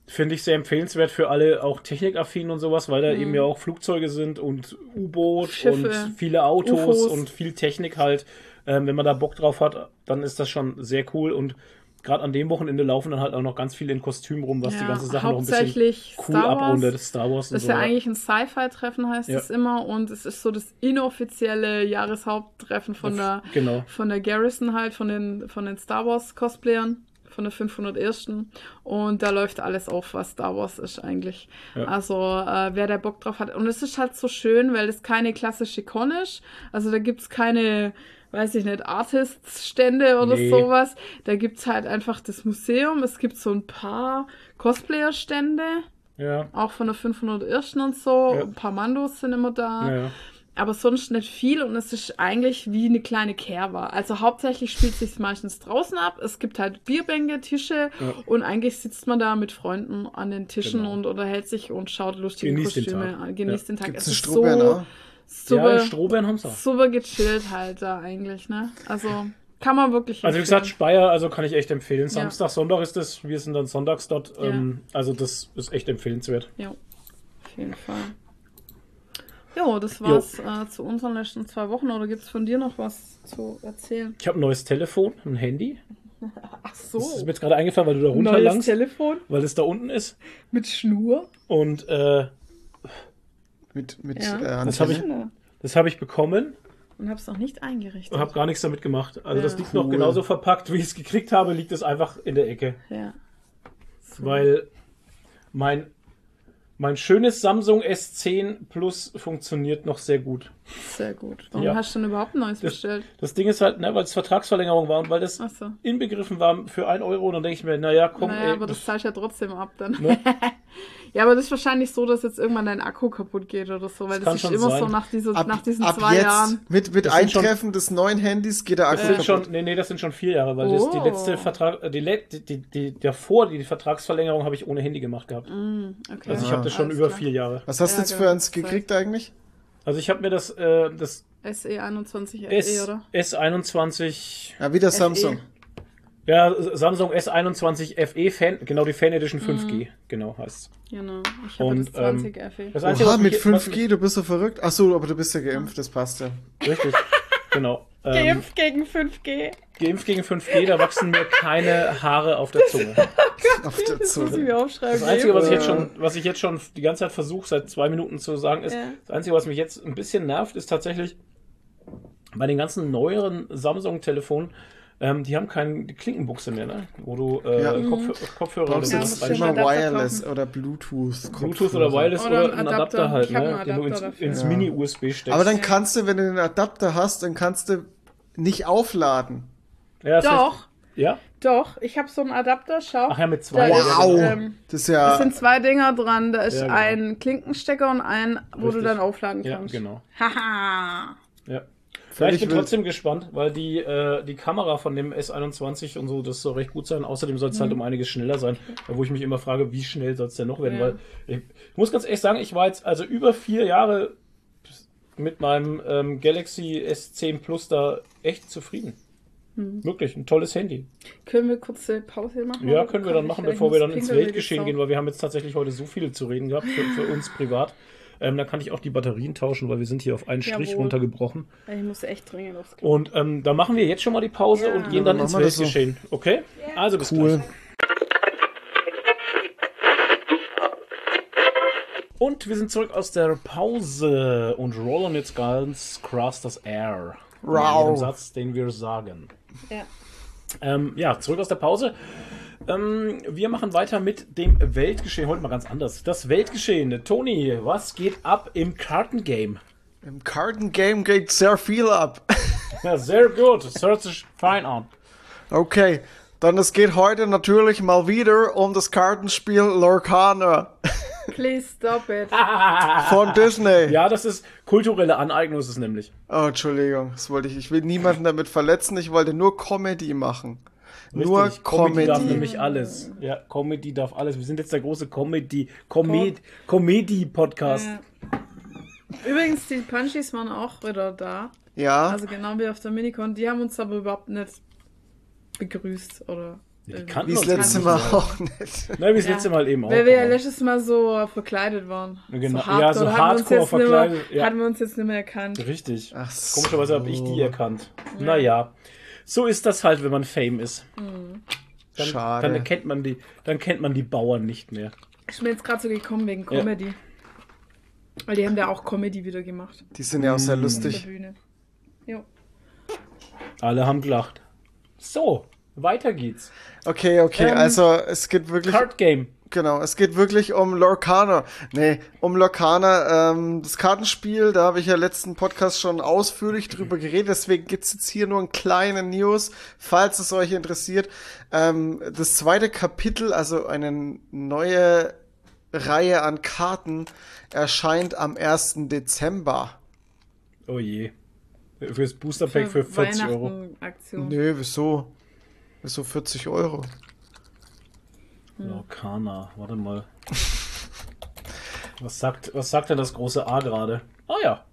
Finde ich sehr empfehlenswert für alle, auch technikaffin und sowas, weil da Mhm. eben ja auch Flugzeuge sind und U-Boot und viele Autos UFOs. und viel Technik halt. Ähm, wenn man da Bock drauf hat, dann ist das schon sehr cool und gerade an dem Wochenende laufen dann halt auch noch ganz viele in Kostüm rum, was die Ja, ganze Sache noch ein bisschen hauptsächlich cool Star Wars. abrundet. Star Wars Das ist so. ja eigentlich ein Sci-Fi-Treffen, heißt Ja. es immer. Und es ist so das inoffizielle Jahreshaupttreffen von der, Genau. von der Garrison halt, von den, von den Star Wars-Cosplayern, von der 501. Und da läuft alles auf, was Star Wars ist eigentlich. Ja. Also, äh, wer da Bock drauf hat. Und es ist halt so schön, weil es keine klassische Con ist. Also, da gibt's keine, weiß ich nicht, Artists-Stände oder Nee. sowas. Da gibt's halt einfach das Museum. Es gibt so ein paar Cosplayer-Stände. Ja. Auch von der 501. und so. Ja. Ein paar Mandos sind immer da. Ja, ja. Aber sonst nicht viel und es ist eigentlich wie eine kleine Kerwa. Also hauptsächlich spielt sich meistens draußen ab. Es gibt halt Bierbänke, Tische Ja. und eigentlich sitzt man da mit Freunden an den Tischen Genau. und unterhält sich und schaut lustige Genießt den Kostüme Tag. an. Genießt Ja. den Tag. Gibt's Es einen ist so auch? ja, super, Strohbeeren haben sie auch. super gechillt halt da eigentlich, ne? Also kann man wirklich Also wie gesagt. Speyer, also kann ich echt empfehlen. Ja. Samstag, Sonntag ist das, wir sind dann sonntags dort. Ja. Ähm, also das ist echt empfehlenswert. Ja, auf jeden Fall. Jo, das war's äh, zu unseren letzten zwei Wochen. Oder gibt's von dir noch was zu erzählen? Ich habe ein neues Telefon, ein Handy. <laughs> Ach so. Das ist mir jetzt gerade eingefallen, weil du da Neues runterlangst, Telefon weil es da unten ist. mit Schnur. Und äh, Mit, mit Ja. äh, Das hab ich- das habe ich bekommen Und hab's noch nicht eingerichtet. und habe gar nichts damit gemacht. Also das Ja. liegt noch Cool. genauso verpackt, wie ich es gekriegt habe, liegt es einfach in der Ecke. Ja. Weil mein, mein schönes Samsung S10 Plus funktioniert noch sehr gut. Sehr gut. Warum Ja. hast du denn überhaupt ein neues Das- bestellt? Das Ding ist halt, ne, weil es Vertragsverlängerung war und weil das Achso. inbegriffen war für 1 Euro, dann denke ich mir, naja, komm, Naja, ey, aber das zahlst du ja trotzdem ab dann. Ne? <laughs> ja, aber das ist wahrscheinlich so, dass jetzt irgendwann dein Akku kaputt geht oder so, weil Das das, ist schon immer sein. so nach, diese, Ab, nach diesen ab zwei jetzt, Jahren. mit, mit schon- Eintreffen des neuen Handys geht der Akku kaputt. schon, nee, nee, das sind schon vier Jahre, weil das die Oh. letzte Vertrag, äh, die, die, die, die davor, die Vertragsverlängerung habe ich ohne Handy gemacht gehabt. Mm, okay. Also ich Ah. habe das schon Alles über klar. vier Jahre. Was hast du Ja, jetzt für eins gekriegt eigentlich? Also ich habe mir das, äh, das SE21 FE, S, E, oder? S21, Ja, wieder FE. Samsung. Ja, Samsung S21 FE Fan, genau die Fan Edition 5G, genau heißt Genau. Ich habe Und, das 20 FE. Das Einzige, Oha, was mit mich- was 5G, du bist so verrückt. Ach so, aber du bist ja geimpft, das passt ja. Richtig, genau. <laughs> Ähm, Geimpft gegen 5G. geimpft gegen 5G, da wachsen mir keine Haare auf der Zunge. <laughs> Auf der Das muss ich Zunge. mir aufschreiben. Das Einzige, was ich jetzt schon, was ich jetzt schon die ganze Zeit versuche, seit zwei Minuten zu sagen, ist, Ja. das Einzige, was mich jetzt ein bisschen nervt, ist tatsächlich bei den ganzen neueren Samsung-Telefonen, ähm, die haben keine Klinkenbuchse mehr, ne? Wo du äh, Ja. Kopf, Kopfhörer Brauchst Ja, oder du sowas schon immer Adapter Wireless kaufen. oder Bluetooth. Bluetooth oder Wireless Oder oder, ein ein Adapter. Adapter halt, ne? einen den du ins, Adapter ins Ja. Mini-USB steckst. Aber dann kannst du, wenn du den Adapter hast, dann kannst du nicht aufladen. ja, das Doch, Heißt, ja? doch. Ich habe so einen Adapter, schau. Ach ja, mit zwei. Da ja, ist, Wow. genau. ähm, Das ist Es ja. sind zwei Dinger dran. Da ist Ja, genau. ein Klinkenstecker und ein, wo du Richtig. dann aufladen ja, kannst. genau. Haha. Ja. Ich bin wild. trotzdem gespannt, weil die, äh, die Kamera von dem S21 und so, das soll recht gut sein. Außerdem soll es halt um einiges schneller sein, wo ich mich immer frage, wie schnell soll es denn noch werden? Ja. Weil ich, ich muss ganz ehrlich sagen, ich war jetzt also über vier Jahre mit meinem ähm, Galaxy S10 Plus da echt zufrieden. Wirklich, ein tolles Handy. Können wir kurze Pause machen? Ja, können wir dann machen, bevor wir dann ins Weltgeschehen gehen, weil wir haben jetzt tatsächlich heute so viel zu reden gehabt für, für uns privat. Ähm, da kann ich auch die Batterien tauschen, weil wir sind hier auf einen Strich Jawohl. runtergebrochen. Ich muss echt dringend aufs Klo. Und ähm, da machen wir jetzt schon mal die Pause Ja. und gehen Ja, dann dann ins das so. Weltgeschehen. Okay? Also bis Cool. gleich. Und wir sind zurück aus der Pause und rollen jetzt ganz krass das Air. Wow. Mit dem Satz, den wir sagen. Ja. Ähm, ja, zurück aus der Pause. Ähm, wir machen weiter mit dem Weltgeschehen. Heute mal ganz anders. Das Weltgeschehen. Toni, was geht ab im Kartengame? Im Kartengame geht sehr viel ab. <laughs> Ja, sehr gut. Das hört sich fein an. Okay, dann es geht heute natürlich mal wieder um das Kartenspiel Lorcana. <laughs> Please stop it. <laughs> Von Disney. Ja, das ist kulturelle Aneignung, ist es nämlich. Oh, Entschuldigung, das wollte ich. Ich will niemanden damit verletzen. Ich wollte nur Comedy machen. Nur Richtig, Comedy darf Comedy. nämlich alles. Ja, Comedy darf alles. Wir sind jetzt der große Comedy, Comed, Comedy-Podcast. Ja. Übrigens, die Punchies waren auch wieder da. Ja, Also genau wie auf der Minicon. Die haben uns aber überhaupt nicht begrüßt oder. Ja, wie das letzte nicht. Mal auch nicht. Nein, wie das Ja. letzte Mal eben auch. Weil wir ja letztes Mal so verkleidet waren. Genau. So Ja, so Hardcore. Hatten wir uns Hardcore jetzt nicht mehr- verkleidet, ja. Hatten wir uns jetzt nicht mehr erkannt. Richtig. Ach so. Komischerweise habe ich die erkannt. Naja, so ist das halt, wenn man Fame ist. Dann, Schade. Dann kennt man die, dann kennt man die Bauern nicht mehr. Ich bin jetzt gerade so gekommen wegen Comedy. Weil die haben da auch Comedy wieder gemacht. Die sind ja auch sehr Auf lustig. der Bühne. Jo. Alle haben gelacht. So, weiter geht's. Okay, okay, Ähm, also es geht wirklich. Card Game. Genau, es geht wirklich um Lorcana. Nee, um Lorcana, ähm, das Kartenspiel, da habe ich ja letzten Podcast schon ausführlich drüber geredet, deswegen gibt's jetzt hier nur einen kleinen News, falls es euch interessiert. Ähm, das zweite Kapitel, also eine neue Reihe an Karten, erscheint am 1. Dezember. Oh je. Fürs Booster Pack für 40 Euro. Weihnachten-Aktion. Nö, wieso? Wieso 40 Euro? Lorcana, warte mal. Was sagt, was sagt denn das große A gerade? Ah ja.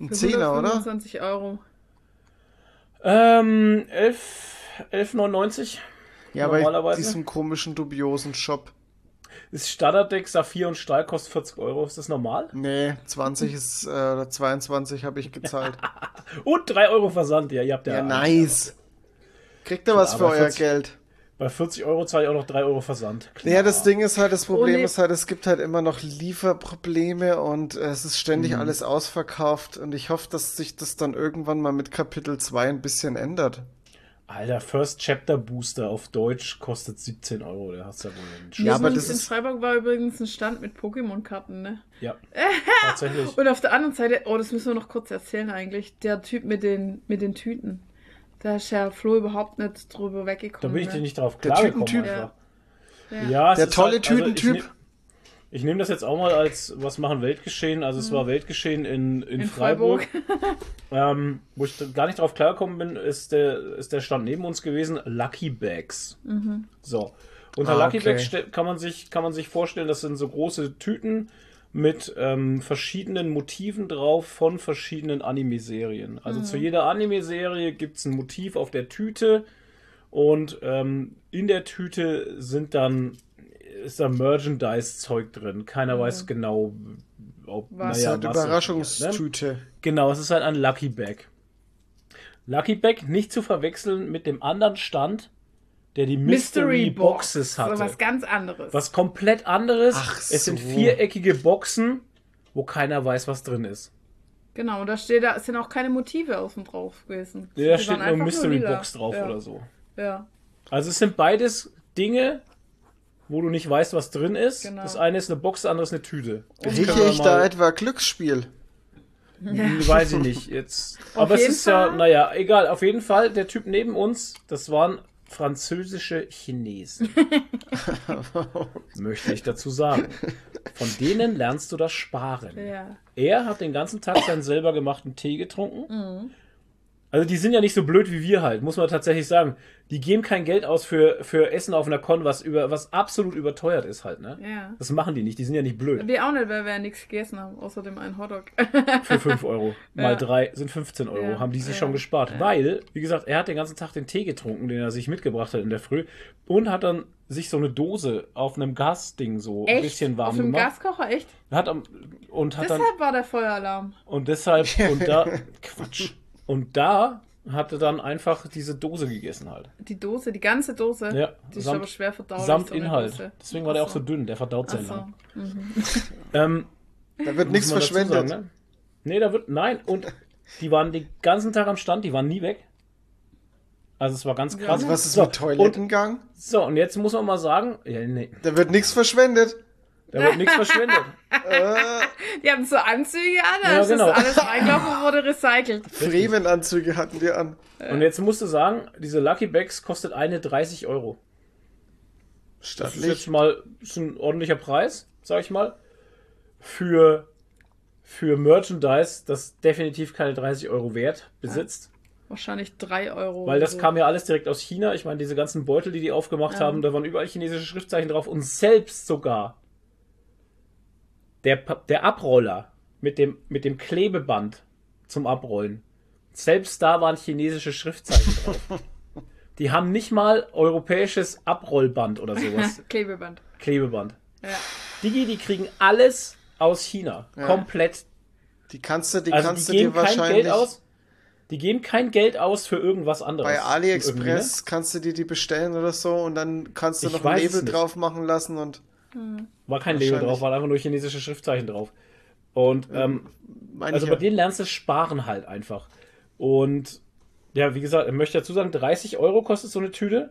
Ein Zehner, oder? 125 Euro. Ähm, 11, 11,99. Ja, bei Normalerweise. diesem komischen, dubiosen Shop. Das Standarddeck Saphir und Stahl kostet 40 Euro. Ist das normal? Nee, 20 ist, äh, oder 22 habe ich gezahlt. <laughs> Und 3 Euro Versand. Ja, ihr habt ja. Ja, nice. Kriegt ihr was für euer 40 Geld? Bei 40 Euro zahle ich auch noch 3 Euro Versand. Ja, das Ding ist halt, das Problem Ohne- ist halt, es gibt halt immer noch Lieferprobleme und äh, es ist ständig Mhm. alles ausverkauft und ich hoffe, dass sich das dann irgendwann mal mit Kapitel 2 ein bisschen ändert. Alter, First Chapter Booster auf Deutsch kostet 17 Euro. Der hast ja wohl einen Ja, aber das in Freiburg war übrigens ein Stand mit Pokémon-Karten, ne? Ja, <laughs> tatsächlich. Und auf der anderen Seite, oh, das müssen wir noch kurz erzählen eigentlich, der Typ mit den, mit den Tüten. Da ist ja Flo überhaupt nicht drüber Da weggekommen. bin ich dir ne? nicht drauf Der klargekommen. Tütentyp? Ja. Ja, Der tolle halt- also Tütentyp. Ich, nehm- ich nehme das jetzt auch mal als was machen Weltgeschehen. Also es war Weltgeschehen in, in, Mhm. In Freiburg. Freiburg. <laughs> Ähm, wo ich gar nicht drauf klargekommen bin, ist der, ist der Stand neben uns gewesen, Lucky Bags. Mhm. So. Unter Ah, Lucky okay. Bags kann man, sich, kann man sich vorstellen, das sind so große Tüten mit ähm, verschiedenen Motiven drauf von verschiedenen Anime-Serien. Also Mhm. zu jeder Anime-Serie gibt es ein Motiv auf der Tüte und ähm, in der Tüte sind dann ist da Merchandise-Zeug drin. Keiner weiß genau, ob Mhm. Was? Das ist halt was wie, ne? Überraschungstüte. Genau, es ist halt ein Lucky Bag. Lucky Bag nicht zu verwechseln mit dem anderen Stand, der die Mystery, Boxes hatte. So was ganz anderes. was komplett anderes. Ach es sind so. viereckige Boxen, wo keiner weiß, was drin ist. Genau, und da steht, da sind auch keine Motive außen drauf gewesen. Da Die waren steht nur Mystery lila. Box drauf ja. oder so. Ja. Also es sind beides Dinge, wo du nicht weißt, was drin ist. Genau. Das eine ist eine Box, das andere ist eine Tüte. Rieche ich da etwa Glücksspiel? Hm, Weiß ich nicht jetzt. <laughs> Aber es ist ja, Fall. naja, egal. Auf jeden Fall, der Typ neben uns, das waren französische Chinesen. <laughs> Möchte ich dazu sagen. Von denen lernst du das Sparen. Ja. Er hat den ganzen Tag seinen selber gemachten Tee getrunken. Mhm. Also die sind ja nicht so blöd wie wir halt, muss man tatsächlich sagen. Die geben kein Geld aus für, für Essen auf einer Con, was, über, was absolut überteuert ist halt, ne? Ja. Das machen die nicht, die sind ja nicht blöd. Wir auch nicht, weil wir ja nichts gegessen haben, außer dem einen Hotdog. <laughs> Für 5 Euro. Mal Ja. 3 sind 15 Euro. Ja, Haben die sich ja, schon gespart. ja. Weil, wie gesagt, er hat den ganzen Tag den Tee getrunken, den er sich mitgebracht hat in der Früh. Und hat dann sich so eine Dose auf einem Gasding so ein Echt? bisschen warm Auf dem gemacht. Gaskocher, echt? Hat und hat dann. Deshalb war der Feueralarm. Und deshalb. <laughs> Und da. Quatsch. Und da hat er dann einfach diese Dose gegessen halt. Die Dose, die ganze Dose. Ja, Die ist samt- aber schwer verdaulich. Samt so Inhalt. Dose. Deswegen war der auch so dünn, der verdaut sehr Ach so. lang. Ähm, Da wird nichts verschwendet. Sagen, ne? Nee, da wird. Nein, und die waren den ganzen Tag am Stand, die waren nie weg. Also es war ganz krass. Also was ist so, mit Toilettengang? Und, so, und jetzt muss man mal sagen, ja, nee, Da wird nichts verschwendet. Da wird nichts verschwendet. <laughs> Die haben so Anzüge an, da Ja, ist genau. das alles reingelaufen und wurde recycelt. <laughs> Fremenanzüge hatten die an. Und jetzt musst du sagen, diese Lucky Bags kostet eine 30 Euro. Das ist jetzt Stattlich. mal ist ein ordentlicher Preis, sag ich mal. für, für Merchandise, das definitiv keine 30 Euro wert besitzt. Wahrscheinlich 3 Euro. Weil das so. kam ja alles direkt aus China. Ich meine, diese ganzen Beutel, die die aufgemacht Ja. haben, da waren überall chinesische Schriftzeichen drauf und selbst sogar der, der Abroller mit dem, mit dem Klebeband zum Abrollen, selbst da waren chinesische Schriftzeichen drauf. <laughs> Die haben nicht mal europäisches Abrollband oder sowas. <laughs> Klebeband. Klebeband. Ja. Digi, die kriegen alles aus China. Ja. Komplett. Die kannst du, die Also kannst die du dir geben kein wahrscheinlich Geld aus. Die geben kein Geld aus für irgendwas anderes. bei Irgendwie, ne? AliExpress kannst du dir die bestellen oder so und dann kannst du Ich noch ein Label drauf machen lassen und War kein Label Wahrscheinlich. drauf, waren einfach nur chinesische Schriftzeichen drauf. Und ähm, also bei denen lernst du sparen halt einfach. Und ja, wie gesagt, ich möchte dazu sagen, 30 Euro kostet so eine Tüte.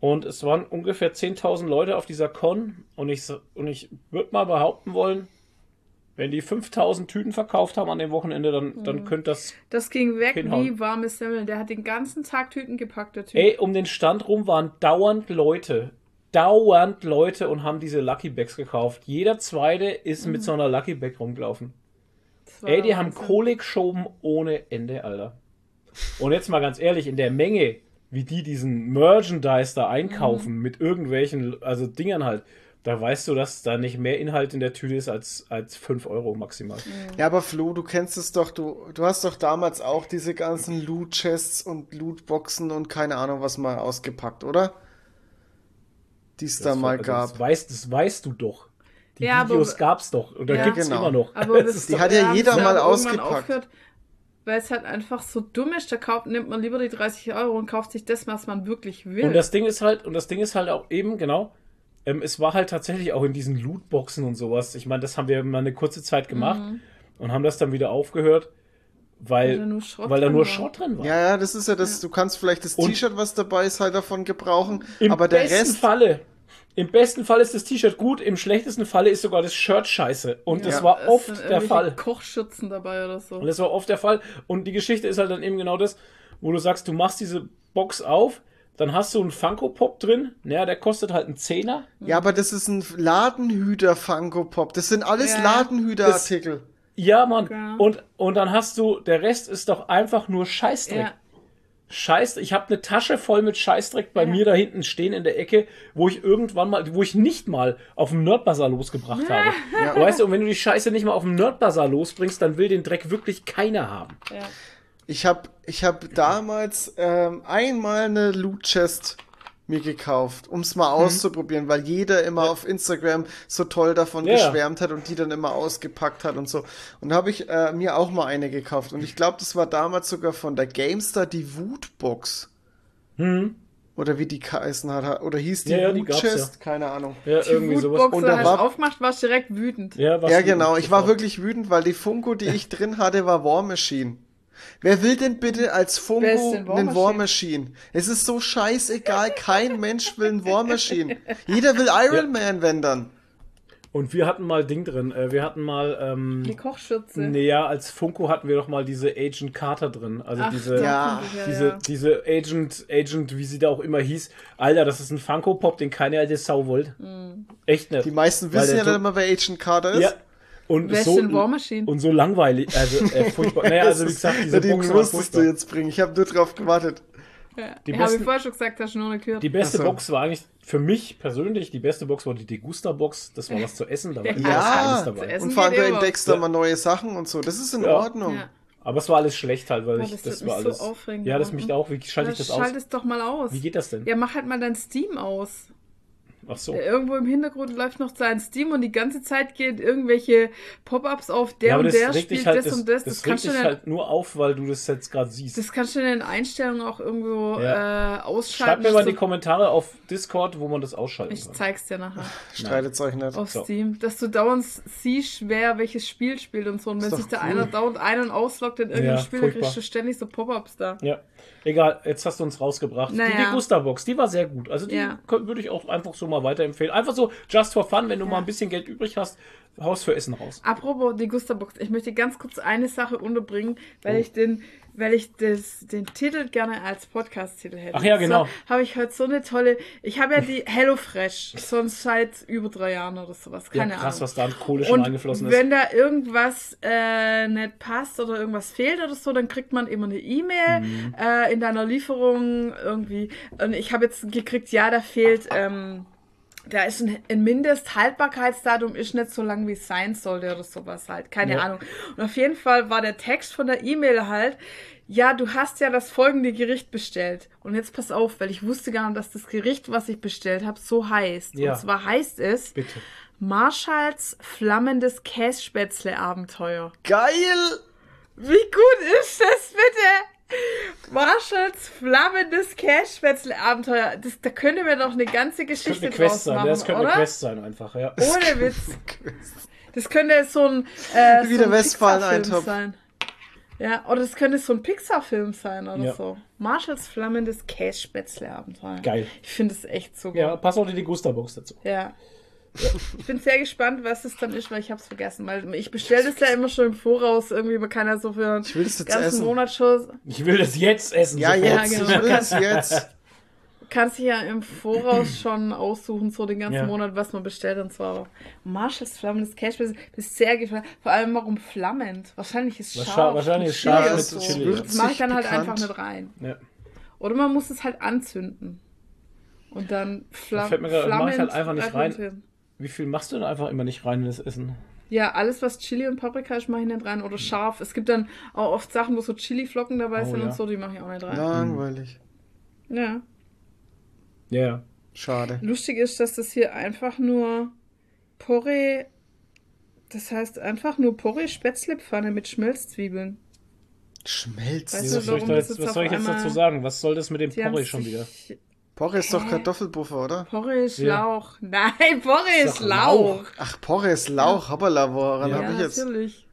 Und es waren ungefähr 10.000 Leute auf dieser Con. Und ich, und ich würde mal behaupten wollen, wenn die 5.000 Tüten verkauft haben an dem Wochenende, dann, Mhm. dann könnte das. Das ging weg Hinhauen. wie warme Semmeln. Der hat den ganzen Tag Tüten gepackt, der Typ. Ey, um den Stand rum waren dauernd Leute. Dauernd Leute und haben diese Lucky Bags gekauft. Jeder zweite ist Mhm. mit so einer Lucky Bag rumgelaufen. Ey, die haben. Kohle geschoben ohne Ende, Alter. Und jetzt mal ganz ehrlich, in der Menge, wie die diesen Merchandise da einkaufen mit irgendwelchen, also Dingern halt, da weißt du, dass da nicht mehr Inhalt in der Tüte ist als, als 5 Euro maximal. Ja, aber Flo, du kennst es doch, du, du hast doch damals auch diese ganzen Loot-Chests und Loot-Boxen und keine Ahnung was mal ausgepackt, oder? Die es da mal also, gab. Das weißt, das weißt du doch. Die Ja, aber- Videos gab's doch. Und da Ja. gibt's Genau. immer noch. Aber Das Die hat ja jeder mal ausgepackt. weil es halt einfach so dumm ist. Da kauft, nimmt man lieber die 30 Euro und kauft sich das, was man wirklich will. Und das Ding ist halt, und das Ding ist halt auch eben, genau, ähm, es war halt tatsächlich auch in diesen Lootboxen und sowas. Ich meine, das haben wir mal eine kurze Zeit gemacht und haben das dann wieder aufgehört, weil, Weil da nur Schrott weil da drin nur war. Schrott drin war. Ja, ja, das ist ja das, du kannst vielleicht das T-Shirt, was dabei ist, halt davon gebrauchen, Im aber der besten Rest, Falle, im besten Fall ist das T-Shirt gut, im schlechtesten Falle ist sogar das Shirt scheiße. Und das Ja. war Es oft der Fall. Kochschürzen dabei oder so. Und das war oft der Fall. Und die Geschichte ist halt dann eben genau das, wo du sagst, du machst diese Box auf, dann hast du einen Funko Pop drin, naja, der kostet halt einen Zehner. ja, aber das ist ein Ladenhüter Funko Pop. Das sind alles Ja. Ladenhüterartikel. Ja, Mann. Ja. Und, und dann hast du, der Rest ist doch einfach nur Scheißdreck. Ja. Scheiß, ich habe eine Tasche voll mit Scheißdreck bei Ja. mir da hinten stehen in der Ecke, wo ich irgendwann mal, wo ich nicht mal auf dem Nerdbazar losgebracht habe. <laughs> Ja. Weißt du, und wenn du die Scheiße nicht mal auf dem Nerdbazar losbringst, dann will den Dreck wirklich keiner haben. Ja. Ich habe ich hab damals ähm, einmal eine Loot Chest mir gekauft, um es mal Mhm. auszuprobieren, weil jeder immer auf Instagram so toll davon Ja, ja. geschwärmt hat und die dann immer ausgepackt hat und so. Und da habe ich äh, mir auch mal eine gekauft. Und ich glaube, das war damals sogar von der GameStar die Wutbox. Hm. Oder wie die geheißen hat. Oder hieß die Ja, ja, die Chest? Keine Ahnung. Ja, Die irgendwie sowas. Foodbox, Und da war- du aufgemacht, warst direkt wütend. Ja, Ja, genau. Ich war das wirklich wütend, weil die Funko, die ich drin hatte, war War Machine. Wer will denn bitte als Funko denn War einen? War Machine? Es ist so scheißegal, <laughs> kein Mensch will einen War Machine. Jeder will Iron Man, wenn dann. Und wir hatten mal Ding drin. äh, Wir hatten mal, ähm, Die Kochschürze. nee, ja, als Funko hatten wir doch mal diese Agent Carter drin. Also Ach, diese, Ja, ja, diese, ja. diese Agent, Agent, wie sie da auch immer hieß. Alter, das ist ein Funko Pop, den keine alte Sau wollt. Mhm. Echt nicht. Die meisten wissen ja nicht immer, wer Agent Carter ist. Ja. Und so, War Machine? und so langweilig. Also, äh, <laughs> furchtbar. Naja, also wie gesagt, diese Den Box musstest du jetzt bringen. Ich habe nur drauf gewartet. Ja. Die Ich habe besten- vorher schon gesagt, hast du noch nicht gehört. Die beste so. Box war eigentlich für mich persönlich, die beste Box war die Degusta-Box. Das war was zu essen, da war immer Ja, was dabei. essen. Und vor allem, du immer. entdeckst da Ja. mal neue Sachen und so. Das ist in Ja. Ordnung. Ja. Aber es war alles schlecht halt, weil Boah, ich, das das, war so alles. aufregen, ja, das mich da auch. Wie schalte ich das aus? Schalt es doch mal aus. Wie geht das denn? Ja, mach halt mal dein Steam aus. Ach so. Irgendwo im Hintergrund läuft noch sein Steam und die ganze Zeit geht irgendwelche Pop-ups auf, der ja, und der spielt halt, das, das, und das. das, Das, kannst du halt nur auf, weil du das jetzt gerade siehst. das kannst du in den Einstellungen auch irgendwo Ja. äh, ausschalten. Schreibt mir mal in die So- Kommentare auf Discord, wo man das ausschalten ich kann. zeig's dir nachher <laughs> Streitet euch nicht. auf So. Steam, dass du dauernd siehst, wer welches Spiel spielt und so. Und wenn sich da cool. einer dauernd ein- und ausloggt in irgendeinem Ja, Spiel, dann furchtbar. kriegst du ständig so Pop-ups da. Ja, egal, jetzt hast du uns rausgebracht. Die Naja. Degusta-Box, die war sehr gut. Also die Ja. würde ich auch einfach so mal weiterempfehlen. Einfach so, just for fun, wenn du mal ein bisschen Geld übrig hast, haust für Essen raus. Apropos die Gusterbox, ich möchte ganz kurz eine Sache unterbringen, weil ich den, weil ich das, den Titel gerne als Podcast-Titel hätte. Ach ja, genau. So, habe ich heute so eine tolle. Ich habe ja die <laughs> HelloFresh schon seit über drei Jahren oder sowas. Ja, Keine krass, Ahnung. was da an Kohle schon Und eingeflossen ist. wenn da irgendwas äh, nicht passt oder irgendwas fehlt oder so, dann kriegt man immer eine E-Mail Mhm. äh, in deiner Lieferung irgendwie. Und ich habe jetzt gekriegt, ja, da fehlt, ähm, da ist ein, ein Mindesthaltbarkeitsdatum, ist nicht so lang, wie es sein sollte oder sowas halt. Keine Ja. Ahnung. Und auf jeden Fall war der Text von der E-Mail halt, ja, du hast ja das folgende Gericht bestellt. Und jetzt pass auf, weil ich wusste gar nicht, dass das Gericht, was ich bestellt habe, so heißt. Ja. Und zwar heißt es Bitte. Marshalls flammendes Kässpätzle-Abenteuer. Geil! Wie gut ist das bitte? Marshalls flammendes Kässpätzle-Abenteuer. Das, da könnte mir doch eine ganze Das Geschichte könnte eine Quest sein. machen, das könnte oder? eine Quest sein, einfach, ja. Ohne Witz. Das könnte so ein, äh, Wie so der ein Westfalen-Eintopf. Sein. Ja, oder es könnte so ein Pixar-Film sein oder Ja. so. Marshalls flammendes Kässpätzle-Abenteuer. Geil. Ich finde es echt so gut. Ja, pass auch in die Gusterbox dazu. Ja. Ich bin sehr gespannt, was es dann ist, weil ich habe es vergessen. Weil ich bestelle das ja immer schon im Voraus. Irgendwie, man kann ja so für einen Ich will das jetzt ganzen essen. Monat schon. Ich will das jetzt essen. Ja, sofort. jetzt. genau. Ich will es jetzt. Kannst du ja im Voraus <clears throat> schon aussuchen, so den ganzen Ja. Monat, was man bestellt. Und zwar Marshalls flammendes Cash. Bist sehr gefallen. Vor allem warum flammend? Wahrscheinlich ist Was scharf. scha- wahrscheinlich ist scharf mit so. Chili, ja. Das mache ich dann halt Bekannt. einfach nicht rein. Ja. Oder man muss es halt anzünden. Und dann flam fällt mir gerade- mach ich flammend halt einfach nicht rein. Wie viel machst du denn einfach immer nicht rein in das Essen? Ja, alles, was Chili und Paprika ist, mache ich nicht rein. Oder scharf. Es gibt dann auch oft Sachen, wo so Chili-Flocken dabei Oh, sind ja. und so, die mache ich auch nicht rein. Langweilig. Ja. Ja, ja. Schade. Lustig ist, dass das hier einfach nur Porree. Das heißt einfach nur Porree-Spätzlepfanne mit Schmelzzwiebeln. Schmelzt. Weißt du, was soll ich, da jetzt, was soll ich jetzt dazu sagen? Was soll das mit dem Porree schon sich- wieder? Porre ist doch Hä? Kartoffelpuffer, oder? Porree ist Ja. Lauch. <laughs> Nein, Porree ist doch Lauch. Lauch. Ach, Porre ist Lauch, hoppala, woran Ja, habe ich jetzt? natürlich.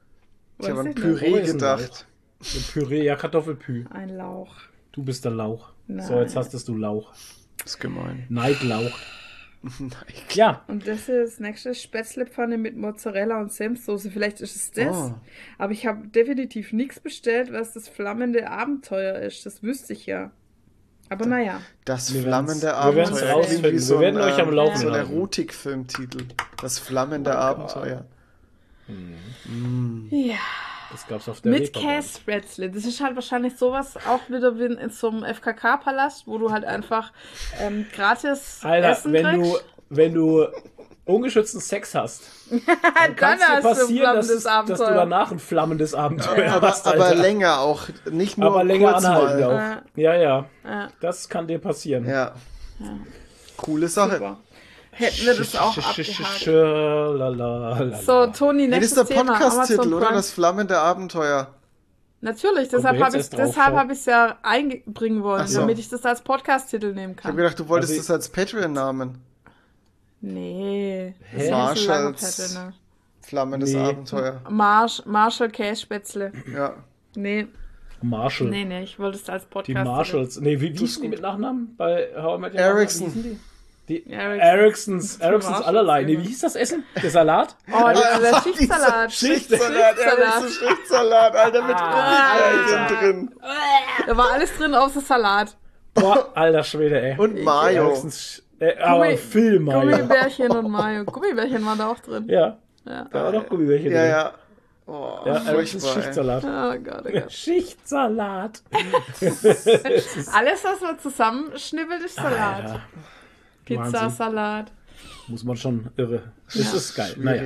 Ich habe an. Püree Porre gedacht. Ein Püree, ja, Kartoffelpü. Ein Lauch. Du bist der Lauch. So, Nein. jetzt hast du Lauch. Das ist gemein. Neidlauch. Nein. Ja, Und das ist das nächste Spätzlepfanne mit Mozzarella und Senfsoße. Vielleicht ist es das. Oh. Aber ich habe definitiv nichts bestellt, was das flammende Abenteuer ist. Das wüsste ich ja. Aber naja. Das Wir flammende wir Abenteuer. rausfinden. Klingt wie so Wir werden ein, euch am ähm, Laufenden So ein. Erotikfilmtitel. Das flammende Oh Abenteuer. Ja. das gab's auf der Mit Reeperbahn. Kässpätzle. Das ist halt wahrscheinlich sowas auch wieder wie in so einem FKK-Palast, wo du halt einfach ähm, gratis Alter, Essen wenn du, kriegst. wenn du ungeschützten Sex hast, <laughs> dann kann es dir hast du ein passieren, dass, flammendes dass du Abenteuer. danach ein flammendes Abenteuer Aber, hast, aber Alter. länger auch. Nicht nur aber länger kurz anhalten mal. auch. Ja, ja. Ja. Das kann dir passieren. Ja. Coole Sache. Super. Hätten wir das auch abgehakt. So, Toni, Nee, das ist nächstes der Thema. Podcast-Titel, oder? Das flammende Abenteuer. Natürlich, deshalb habe ich deshalb schau. hab ich es ja einbringen wollen, so. damit ich das als Podcast-Titel nehmen Ich habe kann. gedacht, du wolltest Also das als Patreon-Namen. Nee. Das Marshalls. Pattern, ne? Flammendes Nee. Abenteuer. Marsh, Marshall Kässpätzle. Ja. Nee, Marshall. nee, nee, ich wollte es als Die Podcast. Marshalls. Nee, wie, wie hießen die mit Nachnamen? Bei How I Met Your Mother? Ericsson. Die? Die Ericsson. Ericsons, Ericsons Marshalls, allerlei. Nee, genau. wie hieß das Essen? Der Salat? <laughs> Oh, der, der Schichtsalat. Schichtsalat, Ericsson Schichtsalat, Alter, mit Ah. Gummibärchen drin. Da war alles drin außer Salat. Boah, alter Schwede, ey. Und Mayo. Ericsons, äh, aber Gummi- viel Mayo. Gummibärchen und Mayo. Gummibärchen waren da auch drin. Ja, Ja. da war doch Gummibärchen Ja, drin. ja. Oh, Ja, Ericsons furchtbar, ey. Schichtsalat. Oh Gott, oh Gott. Schichtsalat. <laughs> Alles, was man zusammenschnibbelt, ist Salat. Alter, Pizza, Wahnsinn. Salat. muss man schon irre. Das Ja. ist geil. Naja.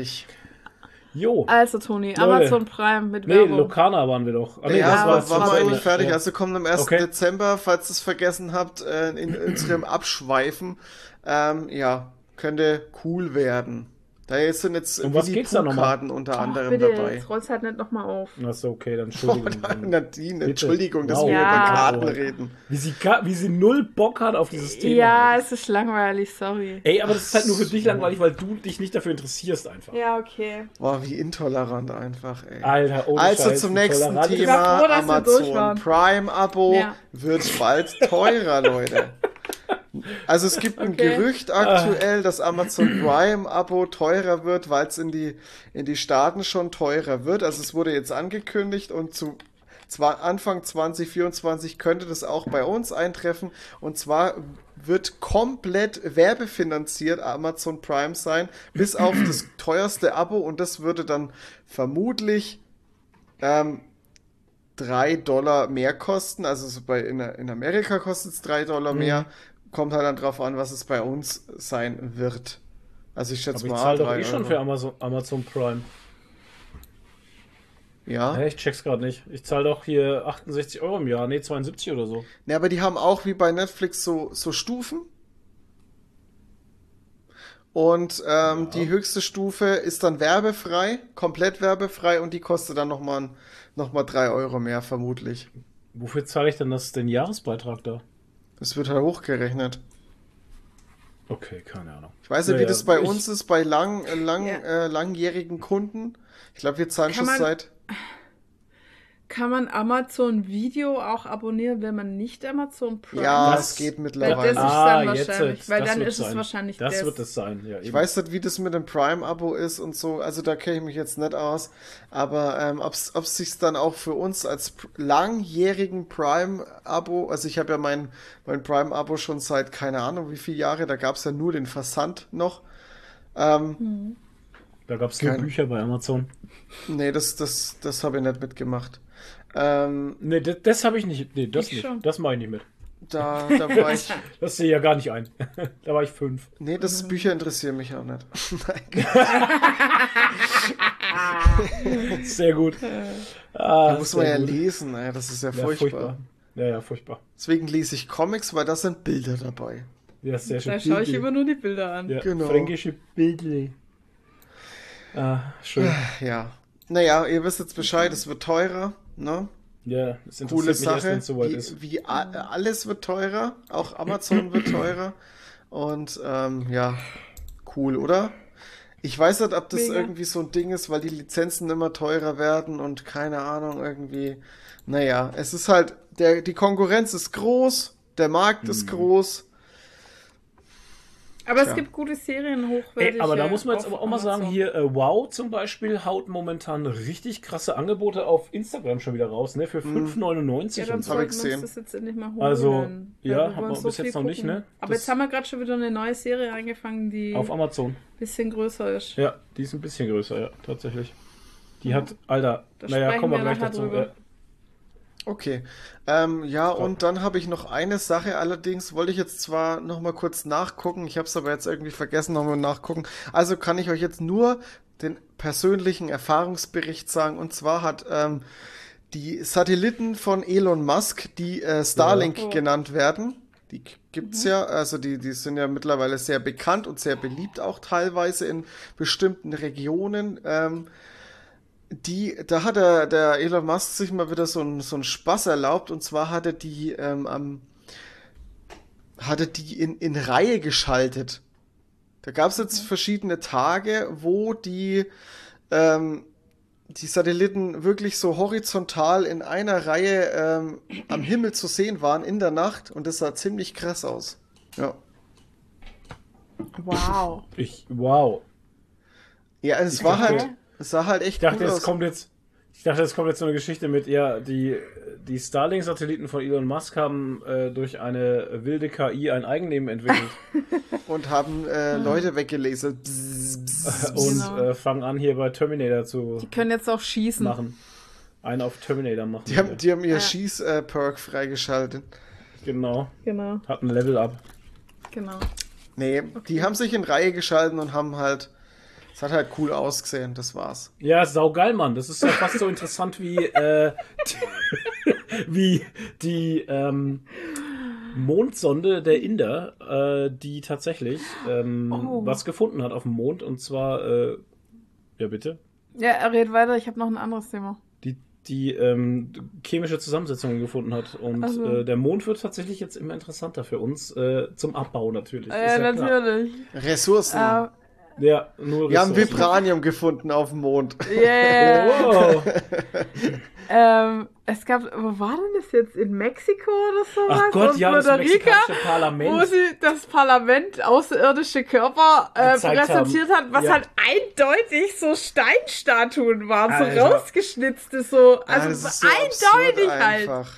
Jo. Also, Toni, Amazon Prime mit Nee, Werbung. Lokana waren wir doch. Ah, nee, ja, das jetzt waren wir eigentlich fertig. Ende. Also kommt am 1. Okay. Dezember, falls ihr es vergessen habt, äh, in unserem Abschweifen. Ähm, ja, könnte cool werden. Da jetzt sind jetzt Um was geht's da? Karten unter Ach, anderem bitte, dabei. jetzt roll's halt nicht nochmal auf. Ja. Achso, okay, dann Oh, <laughs> Entschuldigung. Nadine, Entschuldigung, dass Wow. wir Ja. über Karten reden. Wie sie, wie sie null Bock hat auf dieses Thema. Ja, es ist langweilig, sorry. Ey, aber das ist halt nur für dich langweilig, weil du dich nicht dafür interessierst einfach. Ja, okay. Boah, wie intolerant einfach, ey. Alter, ohne Also Scheiß, zum nächsten tolerant. Ich Thema. war froh, Amazon waren. Prime Abo Ja. wird bald teurer, <laughs> Leute. Also es gibt ein Okay. Gerücht aktuell, dass Amazon Prime-Abo teurer wird, weil es in die, in die Staaten schon teurer wird. Also es wurde jetzt angekündigt und zu zwar Anfang 2024 könnte das auch bei uns eintreffen. Und zwar wird komplett werbefinanziert Amazon Prime sein, bis auf das <clears throat> teuerste Abo und das würde dann vermutlich ähm, 3 Dollar mehr kosten. Also so bei, in, in Amerika kostet es 3 Dollar mehr. Kommt halt dann drauf an, was es bei uns sein wird. Also ich schätze Aber ich mal zahle doch 3 eh schon für Amazon, Amazon Prime. Ja. Hä, ich check's gerade nicht. Ich zahle doch hier 68 Euro im Jahr. Nee, 72 oder so. Ne, aber die haben auch wie bei Netflix so, so Stufen. Und ähm, die höchste Stufe ist dann werbefrei, komplett werbefrei und die kostet dann nochmal noch mal 3 Euro mehr, vermutlich. Wofür zahle ich denn das, den Jahresbeitrag da? Das wird halt hochgerechnet. Okay, keine Ahnung. Ich weiß nicht, wie Naja, das bei ich- uns ist, bei lang, äh, lang, Ja. äh, langjährigen Kunden. Ich glaube, wir zahlen Kann schon man- seit. Kann man Amazon Video auch abonnieren, wenn man nicht Amazon Prime Ja, hat? es geht Weil das mittlerweile. ist Ah, dann jetzt, wahrscheinlich, jetzt, weil das dann wird ist es sein. wahrscheinlich Das das. wird es sein, ja. Ich eben. weiß nicht, wie das mit dem Prime-Abo ist und so. Also da kenne ich mich jetzt nicht aus. Aber ähm, ob es sich dann auch für uns als langjährigen Prime-Abo, also ich habe ja mein, mein Prime-Abo schon seit keine Ahnung wie viele Jahre, da gab es ja nur den Versand noch. Ähm, Da gab es nur Keine- Bücher bei Amazon. nee, das, das, das habe ich nicht mitgemacht. Ähm, Nee, das, das habe ich nicht. Nee, das Ich nicht. schon. Das mache ich nicht mit. da, da war ich. <laughs> Das sehe ich ja gar nicht ein. <laughs> da war ich fünf. Nee, das Bücher interessieren mich auch nicht. <laughs> Sehr gut. Da Ah, muss man ja gut. lesen, ey, das ist ja Ja, furchtbar. furchtbar. Ja, ja, furchtbar. Deswegen lese ich Comics, weil da sind Bilder dabei. Ja, sehr schön. Da schaue ich immer nur die Bilder an. ja, Genau. Fränkische Bildli. Ah, schön. Ja. Naja, ihr wisst jetzt Bescheid, es wird teurer, ne? Ja, es interessiert Coole mich erst, Sache. es soweit ist. Wie, wie a- alles wird teurer, auch Amazon wird teurer. Und ähm, ja, cool, oder? Ich weiß nicht, ob das Mega. irgendwie so ein Ding ist, weil die Lizenzen immer teurer werden und keine Ahnung, irgendwie. Naja, es ist halt, der, die Konkurrenz ist groß, der Markt Mhm. ist groß. Aber Tja. es gibt gute Serien hochwertig. Aber da muss man jetzt aber auch mal sagen, Amazon. hier äh, Wow zum Beispiel haut momentan richtig krasse Angebote auf Instagram schon wieder raus, ne? Für 5,99 Ja, dann und so. gesehen. das jetzt endlich mal holen. Also, ja, haben wir bis jetzt viel noch nicht, gucken. ne? Aber Das- jetzt haben wir gerade schon wieder eine neue Serie angefangen, die Auf ein Amazon. bisschen größer ist. Ja, die ist ein bisschen größer, ja, tatsächlich. Die hat, Alter, Da naja, kommen wir gleich dazu. drüber. Ja. Okay. Ähm, ja, und dann habe ich noch eine Sache, allerdings wollte ich jetzt zwar noch mal kurz nachgucken, ich habe es aber jetzt irgendwie vergessen, nochmal nachgucken. Also kann ich euch jetzt nur den persönlichen Erfahrungsbericht sagen. Und zwar hat ähm, die Satelliten von Elon Musk, die äh, Starlink Ja. Genannt werden, die gibt's ja, also die, die sind ja mittlerweile sehr bekannt und sehr beliebt auch teilweise in bestimmten Regionen. Ähm, die, da hat der, der Elon Musk sich mal wieder so einen so einen Spaß erlaubt und zwar hat er die ähm, am hat er die in, in Reihe geschaltet. Da gab es jetzt verschiedene Tage, wo die ähm, die Satelliten wirklich so horizontal in einer Reihe ähm, am Himmel zu sehen waren in der Nacht und das sah ziemlich krass aus. Ja. Wow. Ich, wow. Ja, es Ich war dachte- halt, es sah halt echt Ich dachte, cool es aus. kommt jetzt, ich dachte, es kommt jetzt so eine Geschichte mit, ja, die, die Starlink-Satelliten von Elon Musk haben äh, durch eine wilde KI ein Eigenleben entwickelt <laughs> und haben äh, Leute weggelasert. Bzz, <laughs> bzz. und Genau. äh, fangen an, hier bei Terminator zu Die können jetzt auch schießen. machen. Einen auf Terminator machen. Die haben, die haben ihr Ja. Schieß-Perk freigeschaltet. genau. Genau, Hat ein Level up. genau. Nee, die haben sich in Reihe geschalten und haben halt. Es hat halt cool ausgesehen, das war's. Ja, saugeil, Mann. Das ist ja fast so interessant wie, äh, die, <laughs> wie die ähm, Mondsonde der Inder, äh, die tatsächlich ähm, Oh. was gefunden hat auf dem Mond. Und zwar, äh, ja bitte, Ja, er redet weiter, ich habe noch ein anderes Thema. die, die ähm, chemische Zusammensetzungen gefunden hat. Und Also. äh, der Mond wird tatsächlich jetzt immer interessanter für uns, äh, zum Abbau natürlich. Ja, ja klar. natürlich. Ressourcen. Äh, Ja, nur Wir haben. Vibranium gefunden auf dem Mond. Yeah. Wow. <laughs> ähm, es gab, wo war denn das jetzt? In Mexiko oder sowas? Ach Gott, Und ja, das Puerto Rico, mexikanische Parlament. wo sie das Parlament außerirdische Körper äh, präsentiert hat, was Ja. halt eindeutig so Steinstatuen waren, so rausgeschnitzte, so, also das so eindeutig halt. einfach.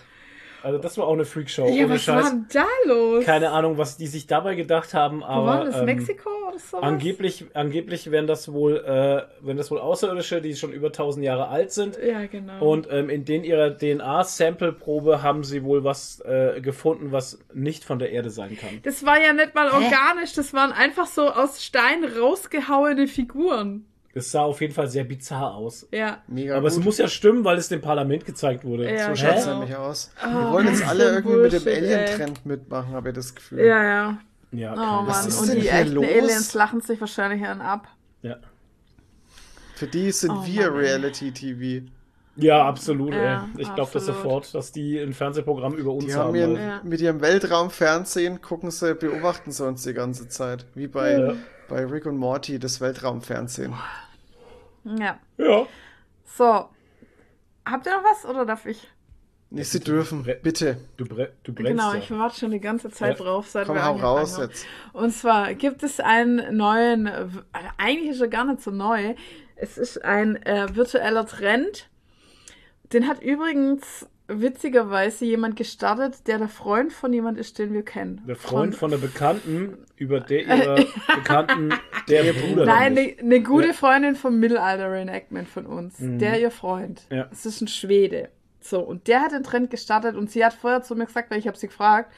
Also das war auch eine Freakshow. Ja, ohne was Scheiß. war denn da los? Keine Ahnung, was die sich dabei gedacht haben, Wo aber war das? ähm, Mexiko oder sowas? angeblich, angeblich wären das wohl, äh, wenn das wohl Außerirdische, die schon über 1000 Jahre alt sind. Ja, genau. Und ähm, in den ihrer DNA-Sample-Probe haben sie wohl was äh, gefunden, was nicht von der Erde sein kann. das war ja nicht mal organisch, das waren einfach so aus Stein rausgehauene Figuren. Es sah auf jeden Fall sehr bizarr aus. Ja. Mega Aber gut. es muss ja stimmen, weil es dem Parlament gezeigt wurde. Ja, so schaut's Hä? nämlich aus. Oh, Wir wollen jetzt alle irgendwie mit dem Bullshit. Alien-Trend mitmachen, habe ich das Gefühl. Ja, ja. Ja, Oh keine Mann, Was ist und denn die hier echten los? Aliens lachen sich wahrscheinlich einen ab. Ja. Für die sind Oh wir. Reality-TV. ja, absolut. Ja, ey. Ich glaube das sofort, dass die ein Fernsehprogramm über uns Die haben. haben ihren, Ja. mit ihrem Weltraumfernsehen, gucken sie, beobachten sie uns die ganze Zeit. Wie bei, Ja. bei Rick und Morty, das Weltraumfernsehen. Ja. ja. So. Habt ihr noch was oder darf ich? Nee, sie dürfen, bitte. Du, bre du brennst Genau, ja. ich warte schon die ganze Zeit Ja. drauf, seit Komm, wir hau raus haben. jetzt. Und zwar gibt es einen neuen, äh, eigentlich ist er gar nicht so neu. Es ist ein äh, virtueller Trend. Den hat übrigens witzigerweise jemand gestartet, der der Freund von jemand ist, den wir kennen. Der Freund von der Bekannten, über der <laughs> ihrer Bekannten, der Bruder. Nein, eine ne gute Ja. Freundin vom Mittelalter-Reenactment von uns. Der ihr Freund. Ja. Es ist ein Schwede. So, und der hat den Trend gestartet und sie hat vorher zu mir gesagt, weil ich habe sie gefragt,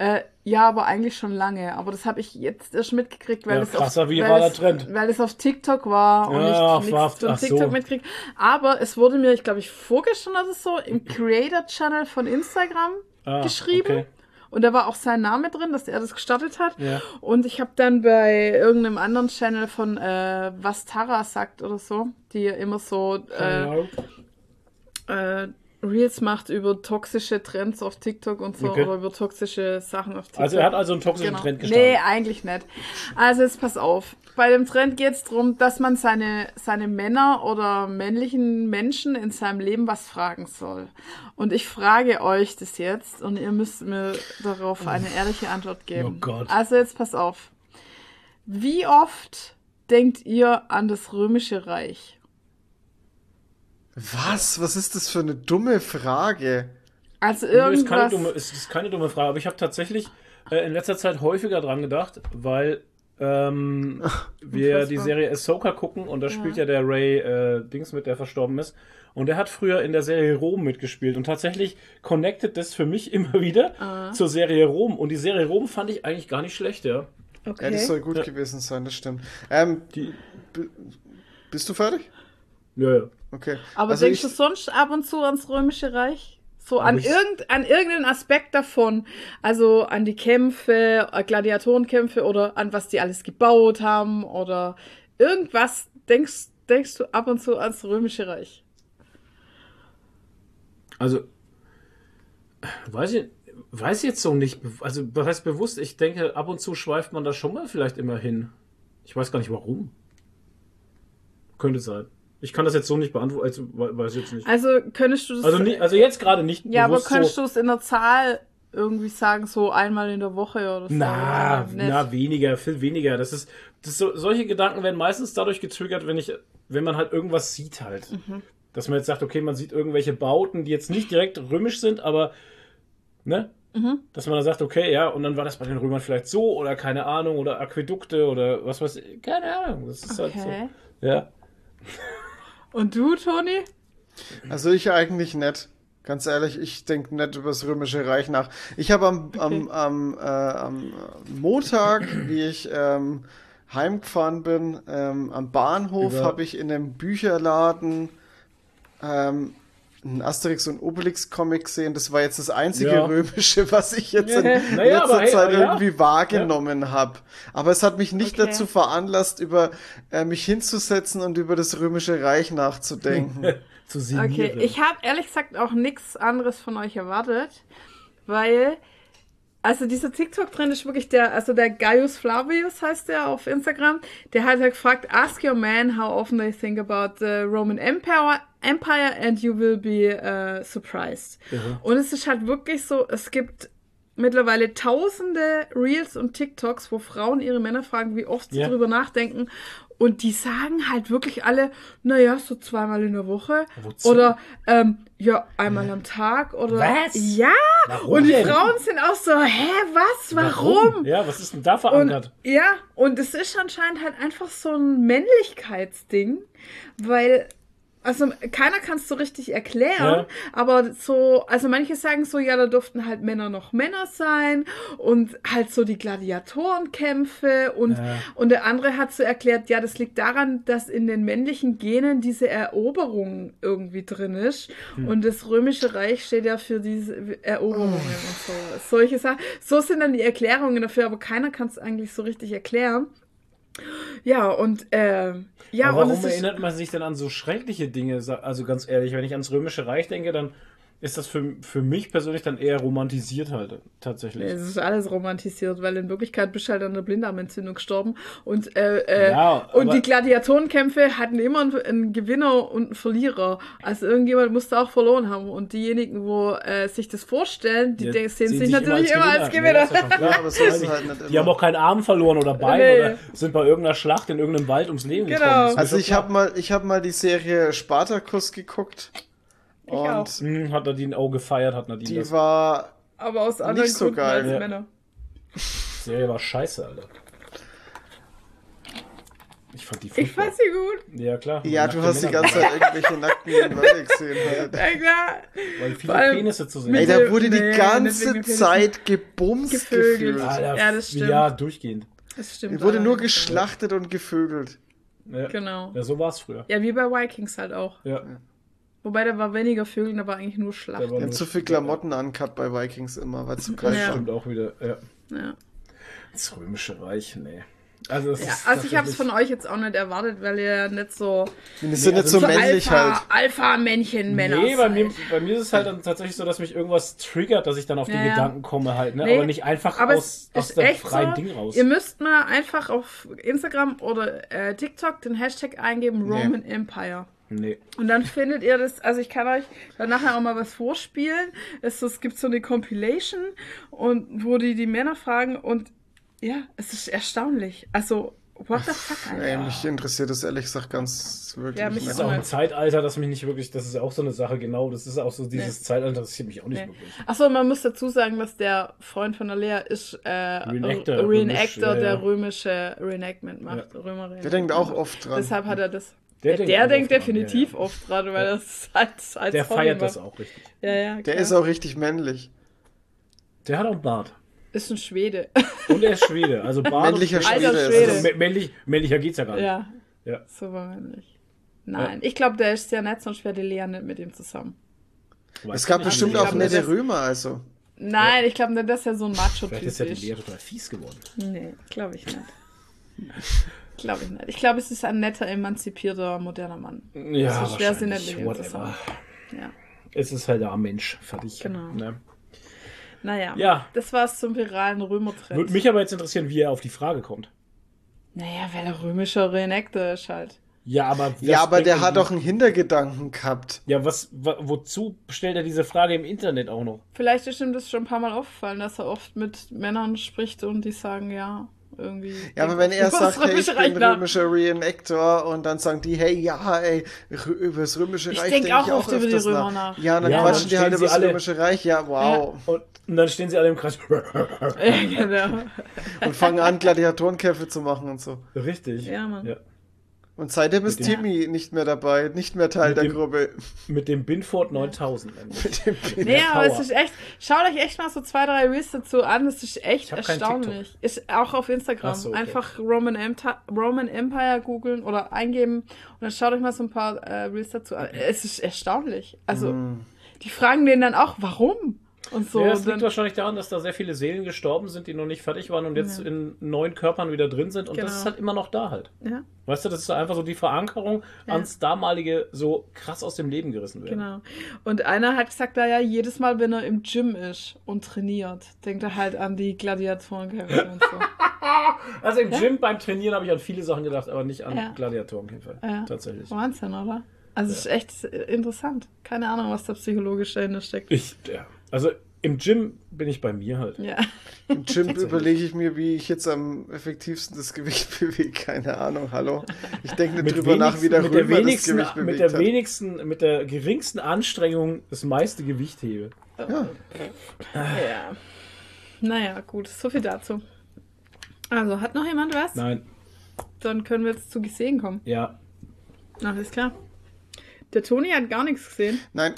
äh, ja, aber eigentlich schon lange. Aber das habe ich jetzt erst mitgekriegt, weil Ja, es krasser auf, viraler weil es, Trend. weil es auf TikTok war und Ja, ich nichts von ach so. TikTok mitkriegt. Aber es wurde mir, ich glaube, ich vorgestern oder so im <clears throat> Creator-Channel von Instagram Ah, geschrieben. okay. Und da war auch sein Name drin, dass er das gestartet hat. Ja. Und ich habe dann bei irgendeinem anderen Channel von äh, Was Tara sagt oder so, die ja immer so äh, äh, Reels macht über toxische Trends auf TikTok und so Okay. oder über toxische Sachen auf TikTok. Also er hat also einen toxischen Genau. Trend gestartet. Nee, eigentlich nicht. Also jetzt pass auf. Bei dem Trend geht es darum, dass man seine, seine Männer oder männlichen Menschen in seinem Leben was fragen soll. Und ich frage euch das jetzt und ihr müsst mir darauf eine ehrliche Antwort geben. Oh Gott. Also jetzt pass auf. Wie oft denkt ihr an das Römische Reich? Was? Was ist das für eine dumme Frage? Also Nee, ist keine, irgendwas. dumme, ist, ist keine dumme Frage, aber ich habe tatsächlich äh, in letzter Zeit häufiger dran gedacht, weil ähm, <laughs> wir Unfassbar. die Serie Ahsoka gucken und da spielt ja der Ray äh, Dings mit, der verstorben ist. Und der hat früher in der Serie Rom mitgespielt und tatsächlich connected das für mich <laughs> immer wieder Ah. zur Serie Rom. Und die Serie Rom fand ich eigentlich gar nicht schlecht, ja. okay. Ja, das soll gut Ja. gewesen sein, das stimmt. Ähm, Die, bist du fertig? ja, ja. Okay. Aber also denkst du sonst ab und zu ans Römische Reich? So an, irgend, an irgendeinen Aspekt davon. Also an die Kämpfe, äh, Gladiatorenkämpfe oder an was die alles gebaut haben oder irgendwas denkst, denkst du ab und zu ans Römische Reich? Also, weiß ich, weiß ich jetzt so nicht. Also, was heißt bewusst? Ich denke, ab und zu schweift man da schon mal vielleicht immer hin. Ich weiß gar nicht warum. Könnte sein. Ich kann das jetzt so nicht beantworten, also we- weiß ich jetzt nicht. Also könntest du das. Also, nie, also jetzt gerade nicht ja, aber könntest so. du es in der Zahl irgendwie sagen, so einmal in der Woche oder so? Na, Oder nicht? na, weniger, viel weniger. Das ist, das ist so, solche Gedanken werden meistens dadurch getriggert, wenn ich, wenn man halt irgendwas sieht halt. Mhm. Dass man jetzt sagt, okay, man sieht irgendwelche Bauten, die jetzt nicht direkt römisch sind, aber, ne? Mhm. Dass man dann sagt, okay, ja, und dann war das bei den Römern vielleicht so oder keine Ahnung oder Aquädukte oder was weiß ich, keine Ahnung. Das ist halt Okay. so. Ja. Und du, Toni? also ich eigentlich nicht. Ganz ehrlich, ich denke nicht über das Römische Reich nach. Ich habe am, am, am, äh, am Montag, wie ich ähm, heimgefahren bin, ähm, am Bahnhof, habe ich in einem Bücherladen ähm, einen Asterix und Obelix Comic gesehen. Das war jetzt das einzige Ja. Römische, was ich jetzt in Naja, letzter hey, Zeit ja. irgendwie wahrgenommen habe. Aber es hat mich nicht Okay. dazu veranlasst, über äh, mich hinzusetzen und über das Römische Reich nachzudenken. <laughs> Zu. Okay, ich habe ehrlich gesagt auch nichts anderes von euch erwartet, weil also dieser TikTok-Trend ist wirklich der, also der Gaius Flavius heißt der auf Instagram, der hat ja gefragt, ask your man how often they think about the Roman Empire, Empire and you will be uh, surprised. Und es ist halt wirklich so, es gibt mittlerweile tausende Reels und TikToks, wo Frauen ihre Männer fragen, wie oft sie Ja. drüber nachdenken. Und die sagen halt wirklich alle, naja, so zweimal in der Woche. Wozu? Oder ähm, ja, einmal am Tag. Oder Was? ja. Warum und die denn? Frauen sind auch so, hä, was? Warum? Ja, was ist denn da Und, verankert? ja, und es ist anscheinend halt einfach so ein Männlichkeitsding, weil, also keiner kann es so richtig erklären, Ja. aber so, also manche sagen so, ja, da durften halt Männer noch Männer sein und halt so die Gladiatorenkämpfe und, Ja. und der andere hat so erklärt, ja, das liegt daran, dass in den männlichen Genen diese Eroberung irgendwie drin ist Hm. und das römische Reich steht ja für diese Eroberungen Oh. und so. Solche Sachen. So sind dann die Erklärungen dafür, aber keiner kann es eigentlich so richtig erklären. Ja, und ähm, ja, Aber und warum ist, erinnert man sich denn an so schreckliche Dinge? Also ganz ehrlich, wenn ich ans Römische Reich denke, dann ist das für, für mich persönlich dann eher romantisiert halt, tatsächlich. es ist alles romantisiert, weil in Wirklichkeit bist du halt an der Blinddarmentzündung gestorben. Und, äh, äh, Ja, und aber- die Gladiatorenkämpfe hatten immer einen, einen Gewinner und einen Verlierer. Also irgendjemand musste auch verloren haben. Und diejenigen, wo äh, sich das vorstellen, die Ja, de- sehen sich natürlich immer als Gewinner. Ja. Ja, so halt Die haben auch keinen Arm verloren oder Bein Nee. oder sind bei irgendeiner Schlacht in irgendeinem Wald ums Leben Genau. gekommen. Also ich habe mal, ich habe mal die Serie Spartacus geguckt. Ich auch. Und Hm, hat Nadine auch gefeiert, hat Nadine die das. war, Aber aus anderen Nicht so Gründen geil. als Ja. Männer. Die Serie war scheiße, Alter. Ich fand die Ich fand sie gut. Ja, klar. ja, du hast die ganze Zeit irgendwelche nackten Leute gesehen. <laughs> Halt. Ja, klar. Weil viele allem Penisse zu sehen. Ey, da wurde Nee, die ganze. Zeit gebumst Gevögelt. gefühlt. Alter, Ja, das stimmt. Ja, durchgehend. Das stimmt. Die wurde nur geschlachtet und gevögelt. Ja. Genau. Ja, so war es früher. Ja, wie bei Vikings halt auch. Ja. Wobei da war weniger Vögeln, da war eigentlich nur Schlacht. Die haben zu viel Klamotten angehabt bei Vikings immer, weil es zu kalt Ja. Stimmt auch wieder. Ja. Ja. Das Römische Reich, nee. Also, Ja, ist also ich habe es von euch jetzt auch nicht erwartet, weil ihr nicht so, Die sind Nee, nicht so also- männlich Alpha, halt. Alpha-Männchen-Männer Nee, bei mir, bei mir ist es halt dann tatsächlich so, dass mich irgendwas triggert, dass ich dann auf die Ja, ja. Gedanken komme halt, ne? Nee, aber nicht einfach Aber aus, es aus ist dem echt freien so, Ding raus. ihr müsst mal einfach auf Instagram oder äh, TikTok den Hashtag eingeben, Nee. Roman Empire. Nee. Und dann findet ihr das, also ich kann euch dann nachher auch mal was vorspielen. Es, es gibt so eine Compilation und wo die die Männer fragen und ja, es ist erstaunlich. Also, what the fuck, Ey, Alter. mich interessiert das ehrlich gesagt ganz wirklich. Ja, mich Das ist auch ein Zeitalter, das mich nicht wirklich, das ist auch so eine Sache, genau. Das ist auch so, dieses Nee. Zeitalter interessiert mich auch nicht Nee. wirklich. Achso, man muss dazu sagen, dass der Freund von der Lea ist äh, Reenactor, Reenactor, römisch, ja, der ja. römische Reenactment macht. Römer Der denkt auch oft dran. Deshalb hat er das. Der Der, denkt der denkt oft dran, definitiv ja, ja. oft dran, weil das als, als Der Hobby feiert macht. das auch richtig. Ja, ja, Der klar. ist auch richtig männlich. Der hat auch einen Bart. Ist ein Schwede. Und er ist Schwede. Also Bart Männlicher Schwede. Schwede. Also, mä- männlich, männlicher geht's ja gar nicht. ja, Ja. so war männlich. Nein, ich glaube, der ist sehr nett, sonst wäre die Lea nicht mit ihm zusammen. Weiß Es gab bestimmt ich auch nette Römer, also. Nein, ich glaube, das ist ja so ein Macho-Typ. Vielleicht ist ja die Lea total fies geworden. Nee, glaube ich nicht. <laughs> Glaube ich nicht. Ich glaube, es ist ein netter, emanzipierter, moderner Mann. Ja, So schwer sind wahrscheinlich. nicht Whatever. zusammen. Ja. Es ist halt ein Mensch. Fertig. Genau. Ne? Naja, Ja. das war's zum viralen Römertrend. Würde mich aber jetzt interessieren, wie er auf die Frage kommt. Naja, weil er römischer Reenactor ist halt. Ja, aber. Ja, aber der hat doch einen Hintergedanken gehabt. Ja, was, wa, wozu stellt er diese Frage im Internet auch noch? Vielleicht ist ihm das schon ein paar Mal aufgefallen, dass er oft mit Männern spricht und die sagen, ja, irgendwie. Ja, aber wenn er <laughs> sagt, hey, ich bin nach. römischer Reenactor und dann sagen die, hey, ja, ey, über das römische Ich Reich denk denke auch oft über die Römer nach. Ja, dann Ja, quatschen dann die halt über das alle- römische Reich. Ja, wow. Und, und dann stehen sie alle im Kreis. <laughs> Ja, genau. Und fangen an, Gladiatorenkämpfe zu machen und so. Richtig. Ja, Mann. Ja. Und seitdem ist Timmy nicht mehr dabei, nicht mehr Teil Mit der dem- Gruppe. Mit dem Binford 9000. nämlich. <laughs> Mit dem. Nee, aber es ist echt. Schaut euch echt mal so zwei, drei Reels dazu an. Das ist echt erstaunlich. Ist auch auf Instagram. So, okay. Einfach Roman, Roman Empire googeln oder eingeben und dann schaut euch mal so ein paar äh, Reels dazu an. Es ist erstaunlich. Also, Mm. die fragen den dann auch, warum? Und so. ja, das liegt wahrscheinlich daran, dass da sehr viele Seelen gestorben sind, die noch nicht fertig waren und jetzt Ja. in neuen Körpern wieder drin sind. Und das Genau. ist halt immer noch da halt. ja, Weißt du, das ist einfach so die Verankerung Ja. ans damalige so krass aus dem Leben gerissen werden. genau. Und einer hat gesagt, da ja, jedes Mal, wenn er im Gym ist und trainiert, denkt er halt an die Gladiatorenkämpfe und so. <laughs> Also im Gym beim Trainieren habe ich an viele Sachen gedacht, aber nicht an. Gladiatorenkämpfe. Ja. Tatsächlich. Wahnsinn, oder? Also, es ist echt interessant. Keine Ahnung, was da psychologisch dahinter steckt. Ich, ja. Also im Gym bin ich bei mir halt. Ja. Im Gym überlege ich mir, wie ich jetzt am effektivsten das Gewicht <laughs> bewege. Keine Ahnung, hallo. Ich denke nicht Mit, drüber nach, wie der mit der Römer das wenigsten, Gewicht mit bewegt der hat. wenigsten, mit der geringsten Anstrengung das meiste Gewicht hebe. Ja. ja. Naja, gut, so viel dazu. Also, hat noch jemand was? Nein, Dann können wir jetzt zu gesehen kommen. ja. Ach, ist klar. Der Toni hat gar nichts gesehen. Nein,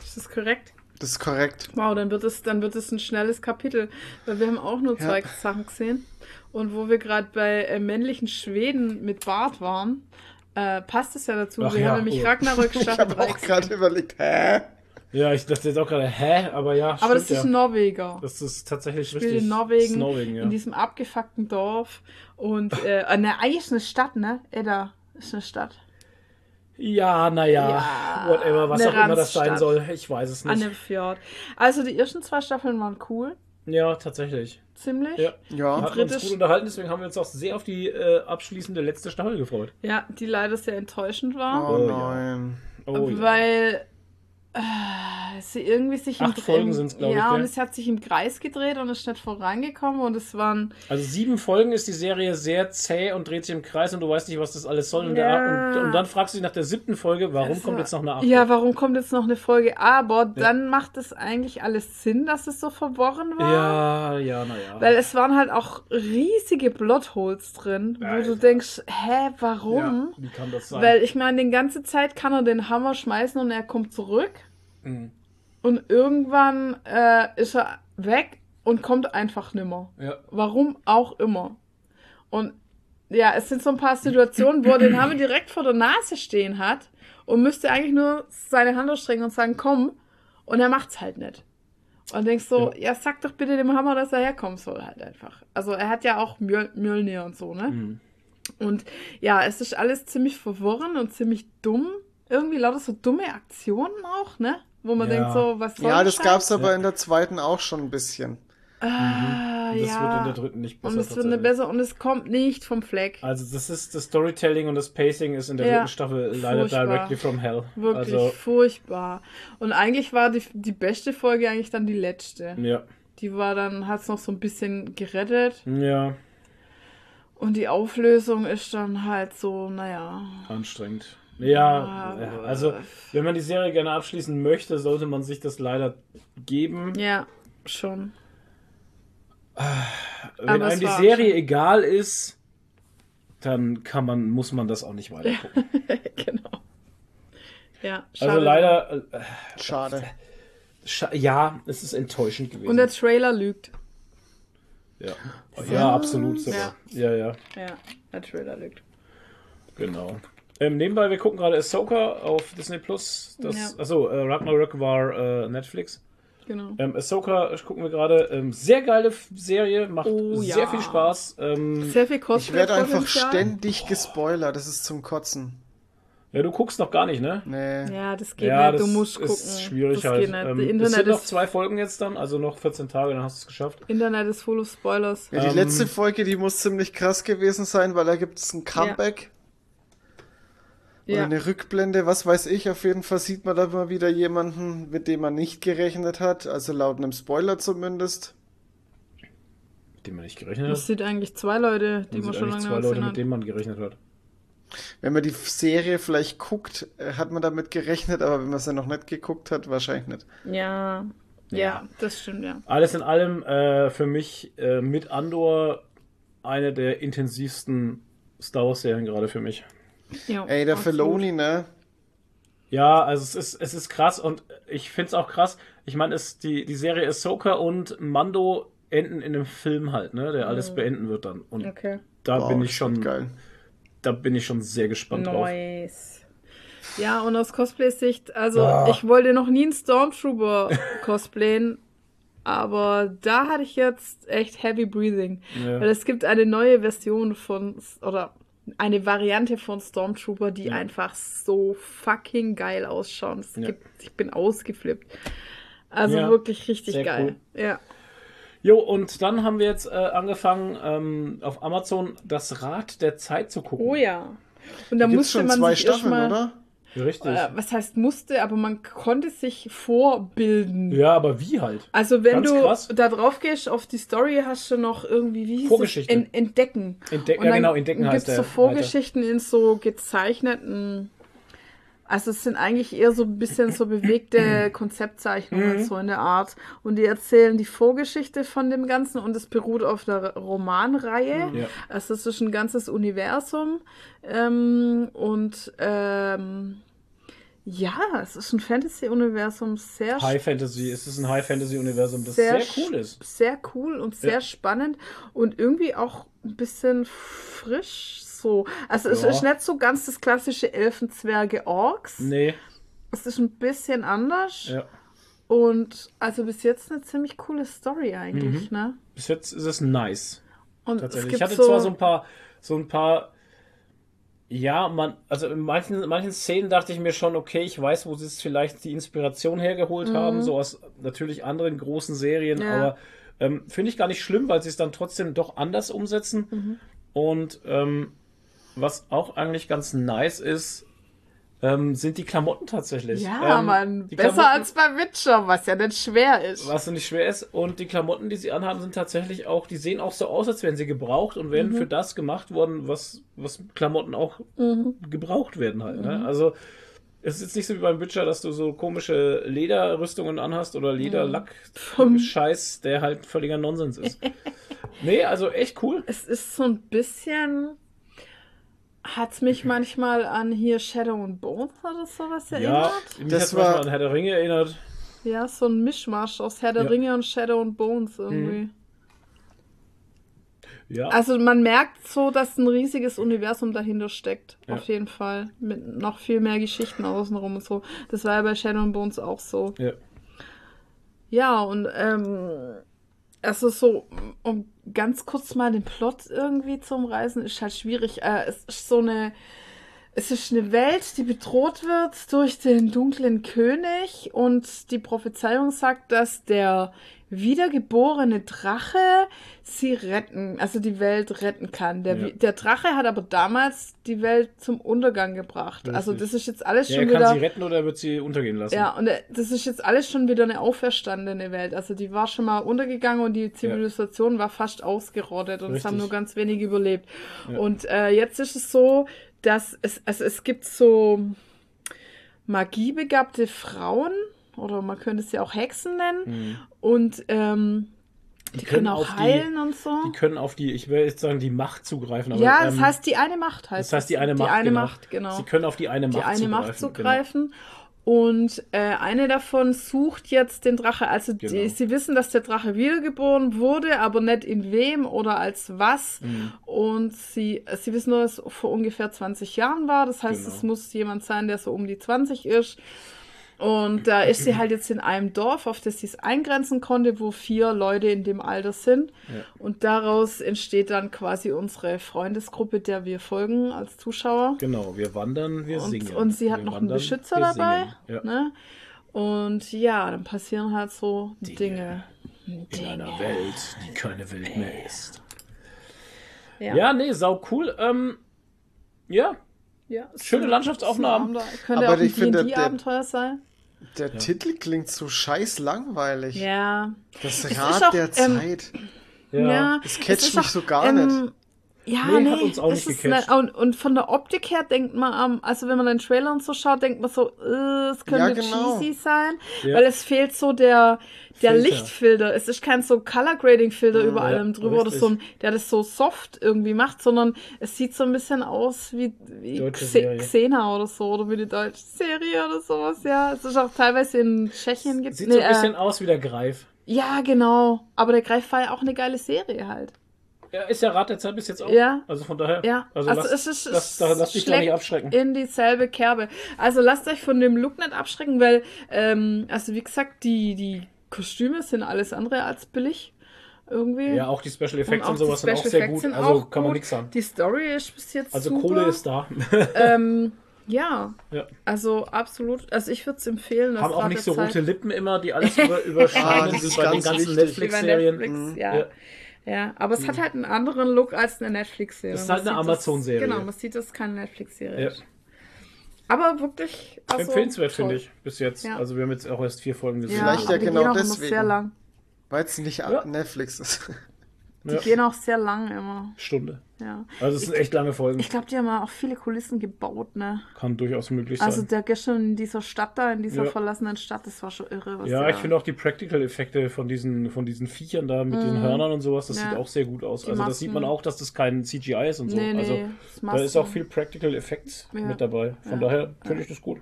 Ist das korrekt? Das ist korrekt. Wow, dann wird es, dann wird es ein schnelles Kapitel, weil wir haben auch nur zwei Ja. Sachen gesehen. Und wo wir gerade bei äh, männlichen Schweden mit Bart waren, äh, passt es ja dazu. Ach wir ja, haben nämlich oh. Ragnarök <laughs> Ich habe 3 auch gerade überlegt, hä? Ja, ich dachte jetzt auch gerade, hä? Aber ja, Aber das stimmt ist ja. ein Norweger. Das ist tatsächlich Spielt richtig. in Das Norwegen, ist Norwegen ja. in diesem abgefuckten Dorf. Und äh, ne, eigentlich ist eine Stadt, ne? Edda ist eine Stadt. Ja, naja, Ja, whatever, was auch immer das sein soll. Ich weiß es An nicht. dem Fjord. Also die ersten zwei Staffeln waren cool. Ja, tatsächlich. Ziemlich. Ja. Wir Ja, hatten uns Britisch- gut unterhalten, deswegen haben wir uns auch sehr auf die äh, abschließende letzte Staffel gefreut. Ja, die leider sehr enttäuschend war. oh Oh, nein. Oh, weil sie irgendwie sich Acht im, Folgen im- sind's, glaub ich, Ja, und es hat sich im Kreis gedreht und ist nicht vorangekommen und es waren Also sieben Folgen ist die Serie sehr zäh und dreht sich im Kreis und du weißt nicht, was das alles soll. Und, Ja. der, und, und dann fragst du dich nach der siebten Folge, warum Also, kommt jetzt noch eine achte? Ja, warum kommt jetzt noch eine Folge? Aber dann macht es eigentlich alles Sinn, dass es so verworren war. ja, ja, naja. Weil es waren halt auch riesige Plotholes drin, wo Alter. du denkst, hä, warum? Ja, wie kann das sein? Weil ich meine, die ganze Zeit kann er den Hammer schmeißen und er kommt zurück. Mhm. Und irgendwann äh, ist er weg und kommt einfach nimmer. Ja. Warum auch immer. Und ja, es sind so ein paar Situationen, wo er den Hammer direkt vor der Nase stehen hat und müsste eigentlich nur seine Hand ausstrecken und sagen, komm. Und er macht's halt nicht. Und denkst so, ja. sag doch bitte dem Hammer, dass er herkommen soll halt einfach. Also er hat ja auch Mjöl Mjölnir und so, ne? Mhm. Und ja, es ist alles ziemlich verworren und ziemlich dumm. Irgendwie lauter so dumme Aktionen auch, ne? Wo man Ja. denkt so, was soll Ja, das Scheiß? gab's aber in der zweiten auch schon ein bisschen. Ah, Und das ja. wird in der dritten nicht besser. und es wird eine besser und es kommt nicht vom Fleck. Also das ist das Storytelling und das Pacing ist in der Ja, dritten Staffel leider furchtbar. directly from hell. Wirklich Also furchtbar. Und eigentlich war die, die beste Folge eigentlich dann die letzte. ja, Die war dann, hat es noch so ein bisschen gerettet. ja, Und die Auflösung ist dann halt so, naja. anstrengend. Ja, Ah, ja, also wenn man die Serie gerne abschließen möchte, sollte man sich das leider geben. Ja, schon. Wenn aber einem die Serie schon- egal ist, dann kann man, muss man das auch nicht weiter gucken. <laughs> genau. Ja, schade. Also leider, äh, Schade. scha ja, es ist enttäuschend gewesen. Und der Trailer lügt. ja. ja, absolut sogar. Ja, ja, Ja, der Trailer lügt. genau. Ähm, nebenbei, wir gucken gerade Ahsoka auf Disney Plus. Das, Ja. Achso, äh, Ragnarök war äh, Netflix. Genau. Ähm, Ahsoka gucken wir gerade. Ähm, sehr geile Serie, macht Oh, sehr ja. viel Spaß. Ähm, Sehr viel Ich werde einfach ständig gespoilert, das ist zum Kotzen. ja, du guckst noch gar nicht, ne? Nee. Ja, das geht Ja, nicht. das Du musst ist gucken. schwierig das halt. geht nicht. Ähm, Die es Internet sind noch ist, zwei Folgen jetzt dann, also noch 14 Tage, dann hast du es geschafft. Internet ist full of Spoilers. Ja, die Ähm, letzte Folge, die muss ziemlich krass gewesen sein, weil da gibt es ein Comeback oder Ja. eine Rückblende, was weiß ich. Auf jeden Fall sieht man da mal wieder jemanden, mit dem man nicht gerechnet hat, also laut einem Spoiler zumindest. Mit dem man nicht gerechnet Das hat. sind eigentlich zwei Leute, die Man man schon eigentlich lange zwei Leute, mit denen man gerechnet hat. Wenn man die Serie vielleicht guckt, äh, hat man damit gerechnet, aber wenn man sie noch nicht geguckt hat, wahrscheinlich nicht. Ja. ja, Ja. das stimmt, ja. Alles in allem äh, für mich äh, mit Andor eine der intensivsten Star Wars-Serien gerade für mich. Ja Ey, der. Feloni, ne? Ja, also es ist, es ist krass und ich finde es auch krass. Ich meine, es die, die Serie Ahsoka und Mando enden in einem Film halt, ne, der alles beenden wird dann. Und Okay. da Wow, bin ich schon, geil. da bin ich schon sehr gespannt drauf. Nice. Ja, und aus Cosplay-Sicht, also Ah. ich wollte noch nie einen Stormtrooper <laughs> cosplayen, aber da hatte ich jetzt echt Heavy Breathing. Ja. Weil es gibt eine neue Version von, oder eine Variante von Stormtrooper, die Ja. einfach so fucking geil ausschauen. Es Ja. gibt, ich bin ausgeflippt. Also Ja, wirklich richtig geil. Ja. Jo, und dann haben wir jetzt äh, angefangen, ähm, auf Amazon das Rad der Zeit zu gucken. Oh ja. Und da Gibt's musste schon man zwei sich Staffeln, oder? Richtig. äh, was heißt musste, aber man konnte sich vorbilden. ja, aber wie halt? Also wenn Ganz du krass. da drauf gehst auf die Story, hast du noch irgendwie, wie hieß Vorgeschichte. es? En Entdecken. Entdecken, ja genau, entdecken heißt gibt's der. so Vorgeschichten in so gezeichneten, also es sind eigentlich eher so ein bisschen so bewegte <clears throat> Konzeptzeichnungen, Mhm. so in der Art. Und die erzählen die Vorgeschichte von dem Ganzen und es beruht auf der Romanreihe. Ja. Also es ist ein ganzes Universum. Ähm, und ähm, ja, es ist ein Fantasy-Universum, sehr High Fantasy, es ist ein High Fantasy Universum, das Sehr sehr, cool ist. sehr cool und sehr Ja. spannend und irgendwie auch ein bisschen frisch so. Also es Ja. ist nicht so ganz das klassische Elfenzwerge-Orks. Nee, Es ist ein bisschen anders ja. und also bis jetzt eine ziemlich coole Story eigentlich, Mhm. ne? Bis jetzt ist es nice. Und Tatsächlich. es Ich hatte so, zwar so ein paar, so ein paar, ja, man, also in manchen, in manchen Szenen dachte ich mir schon, okay, ich weiß, wo sie es vielleicht die Inspiration hergeholt haben, so aus natürlich anderen großen Serien, Mhm. Ja. aber ähm, finde ich gar nicht schlimm, weil sie es dann trotzdem doch anders umsetzen. Mhm. Und ähm, was auch eigentlich ganz nice ist, ähm, sind die Klamotten tatsächlich. ja, ähm, Mann, die besser als bei Witcher, was ja nicht schwer ist. was nicht schwer ist. Und die Klamotten, die sie anhaben, sind tatsächlich auch, die sehen auch so aus, als wären sie gebraucht und wären für das gemacht worden, was, was Klamotten auch gebraucht werden halt. Ne? Also es ist jetzt nicht so wie beim Witcher, dass du so komische Lederrüstungen anhast oder Lederlack-Scheiß, der halt völliger Nonsens ist. <laughs> nee, also echt cool. Es ist so ein bisschen. Hat mich manchmal an hier Shadow and Bones oder sowas Ja, erinnert? mich Das war an Herr der Ringe erinnert. Ja, so ein Mischmasch aus Herr der Ja. Ringe und Shadow and Bones irgendwie. Ja, Also man merkt so, dass ein riesiges Universum dahinter steckt. Ja. Auf jeden Fall. Mit noch viel mehr Geschichten außenrum und so. Das war ja bei Shadow and Bones auch so. ja. Ja, und ähm, also so, um ganz kurz mal den Plot irgendwie zu umreißen, ist halt schwierig. Äh, es ist so eine, es ist eine Welt, die bedroht wird durch den dunklen König und die Prophezeiung sagt, dass der wiedergeborene Drache sie retten, also die Welt retten kann. Der, Ja. Der Drache hat aber damals die Welt zum Untergang gebracht. Also Richtig. das ist jetzt alles ja schon er kann wieder. sie retten oder er wird sie untergehen lassen. Ja, und äh, das ist jetzt alles schon wieder eine auferstandene Welt. Also die war schon mal untergegangen und die Zivilisation war fast ausgerottet und es haben Richtig. nur ganz wenige überlebt. Ja. Und äh, jetzt ist es so, dass es, also es gibt so magiebegabte Frauen oder man könnte sie auch Hexen nennen Mhm. und ähm, die, können auch auf heilen und so. Die, die können auf die, ich will jetzt sagen, die Macht zugreifen. Aber, ja, das ähm, heißt die eine Macht heißt Das heißt, die es. eine Macht, Die eine genau. Macht, genau. Sie können auf die eine Macht die eine zugreifen. Macht genau. Und äh, eine davon sucht jetzt den Drache. Also die, Genau. sie wissen, dass der Drache wiedergeboren wurde, aber nicht in wem oder als was. Mhm. Und sie, sie wissen nur, dass es vor ungefähr 20 Jahren war. Das heißt, Genau. es muss jemand sein, der so um die 20 ist. Und da ist sie halt jetzt in einem Dorf, auf das sie es eingrenzen konnte, wo vier Leute in dem Alter sind. Ja. Und daraus entsteht dann quasi unsere Freundesgruppe, der wir folgen als Zuschauer. Genau, wir wandern, wir Und, singen. und sie hat wir noch einen wandern, Beschützer wir dabei. Ja. Ne? Und ja, dann passieren halt so Dinge. In Dinge. einer Welt, die keine Welt mehr ist. Ja. Ja, nee, sau cool. Ähm, ja, Ja, Schöne Landschaftsaufnahmen. Könnte Aber auch ein ich finde, der- D&D-Abenteuer sein. Der Titel klingt so scheiß langweilig. Ja. Das ist Rad auch, der ähm, Zeit. ja. Das es catcht ist mich auch, so gar ähm, nicht. Ja, Nee, nee, hat uns auch nicht gecatcht. ne- und, und von der Optik her denkt man, am- also wenn man den Trailer und so schaut, denkt man so, äh, es könnte Ja, genau. cheesy sein, Ja. weil es fehlt so der, der Filter. Lichtfilter. Es ist kein so Color Grading Filter über Ja, allem drüber oder richtig. so, ein, der das so soft irgendwie macht, sondern es sieht so ein bisschen aus wie, wie Xe. Xena oder so oder wie die deutsche Serie oder sowas, ja. Es ist auch teilweise in Tschechien gibt Sieht so ein nee, bisschen äh, aus wie der Greif. Ja, genau. Aber der Greif war ja auch eine geile Serie halt. Ja, ist ja Rat der Zeit bis jetzt auch. Ja. Also von daher. Ja, Also, also, lass, es ist, lass, da- lass dich da nicht abschrecken. in dieselbe Kerbe. Also lasst euch von dem Look nicht abschrecken, weil, ähm, also wie gesagt, die, die Kostüme sind alles andere als billig. Irgendwie. Ja, auch die Special Effects und, die sowas sind auch Special sehr Effects gut. sind Also auch kann man nichts sagen. Die Story ist bis jetzt Also super. Kohle ist da. <laughs> Ähm, ja, ja. also absolut. Also ich würde es empfehlen. das Haben auch nicht so rote Zeit. Lippen immer, die alles über, überscheinen, <laughs> Ah, das ist bei den ganz ganzen Netflix-Serien. Netflix, ja. Ja. Ja. aber es hat halt einen anderen Look als eine Netflix-Serie. Das ist halt Man eine Amazon-Serie. Genau, man sieht, dass es keine Netflix-Serie Ja. ist. Aber wirklich. Also, Empfehlenswert, finde ich, bis jetzt. Ja. Also wir haben jetzt auch erst vier Folgen gesehen. Ja, Vielleicht aber ja die genau deswegen. sehr lang. Weil es nicht Ja. Netflix ist. Die Ja. gehen auch sehr lang immer. Stunde. Ja. Also es sind echt lange Folgen. Ich glaube, die haben auch viele Kulissen gebaut, ne? Kann durchaus möglich sein. Also der gestern in dieser Stadt da, in dieser Ja. verlassenen Stadt, das war schon irre. Was ja, ich finde auch die Practical-Effekte von diesen, von diesen Viechern da mit den Hörnern und sowas, das Mhm. Ja. sieht auch sehr gut aus. Die also das Masken. sieht man auch, dass das kein CGI ist und so. Nee, nee, also das da ist auch viel Practical-Effekt mit dabei. Von daher finde ich das gut.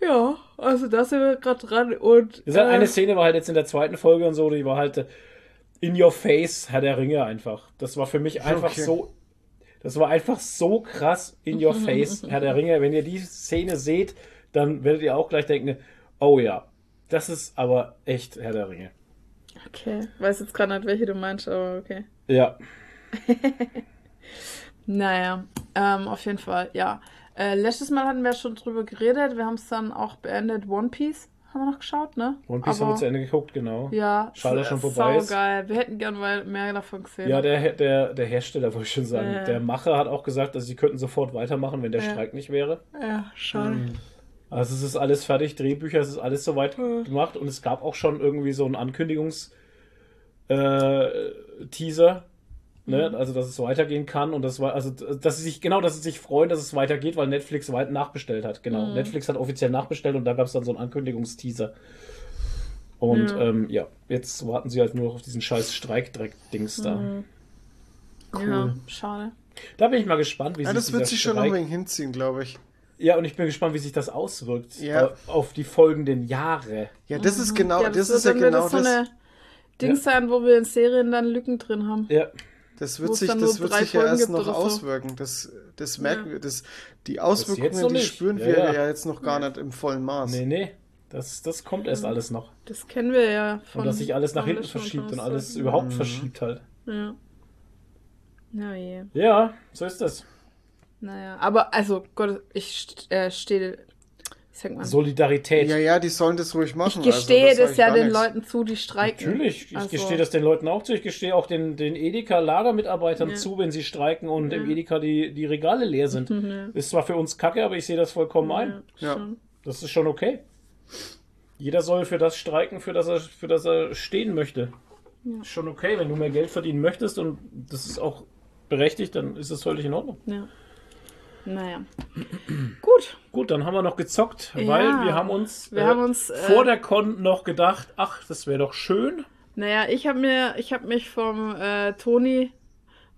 Ja, also da sind wir gerade dran und. Das äh, eine Szene war halt jetzt in der zweiten Folge und so, die war halt äh, in your face, Herr der Ringe einfach. Das war für mich einfach Okay. so. Das war einfach so krass in your face, <laughs> Herr der Ringe. Wenn ihr die Szene seht, dann werdet ihr auch gleich denken, oh ja, das ist aber echt Herr der Ringe. Okay, weiß jetzt gerade nicht, welche du meinst, aber okay. Ja, <laughs> Naja, ähm, auf jeden Fall, ja. Äh, letztes Mal hatten wir schon drüber geredet, wir haben es dann auch beendet. One Piece haben wir noch geschaut, ne? One Piece haben wir zu Ende geguckt, genau. Ja, Schade, schon vorbei ist. geil. Wir hätten gern mal mehr davon gesehen. Ja, der, der, der Hersteller, wollte ich schon sagen. Ja. Der Macher hat auch gesagt, dass sie könnten sofort weitermachen, wenn der Ja. Streik nicht wäre. ja schade. Also es ist alles fertig, Drehbücher, es ist alles soweit Mhm. gemacht und es gab auch schon irgendwie so einen Ankündigungs äh, Teaser, ne? Mhm. also dass es weitergehen kann und das war also dass sie sich genau, dass sie sich freuen, dass es weitergeht, weil Netflix weit nachbestellt hat. Genau, Mhm. Netflix hat offiziell nachbestellt und da gab es dann so einen Ankündigungsteaser. Und Ja. ähm, ja, jetzt warten sie halt nur noch auf diesen scheiß Streikdreck-Dings da. Mhm. Cool. Ja, schade. Da bin ich mal gespannt, wie Ja, sich das wird sich schon noch Streik- ein wenig hinziehen, glaube ich. Ja, und ich bin gespannt, wie sich das auswirkt Ja. äh, auf die folgenden Jahre. Ja, das ist genau, ja, das, wird ist ja dann wieder genau so das. eine Dings sein, wo wir in Serien dann Lücken drin haben. Ja, Das wird sich, das wird sich ja Folgen erst noch so. auswirken. Das, das merken Ja. wir. Das, die Auswirkungen, die spüren Ja, wir ja. ja. jetzt noch gar nicht im vollen Maß. nee, nee. Das, das kommt erst alles noch. Das kennen wir ja von. Und dass sich alles nach hinten verschiebt und alles überhaupt verschiebt halt. Ja. Na je. Ja, so ist das. Naja, aber also Gott, ich äh, stehe, Solidarität. Ja, ja, die sollen das ruhig ich machen. gestehe also, das, sag ja ich den nichts. Leuten zu, die streiken. Natürlich, ich Also- gestehe das den Leuten auch zu. Ich gestehe auch den, den Edeka-Lagermitarbeitern Ja. zu, wenn sie streiken und im Ja. Edeka die, die Regale leer sind. <laughs> Ja. Ist zwar für uns kacke, aber ich sehe das vollkommen ein. Ja. Das ist schon okay. Jeder soll für das streiken, für das er, für das er stehen möchte. Ist schon okay, wenn du mehr Geld verdienen möchtest und das ist auch berechtigt, dann ist das völlig in Ordnung. ja. Naja. <clears throat> Gut. Gut, dann haben wir noch gezockt, Ja. weil wir haben uns, Wir haben uns, äh, vor der Con noch gedacht, ach, das wäre doch schön. Naja, ich habe mir, ich habe mich vom äh, Toni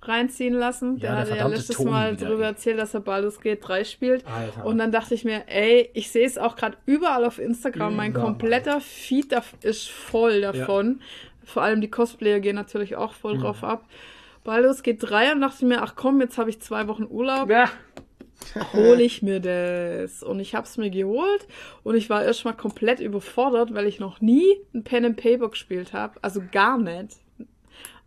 reinziehen lassen. Der Ja, der hatte ja verdammte letztes Toni Mal drüber erzählt, dass er Baldur's Gate 3 spielt. Alter. Und dann dachte ich mir, ey, ich sehe es auch gerade überall auf Instagram. Mein Überall. kompletter Feed da ist voll davon. Vor allem die Cosplayer gehen natürlich auch voll Mhm. drauf ab. Baldur's Gate 3 und dachte ich mir, ach komm, jetzt habe ich zwei Wochen Urlaub. Ja. Hole ich mir das. Und ich habe es mir geholt und ich war erstmal komplett überfordert, weil ich noch nie ein Pen and Paper gespielt habe. Also gar nicht.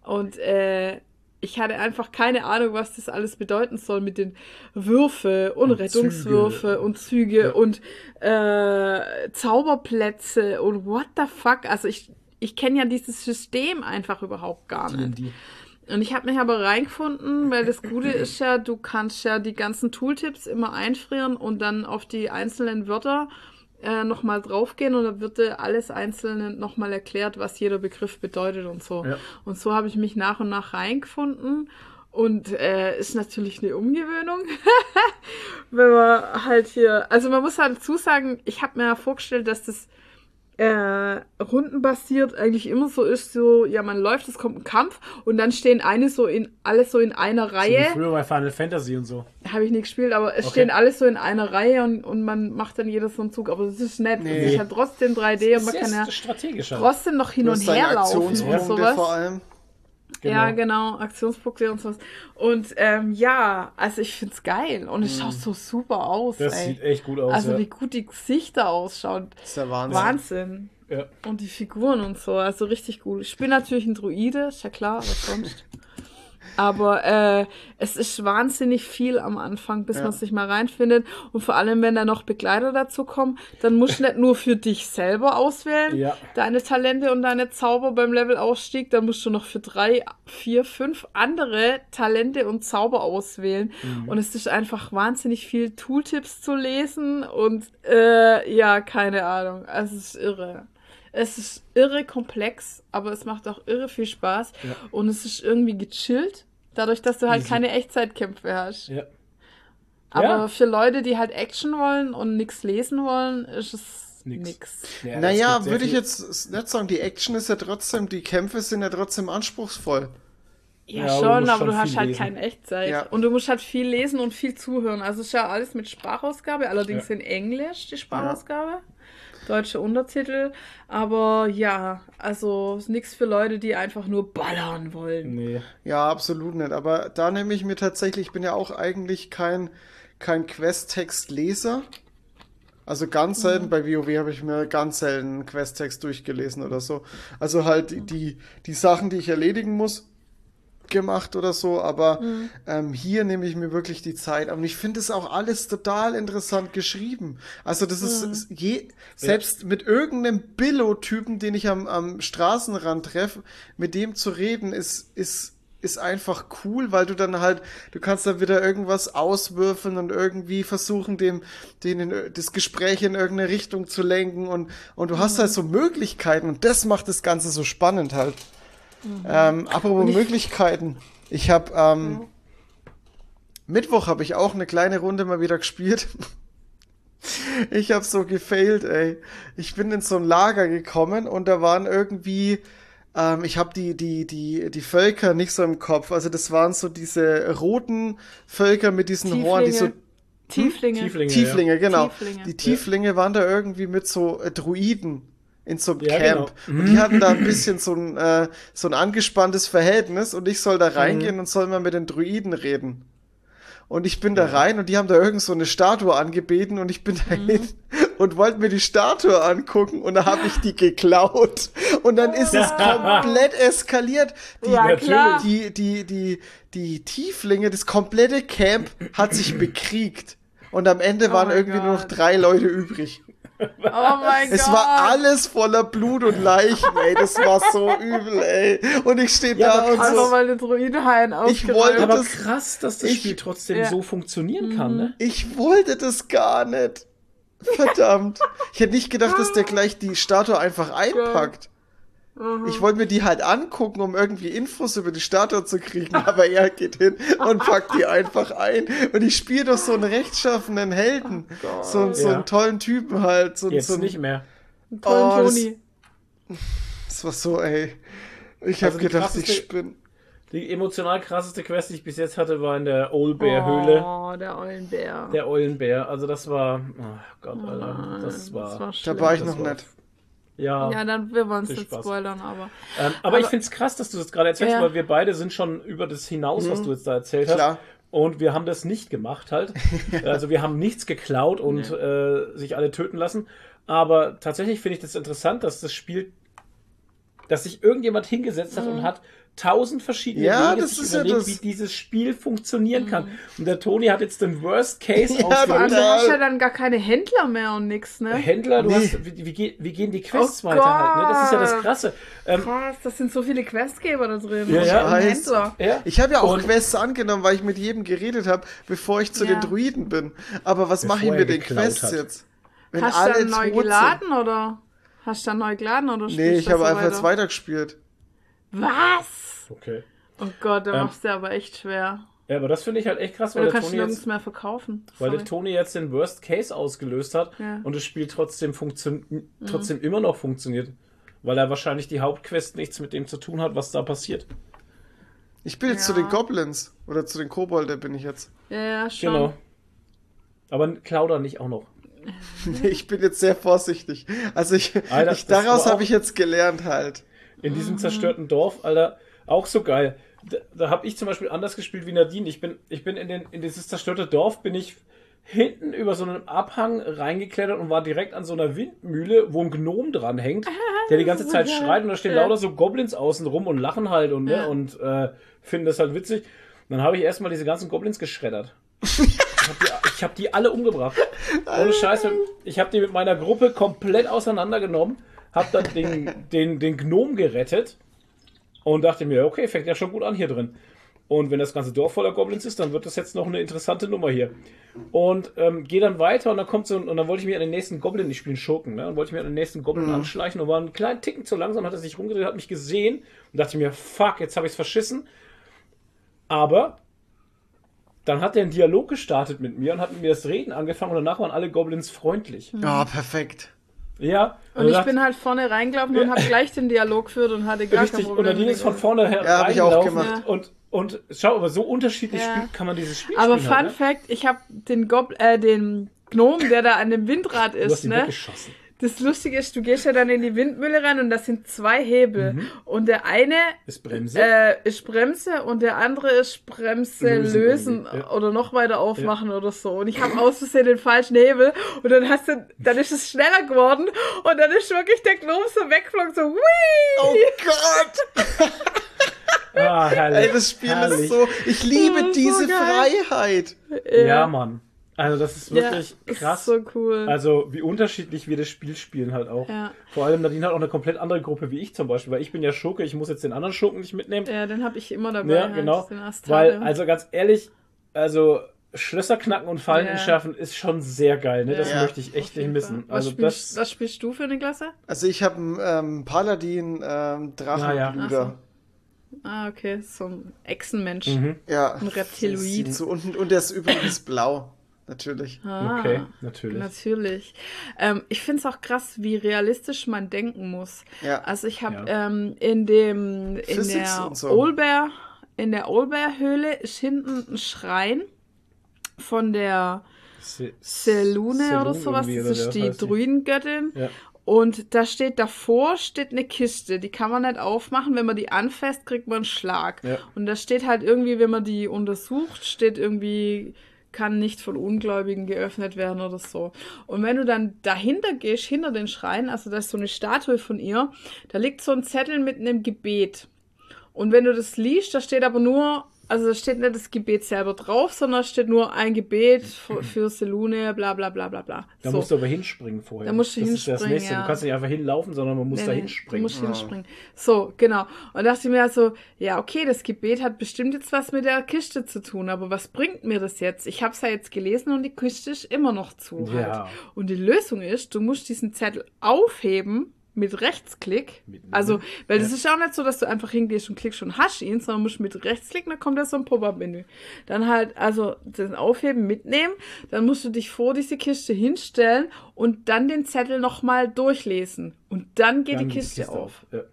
Und äh, ich hatte einfach keine Ahnung, was das alles bedeuten soll mit den Würfe und, Und Rettungswürfe Züge. und Züge Ja. und äh, Zauberplätze und what the fuck. Also ich, ich kenne ja dieses System einfach überhaupt gar nicht. D&D. Und ich habe mich aber reingefunden, weil das Gute <laughs> ist ja, du kannst ja die ganzen Tooltips immer einfrieren und dann auf die einzelnen Wörter äh, nochmal draufgehen und dann wird dir alles Einzelne nochmal erklärt, was jeder Begriff bedeutet und so. Ja. Und so habe ich mich nach und nach reingefunden. Und äh, ist natürlich eine Umgewöhnung, <laughs> wenn man halt hier, also man muss halt dazu sagen, ich habe mir ja vorgestellt, dass das äh, rundenbasiert eigentlich immer so ist, so, ja, man läuft, es kommt ein Kampf und dann stehen eine so in, alles so in einer So wie Reihe. früher bei Final Fantasy und so. Habe ich nicht gespielt, aber es Okay. stehen alles so in einer Reihe und, und man macht dann jeder so einen Zug. Aber das ist nett. Nee. Es ist halt trotzdem 3D und man kann ja strategisch trotzdem noch hin und her laufen und sowas. vor allem. Genau. Ja, genau, Aktionsbukle und sowas. Und ähm, ja, also ich find's geil und es schaut so super aus. Das ey. sieht echt gut aus. also ja. wie gut die Gesichter ausschauen. Das ist der Wahnsinn. Wahnsinn. Ja. Und die Figuren und so, also richtig gut. Ich bin natürlich ein Druide, ist ja klar, was sonst. <laughs> Aber äh, es ist wahnsinnig viel am Anfang, bis Ja. man sich mal reinfindet. Und vor allem, wenn da noch Begleiter dazu kommen, dann musst du nicht nur für dich selber auswählen, Ja. deine Talente und deine Zauber beim Levelausstieg, dann musst du noch für drei, vier, fünf andere Talente und Zauber auswählen. Mhm. Und es ist einfach wahnsinnig viel Tooltips zu lesen und äh, ja, keine Ahnung. Also es ist irre. Es ist irre komplex, aber es macht auch irre viel Spaß. Ja. Und es ist irgendwie gechillt, dadurch, dass du halt Easy. keine Echtzeitkämpfe hast. Ja. Aber Ja. für Leute, die halt Action wollen und nichts lesen wollen, ist es Nix. nix. Ja, es Naja, würde ich jetzt nicht sagen, die Action ist ja trotzdem, die Kämpfe sind ja trotzdem anspruchsvoll. Ja, Ja, aber du schon, aber schon du hast halt lesen. keine Echtzeit. Ja. Und du musst halt viel lesen und viel zuhören. Also es ist ja alles mit Sprachausgabe, allerdings Ja. in Englisch die Sprachausgabe. Deutsche Untertitel. Aber ja, also nichts für Leute, die einfach nur ballern wollen. Nee. Ja, absolut nicht. Aber da nehme ich mir tatsächlich, ich bin ja auch eigentlich kein, kein Quest-Text-Leser. Also ganz selten, bei WoW habe ich mir ganz selten einen Quest-Text durchgelesen oder so. Also halt die, die Sachen, die ich erledigen muss, gemacht oder so, aber ähm, hier nehme ich mir wirklich die Zeit. Und ich finde es auch alles total interessant geschrieben. Also das ist, ist je, selbst mit irgendeinem Billo-Typen, den ich am, am Straßenrand treffe, mit dem zu reden, ist, ist, ist einfach cool, weil du dann halt, du kannst dann wieder irgendwas auswürfeln und irgendwie versuchen, dem, den in, das Gespräch in irgendeine Richtung zu lenken und, und du hast halt so Möglichkeiten und das macht das Ganze so spannend halt. Ähm, apropos Möglichkeiten. Ich habe ähm, Mittwoch habe ich auch eine kleine Runde mal wieder gespielt. <laughs> Ich habe so gefailt, ey. Ich bin in so ein Lager gekommen und da waren irgendwie, ähm, ich habe die die die die Völker nicht so im Kopf. Also das waren so diese roten Völker mit diesen Horn, die so Tieflinge. Tieflinge. Tieflinge, genau. Tieflinge. Die Tieflinge waren da irgendwie mit so äh, Druiden in so einem Ja, Camp. genau. Und die hatten da ein bisschen so ein, äh, so ein angespanntes Verhältnis und ich soll da reingehen und soll mal mit den Druiden reden. Und ich bin da rein und die haben da irgend so eine Statue angebeten und ich bin da hin und wollte mir die Statue angucken und da habe ich die geklaut. Und dann ist es komplett eskaliert. Die, Ja, klar. die, die, die, die Tieflinge, das komplette Camp hat sich bekriegt. Und am Ende waren mein irgendwie nur noch drei Leute übrig. Oh mein Gott. Es war alles voller Blut und Leichen, ey. Das war so übel, ey. Und ich stehe Ja, da aber und so. mal den Druidenhain Ich wollte-. Aber das- krass, dass das ich- Spiel trotzdem Ja. so funktionieren kann, ne? Ich wollte das gar nicht. Verdammt. Ich hätte nicht gedacht, dass der gleich die Statue einfach einpackt. Ich wollte mir die halt angucken, um irgendwie Infos über die Statue zu kriegen, <laughs> aber er geht hin und packt die einfach ein. Und ich spiele doch so einen rechtschaffenen Helden. so, so Ja. einen tollen Typen halt. So, Jetzt so einen- nicht mehr. Einen tollen Oh, das- Toni. Das war so, ey. Ich Also habe gedacht, ich spinne. Die emotional krasseste Quest, die ich bis jetzt hatte, war in der Oldbear-Höhle. Oh, der Eulenbär. Der Eulenbär. Also das war. Oh Gott, Alter. Nein, Das war. Da schlimm. war ich das noch war- nicht. Ja. Ja, dann wir wollen es nicht Spaß. spoilern, aber. Ähm, aber, ich Aber- finde es krass, dass du das gerade erzählst, Ja. weil wir beide sind schon über das hinaus, was du jetzt da erzählt hast. Klar. Und wir haben das nicht gemacht halt. <laughs> Also wir haben nichts geklaut und äh, sich alle töten lassen. Aber tatsächlich finde ich das interessant, dass das Spiel, dass sich irgendjemand hingesetzt hat und hat tausend verschiedene Ja, Wege das sich ist ja überlegt, das- wie dieses Spiel funktionieren kann. Und der Toni hat jetzt den Worst Case Ja, ausgelöst. du hast ja dann gar keine Händler mehr und nix, ne? Händler, du Nee. hast, wie, wie, wie gehen die Quests Oh weiter halt, ne? Das ist ja das. Krasse. Ähm, Krass, das sind so viele Questgeber da drin. Ja, ja. Händler. ja. Ich habe ja auch Und- Quests angenommen, weil ich mit jedem geredet habe, bevor ich zu Ja. den Druiden bin. Aber was mache ich mit den Quests hat. jetzt? Wenn Hast du dann neu geladen oder? Hast du dann neu geladen oder sind? Nee, ich habe einfach weiter? jetzt weitergespielt. Was? Okay. Oh Gott, da Ähm, machst du aber echt schwer. Ja, aber das finde ich halt echt krass, Weil weil du der kannst nirgends jetzt, mehr verkaufen. weil der Sorry. Toni jetzt den Worst Case ausgelöst hat Ja. und das Spiel trotzdem funktioniert, Mhm. trotzdem immer noch funktioniert. Weil er wahrscheinlich die Hauptquest nichts mit dem zu tun hat, was da passiert. Ich bin jetzt Ja. zu den Goblins. Oder zu den Kobolden bin ich jetzt. Ja, ja, schon. Genau. Aber Klauder nicht auch noch. <laughs> Nee, ich bin jetzt sehr vorsichtig. Also ich, Alter, ich daraus habe ich jetzt gelernt halt. In Mhm. diesem zerstörten Dorf, Alter, auch so geil. Da, da habe ich zum Beispiel anders gespielt wie Nadine. Ich bin, ich bin in, den, in dieses zerstörte Dorf, bin ich hinten über so einen Abhang reingeklettert und war direkt an so einer Windmühle, wo ein Gnom dran hängt, der die ganze Zeit schreit und da stehen lauter so Goblins außen rum und lachen halt und, ne, und äh, finden das halt witzig. dann habe ich erstmal diese ganzen Goblins geschreddert. Ich habe die, ich hab die alle umgebracht. <laughs> Ohne Scheiße. Ich habe die mit meiner Gruppe komplett auseinandergenommen, habe dann den, den, den Gnom gerettet und dachte mir, okay, fängt ja schon gut an hier drin. Und wenn das ganze Dorf voller Goblins ist, dann wird das jetzt noch eine interessante Nummer hier. Und ähm, gehe dann weiter und dann kommt so und dann wollte ich mir an den nächsten Goblin, ich spiele Schurken, ne? Und wollte ich mir an den nächsten Goblin anschleichen und war einen kleinen Ticken zu langsam, hat er sich rumgedreht, hat mich gesehen und dachte mir, fuck, jetzt habe ich es verschissen. Aber dann hat er einen Dialog gestartet mit mir und hat mit mir das Reden angefangen und danach waren alle Goblins freundlich. Ja, perfekt. Ja. Und ich dann bin halt vorne reingelaufen und habe gleich den Dialog geführt und hatte gar Richtig, kein und Problem. Nadine ist von vorne her Ja, ich reingelaufen gemacht. Und, und schau, aber so unterschiedlich Ja. spielt, kann man dieses Spiel Aber spielen. Fun halt, ne? Fact, ich habe den Gob äh, den Gnom, der da an dem Windrad Du hast ist, ihn ne? weggeschossen. Das Lustige ist, du gehst ja dann in die Windmühle rein und das sind zwei Hebel. Mhm. Und der eine Ist Bremse. äh, ist Bremse und der andere ist Bremse Lösen lösen, ja. oder noch weiter aufmachen oder so. Und ich habe aus Versehen den falschen Hebel und dann hast du, dann ist es schneller geworden und dann ist wirklich der Gnom so weggeflogen, so Wii! Oh Gott! <laughs> ah, herrlich. Ey, das Spiel herrlich. ist so. Ich liebe so diese geil. Freiheit. Ja, Mann. Also, das ist wirklich ist krass. so cool. Also, wie unterschiedlich wir das Spiel spielen halt auch. Ja. Vor allem, Nadine hat auch eine komplett andere Gruppe wie ich zum Beispiel, weil ich bin ja Schurke, ich muss jetzt den anderen Schurken nicht mitnehmen. ja, den habe ich immer dabei. Ja, halt, genau. den Weil, also ganz ehrlich, also Schlösser knacken und Fallen Ja. entschärfen ist schon sehr geil, ne? Das Ja. möchte ich echt nicht missen. Fall. Was, Also spielst, das. was spielst du für eine Klasse? Also ich habe einen ähm, Paladin, ähm, Drachenbrüder. Ah, okay, so ein Echsenmensch. Mhm. Ja. Ein Reptiloid. So, und, und der ist übrigens blau. Natürlich. Ah, Okay, natürlich. Natürlich. Ähm, ich finde es auch krass, wie realistisch man denken muss. Ja. Also ich habe Ja. ähm, in dem in Physics der so. Olber in der Olber-Höhle ist hinten ein Schrein von der Se- Selune oder sowas. Das oder ist die Druidengöttin. Ja. Und da steht davor steht eine Kiste, die kann man nicht aufmachen. Wenn man die anfasst, kriegt man einen Schlag. Ja. Und da steht halt irgendwie, wenn man die untersucht, steht irgendwie, kann nicht von Ungläubigen geöffnet werden oder so. Und wenn du dann dahinter gehst, hinter den Schrein, also da ist so eine Statue von ihr, da liegt so ein Zettel mit einem Gebet. Und wenn du das liest, da steht aber nur, also da steht nicht das Gebet selber drauf, sondern steht nur ein Gebet für, <clears throat> für Selune, bla bla bla bla bla. Da so. musst du aber hinspringen vorher. Da musst du das Ist ja das hinspringen, nächste. ja. Du kannst nicht einfach hinlaufen, sondern man muss Nee, da hinspringen. Du musst hinspringen. So, genau. Und dachte ich mir so, ja, okay, das Gebet hat bestimmt jetzt was mit der Kiste zu tun, aber was bringt mir das jetzt? Ich habe es ja jetzt gelesen und die Kiste ist immer noch zu. Ja. Halt. Und die Lösung ist, du musst diesen Zettel aufheben mit Rechtsklick. Mitnehmen. Also, weil Ja. das ist ja auch nicht so, dass du einfach hingehst und klickst und hast ihn, sondern musst mit Rechtsklick, dann kommt da so ein Pop-Up-Menü. Dann halt, also den Aufheben mitnehmen, dann musst du dich vor diese Kiste hinstellen und dann den Zettel nochmal durchlesen. Und dann geht Dann die Kiste auf. Ja.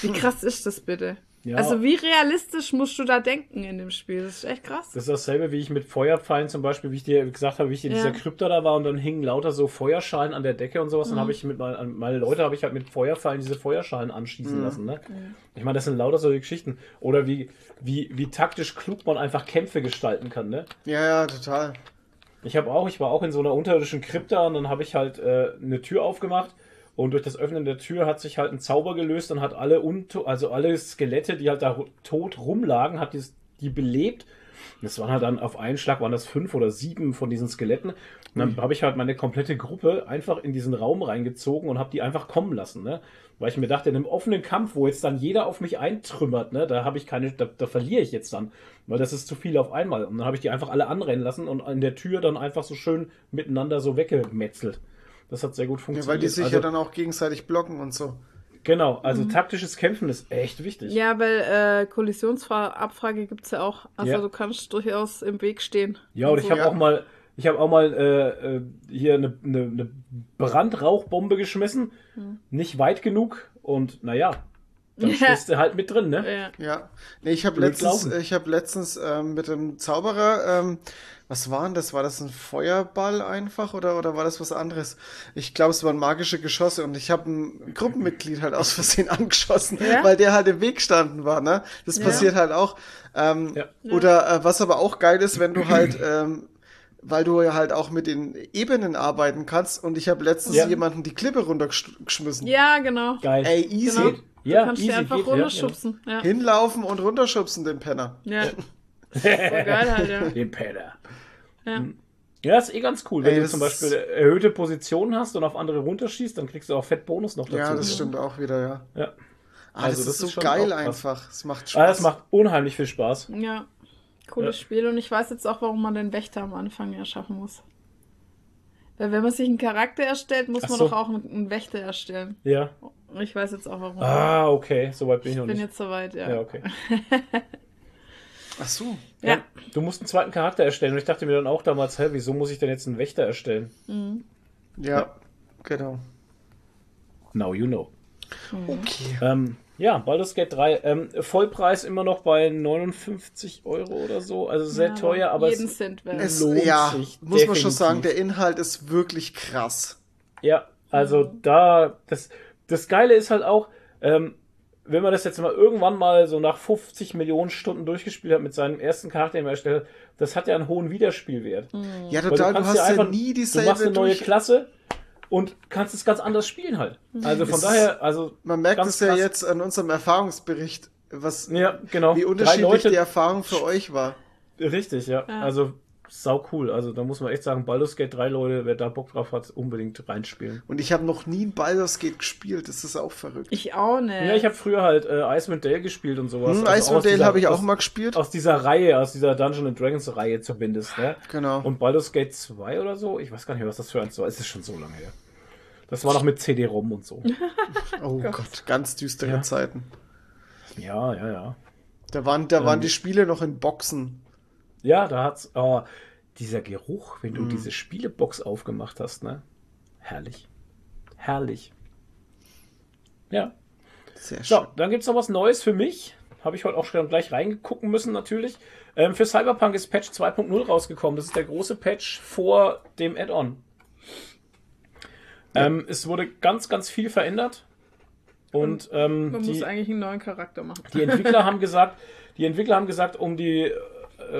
Wie krass ist das bitte? Ja. Also wie realistisch musst du da denken in dem Spiel? Das ist echt krass. Das ist dasselbe, wie ich mit Feuerpfeilen zum Beispiel, wie ich dir gesagt habe, wie ich in Ja. dieser Krypta da war und dann hingen lauter so Feuerschalen an der Decke und sowas. Mhm. Dann habe ich mit mein- an meine Leute habe ich halt mit Feuerpfeilen diese Feuerschalen anschießen lassen. Ne? Ich meine, das sind lauter solche Geschichten. Oder wie, wie, wie taktisch klug man einfach Kämpfe gestalten kann. Ne? Ja, ja, total. Ich habe auch, ich war auch in so einer unterirdischen Krypta und dann habe ich halt äh, eine Tür aufgemacht und durch das Öffnen der Tür hat sich halt ein Zauber gelöst und hat alle unto also alle Skelette, die halt da tot rumlagen, hat die, die belebt. Das waren halt dann auf einen Schlag waren das fünf oder sieben von diesen Skeletten. Und dann habe ich halt meine komplette Gruppe einfach in diesen Raum reingezogen und habe die einfach kommen lassen, ne? Weil ich mir dachte, in einem offenen Kampf, wo jetzt dann jeder auf mich eintrümmert, ne, da habe ich keine, da, da verliere ich jetzt dann, weil das ist zu viel auf einmal. Und dann habe ich die einfach alle anrennen lassen und an der Tür dann einfach so schön miteinander so weggemetzelt. Das hat sehr gut Ja, funktioniert. weil die sich also, ja dann auch gegenseitig blocken und so. Genau, also Mhm. taktisches Kämpfen ist echt wichtig. Ja, weil äh, Kollisionsabfrage gibt's ja auch. Also Ja. du kannst durchaus im Weg stehen. Ja, und ich habe Ja. auch mal, ich habe auch mal äh, äh, hier eine, eine, eine Brandrauchbombe geschmissen, Hm. nicht weit genug und naja, dann stehst du halt mit drin, ne? Ja. Ja. Nee, ich habe letztens, ich hab letztens ähm, mit dem Zauberer, ähm, was war denn das? War das ein Feuerball einfach oder, oder war das was anderes? Ich glaube, es waren magische Geschosse und ich habe ein Gruppenmitglied halt aus Versehen <laughs> angeschossen, Ja? weil der halt im Weg standen war, ne? Das Ja. passiert halt auch. Ähm, Ja. Oder äh, was aber auch geil ist, wenn du halt, ähm, weil du ja halt auch mit den Ebenen arbeiten kannst und ich habe letztens Ja. jemanden die Klippe runtergeschmissen. ja, genau. Geil. Ey, easy. Genau. Ja, du kannst easy dir einfach geht, ja, runterschubsen. Ja, Hinlaufen und runterschubsen, den Penner. ja. <laughs> Voll geil halt, ja. Den Penner. ja. Ja, ist eh ganz cool. Wenn Ey, du zum Beispiel erhöhte Positionen hast und auf andere runterschießt, dann kriegst du auch Fettbonus noch dazu. Ja, das stimmt auch wieder, ja. Ja. Ah, Also das, das ist so geil einfach. Es macht Spaß. Ah, das macht unheimlich viel Spaß. Ja, cooles Ja. Spiel und ich weiß jetzt auch, warum man den Wächter am Anfang erschaffen muss. Weil wenn man sich einen Charakter erstellt, muss Ach man so. doch auch einen, Wächter erstellen. Ja. Ich weiß jetzt auch, warum. Ah, okay. Soweit bin ich ich noch bin nicht. jetzt soweit, ja. Ja, okay. <laughs> Ach so. Ja. Du musst einen zweiten Charakter erstellen und ich dachte mir dann auch damals, hä, wieso muss ich denn jetzt einen Wächter erstellen? Ja, genau. Now you know. Okay. Ähm, ja, Baldur's Gate 3. Ähm, Vollpreis immer noch bei 59 Euro oder so. Also sehr Ja, teuer, aber jeden es, Cent wert. Es, lohnt ja, sich muss man schon definitiv. sagen, der Inhalt ist wirklich krass. Ja, also da, das, das Geile ist halt auch, ähm, wenn man das jetzt mal irgendwann mal so nach 50 Millionen Stunden durchgespielt hat mit seinem ersten Charakter, den man erstellt hat, das hat ja einen hohen Wiederspielwert. Ja, Weil total. Du, kannst hast ja ja einfach- nie Du dieselbe machst eine neue durch. Klasse und kannst es ganz anders spielen halt. Also von Es- daher, also Man merkt es ja krass. jetzt an unserem Erfahrungsbericht, was, Ja, genau. wie unterschiedlich Leute- die Erfahrung für euch war. Richtig, ja. Ja. Also sau cool. Also da muss man echt sagen, Baldur's Gate 3 Leute, wer da Bock drauf hat, unbedingt reinspielen. Und ich habe noch nie ein Baldur's Gate gespielt. Das ist auch verrückt. Ich auch nicht. Ja, ich habe früher halt äh, Icewind Dale gespielt und sowas. Hm, Also Icewind Dale habe ich auch aus- mal gespielt. Aus dieser Reihe, aus dieser Dungeon and Dragons Reihe zumindest, ne? Genau. Und Baldur's Gate 2 oder so, ich weiß gar nicht, was das für eins war. Es ist schon so lange her. Das war noch mit CD-ROM und so. <laughs> Oh Gott, ganz düstere Ja. Zeiten. Ja, ja, ja. Da waren, da waren Ähm. die Spiele noch in Boxen. Ja, da hat's. Oh, dieser Geruch, wenn du Mhm. diese Spielebox aufgemacht hast, ne? Herrlich. Herrlich. Ja. Sehr schön. So, dann gibt's noch was Neues für mich. Habe ich heute auch schon gleich reingucken müssen, natürlich. Ähm, für Cyberpunk ist Patch 2.0 rausgekommen. Das ist der große Patch vor dem Add-on. Ähm, es wurde ganz, ganz viel verändert. Und ähm, Man die, muss eigentlich einen neuen Charakter machen. die Entwickler haben gesagt, die Entwickler haben gesagt, um die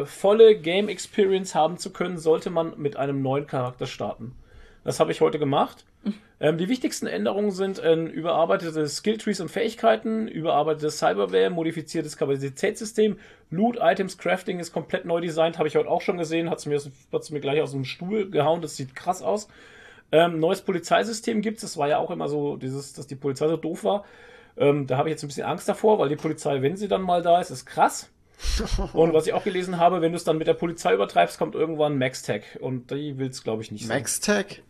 volle Game Experience haben zu können, sollte man mit einem neuen Charakter starten. Das habe ich heute gemacht. <laughs> Ähm, die wichtigsten Änderungen sind ein überarbeitetes Skilltrees und Fähigkeiten, überarbeitetes Cyberware, modifiziertes Kapazitätssystem, Loot, Items, Crafting ist komplett neu designt, habe ich heute auch schon gesehen, hat es mir, hat's mir gleich aus dem Stuhl gehauen, das sieht krass aus. Ähm, neues Polizeisystem gibt es, das war ja auch immer so, dieses, dass die Polizei so doof war. Ähm, da habe ich jetzt ein bisschen Angst davor, weil die Polizei, wenn sie dann mal da ist, ist krass. <laughs> Und was ich auch gelesen habe, wenn du es dann mit der Polizei übertreibst, kommt irgendwann Max-Tag. Und die will es, glaube ich, nicht. Max-Tag?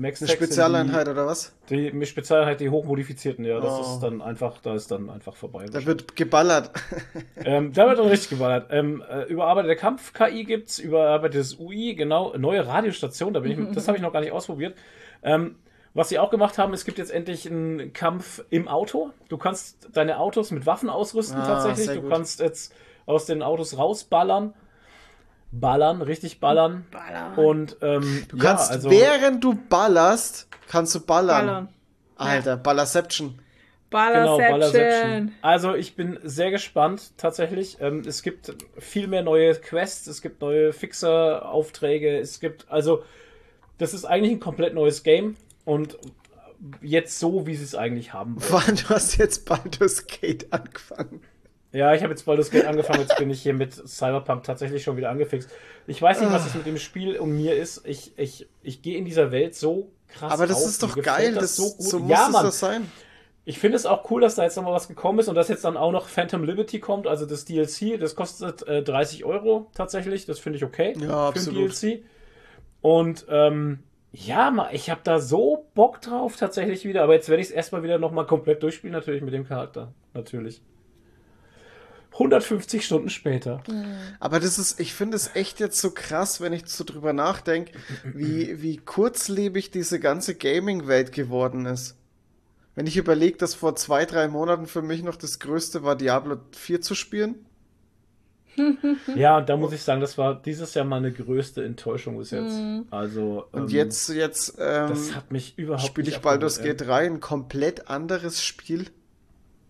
Max Eine Spezialeinheit oder was? Die, die Spezialeinheit, die hochmodifizierten, ja. Das Oh. ist dann einfach, da ist dann einfach vorbei. Da wird geballert. <laughs> ähm, da wird dann richtig geballert. Ähm, äh, überarbeitete Kampf-KI gibt's, überarbeitetes UI, genau, neue Radiostation, da bin ich, <laughs> das habe ich noch gar nicht ausprobiert. Ähm, was sie auch gemacht haben, es gibt jetzt endlich einen Kampf im Auto. Du kannst deine Autos mit Waffen ausrüsten Ah, tatsächlich. Du gut. kannst jetzt aus den Autos rausballern. Ballern, richtig ballern. Ballern. Und ähm, Du ja, kannst, also, während du ballerst, kannst du ballern. Ballern. Alter, Ballerception. Genau, Ballerception. Ballerception. Also ich bin sehr gespannt tatsächlich. Ähm, es gibt viel mehr neue Quests, es gibt neue Fixer-Aufträge, es gibt also das ist eigentlich ein komplett neues Game und jetzt so, wie sie es eigentlich haben wollen. Wann <laughs> du hast jetzt Baldur's Gate angefangen. Ja, ich habe jetzt Baldur's Gate angefangen, jetzt bin ich hier mit Cyberpunk tatsächlich schon wieder angefixt. Ich weiß nicht, was es mit dem Spiel und mir ist. Ich, ich, ich gehe in dieser Welt so krass Aber das auf. ist Mir doch gefällt geil, das, so, gut. muss ja, Mann. das sein. Ich finde es auch cool, dass da jetzt nochmal was gekommen ist und dass jetzt dann auch noch Phantom Liberty kommt, also das DLC. Das kostet äh, 30 Euro tatsächlich. Das finde ich okay Ja, für ein absolut. DLC. Und ähm, ja, ma- ich habe da so Bock drauf tatsächlich wieder. Aber jetzt werde ich es erstmal wieder nochmal komplett durchspielen, natürlich mit dem Charakter. Natürlich. 150 Stunden später. Aber das ist, ich finde es echt jetzt so krass, wenn ich so drüber nachdenke, wie, wie kurzlebig diese ganze Gaming-Welt geworden ist. Wenn ich überlege, dass vor zwei, drei Monaten für mich noch das Größte war, Diablo 4 zu spielen. <laughs> Ja, und da muss ich sagen, das war dieses Jahr meine größte Enttäuschung bis jetzt. Also. Und ähm, jetzt, jetzt ähm, Das hat mich überhaupt spiele ich Baldur's Gate 3, ein komplett anderes Spiel.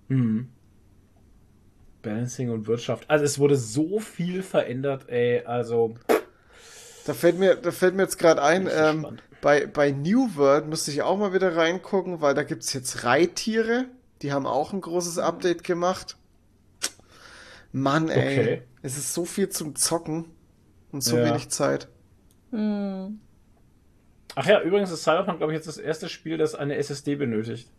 Mhm. Balancing und Wirtschaft. Also es wurde so viel verändert, ey. Also. Da fällt mir, da fällt mir jetzt gerade ein, ähm, bei, bei New World müsste ich auch mal wieder reingucken, weil da gibt's jetzt Reittiere. Die haben auch ein großes Update gemacht. Mann, ey. Okay. Es ist so viel zum Zocken und so Ja. wenig Zeit. Hm. Ach ja, übrigens ist Cyberpunk, glaube ich, jetzt das erste Spiel, das eine SSD benötigt.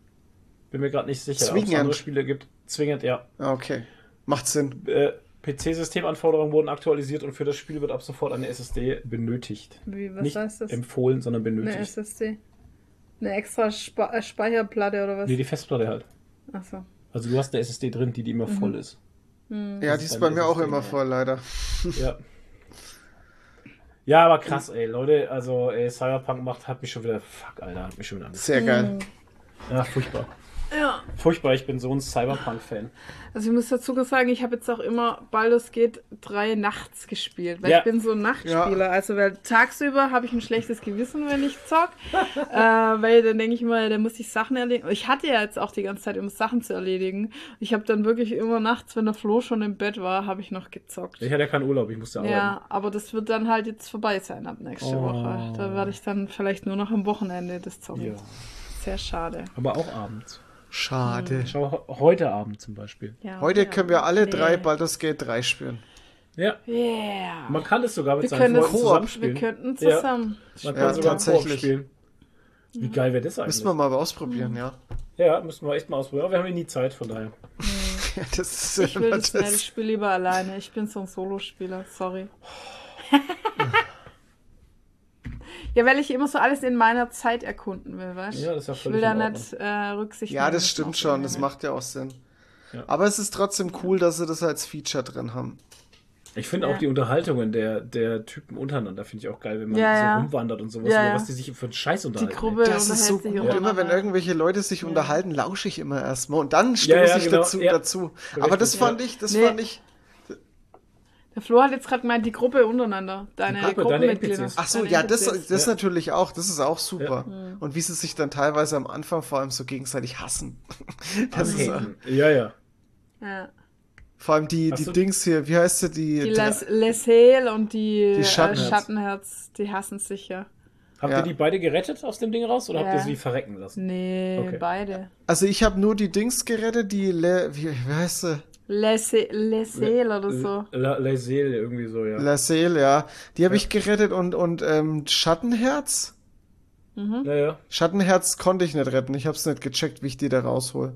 Bin mir gerade nicht sicher, ob es andere Spiele gibt. Zwingend, ja. Ah, Okay. Macht Sinn. Äh, PC-Systemanforderungen wurden aktualisiert und für das Spiel wird ab sofort eine SSD benötigt. Wie, was nicht heißt das? empfohlen, sondern Eine benötigt. SSD. Eine extra Spa äh, Speicherplatte oder was? Nee, die Festplatte halt. Achso. Also du hast eine SSD drin, die, die immer voll ist. Ja, die ist ist eine bei mir auch SSD, immer ja. voll, leider. Ja. Ja, aber krass, ey, Leute, also ey, Cyberpunk macht, hat mich schon wieder, fuck, Alter, hat mich schon wieder an. Sehr geil. Ja, furchtbar. Ja. Furchtbar, ich bin so ein Cyberpunk-Fan. Also ich muss dazu sagen, ich habe jetzt auch immer Baldur's Gate 3 nachts gespielt, weil Ja. ich bin so ein Nachtspieler. Also weil tagsüber habe ich ein schlechtes Gewissen, wenn ich zock, <laughs> äh, weil dann denke ich immer, da muss ich Sachen erledigen. Ich hatte ja jetzt auch die ganze Zeit immer Sachen zu erledigen. Ich habe dann wirklich immer nachts, wenn der Flo schon im Bett war, habe ich noch gezockt. Ich hatte ja keinen Urlaub, ich musste arbeiten. Ja, aber das wird dann halt jetzt vorbei sein ab nächste Oh. Woche. Da werde ich dann vielleicht nur noch am Wochenende das zocken. Ja. Sehr schade. Aber auch abends. Schade. Schau, he- heute Abend zum Beispiel. Ja, Heute ja. können wir alle Nee. drei Baldur's Gate 3 spielen. Ja, Yeah. man kann es sogar mit Wir seinen können Freunden das- zusammenspielen. Wir könnten Ja. zusammen. Man Ja, kann sogar tatsächlich. Spielen. Wie geil wäre das eigentlich? Müssen wir mal ausprobieren, ja. Ja, müssen wir echt mal ausprobieren. Aber wir haben ja nie Zeit, von daher. <laughs> Das ist Ich will das nicht, ich spiele lieber alleine. Ich bin so ein Solospieler, sorry. <laughs> ja, weil ich immer so alles in meiner Zeit erkunden will, weißt du? Ja, das ist ja Ich völlig will da nicht äh, Rücksicht Ja, das stimmt schon. Das macht ja auch Sinn. Ja. Aber es ist trotzdem cool, dass sie das als Feature drin haben. Ich finde Ja. auch die Unterhaltungen der, der Typen untereinander finde ich auch geil, wenn man Ja, so ja. rumwandert und sowas, Ja, über ja. was die sich für einen Scheiß Die unterhalten. Gruppe Das ist so gut. Immer wenn irgendwelche Leute sich unterhalten, lausche ich immer erstmal und dann stoße Ja, ja, ich genau. dazu, Ja. dazu. Aber das fand ich, das Nee. fand ich. Der Flo hat jetzt gerade gemeint, die Gruppe untereinander. Deine Gruppe, deine Gruppenmitglieder. NPCs. Ach so, Deine ja, das, NPCs. das Ja. natürlich auch. Das ist auch super. Mhm. Und wie sie sich dann teilweise am Anfang vor allem so gegenseitig hassen. <laughs> Das ist, Okay. Ja, ja. Ja. vor allem die, Ach die so. Dings hier, wie heißt sie, die, Die der- Les, Lesel und die, Die äh, Schattenherz. Schattenherz, die hassen sich ja. Habt Ja. ihr die beide gerettet aus dem Ding raus oder habt Ja. ihr sie verrecken lassen? Nee, Okay. beide. Also ich habe nur die Dings gerettet, die Le, wie, wie heißt sie? Lesel oder so. La, La Seele, irgendwie so, ja. La Seel, ja. Die habe Ja. ich gerettet und, und ähm, Schattenherz? Mhm. Naja. Schattenherz konnte ich nicht retten. Ich habe es nicht gecheckt, wie ich die da raushol.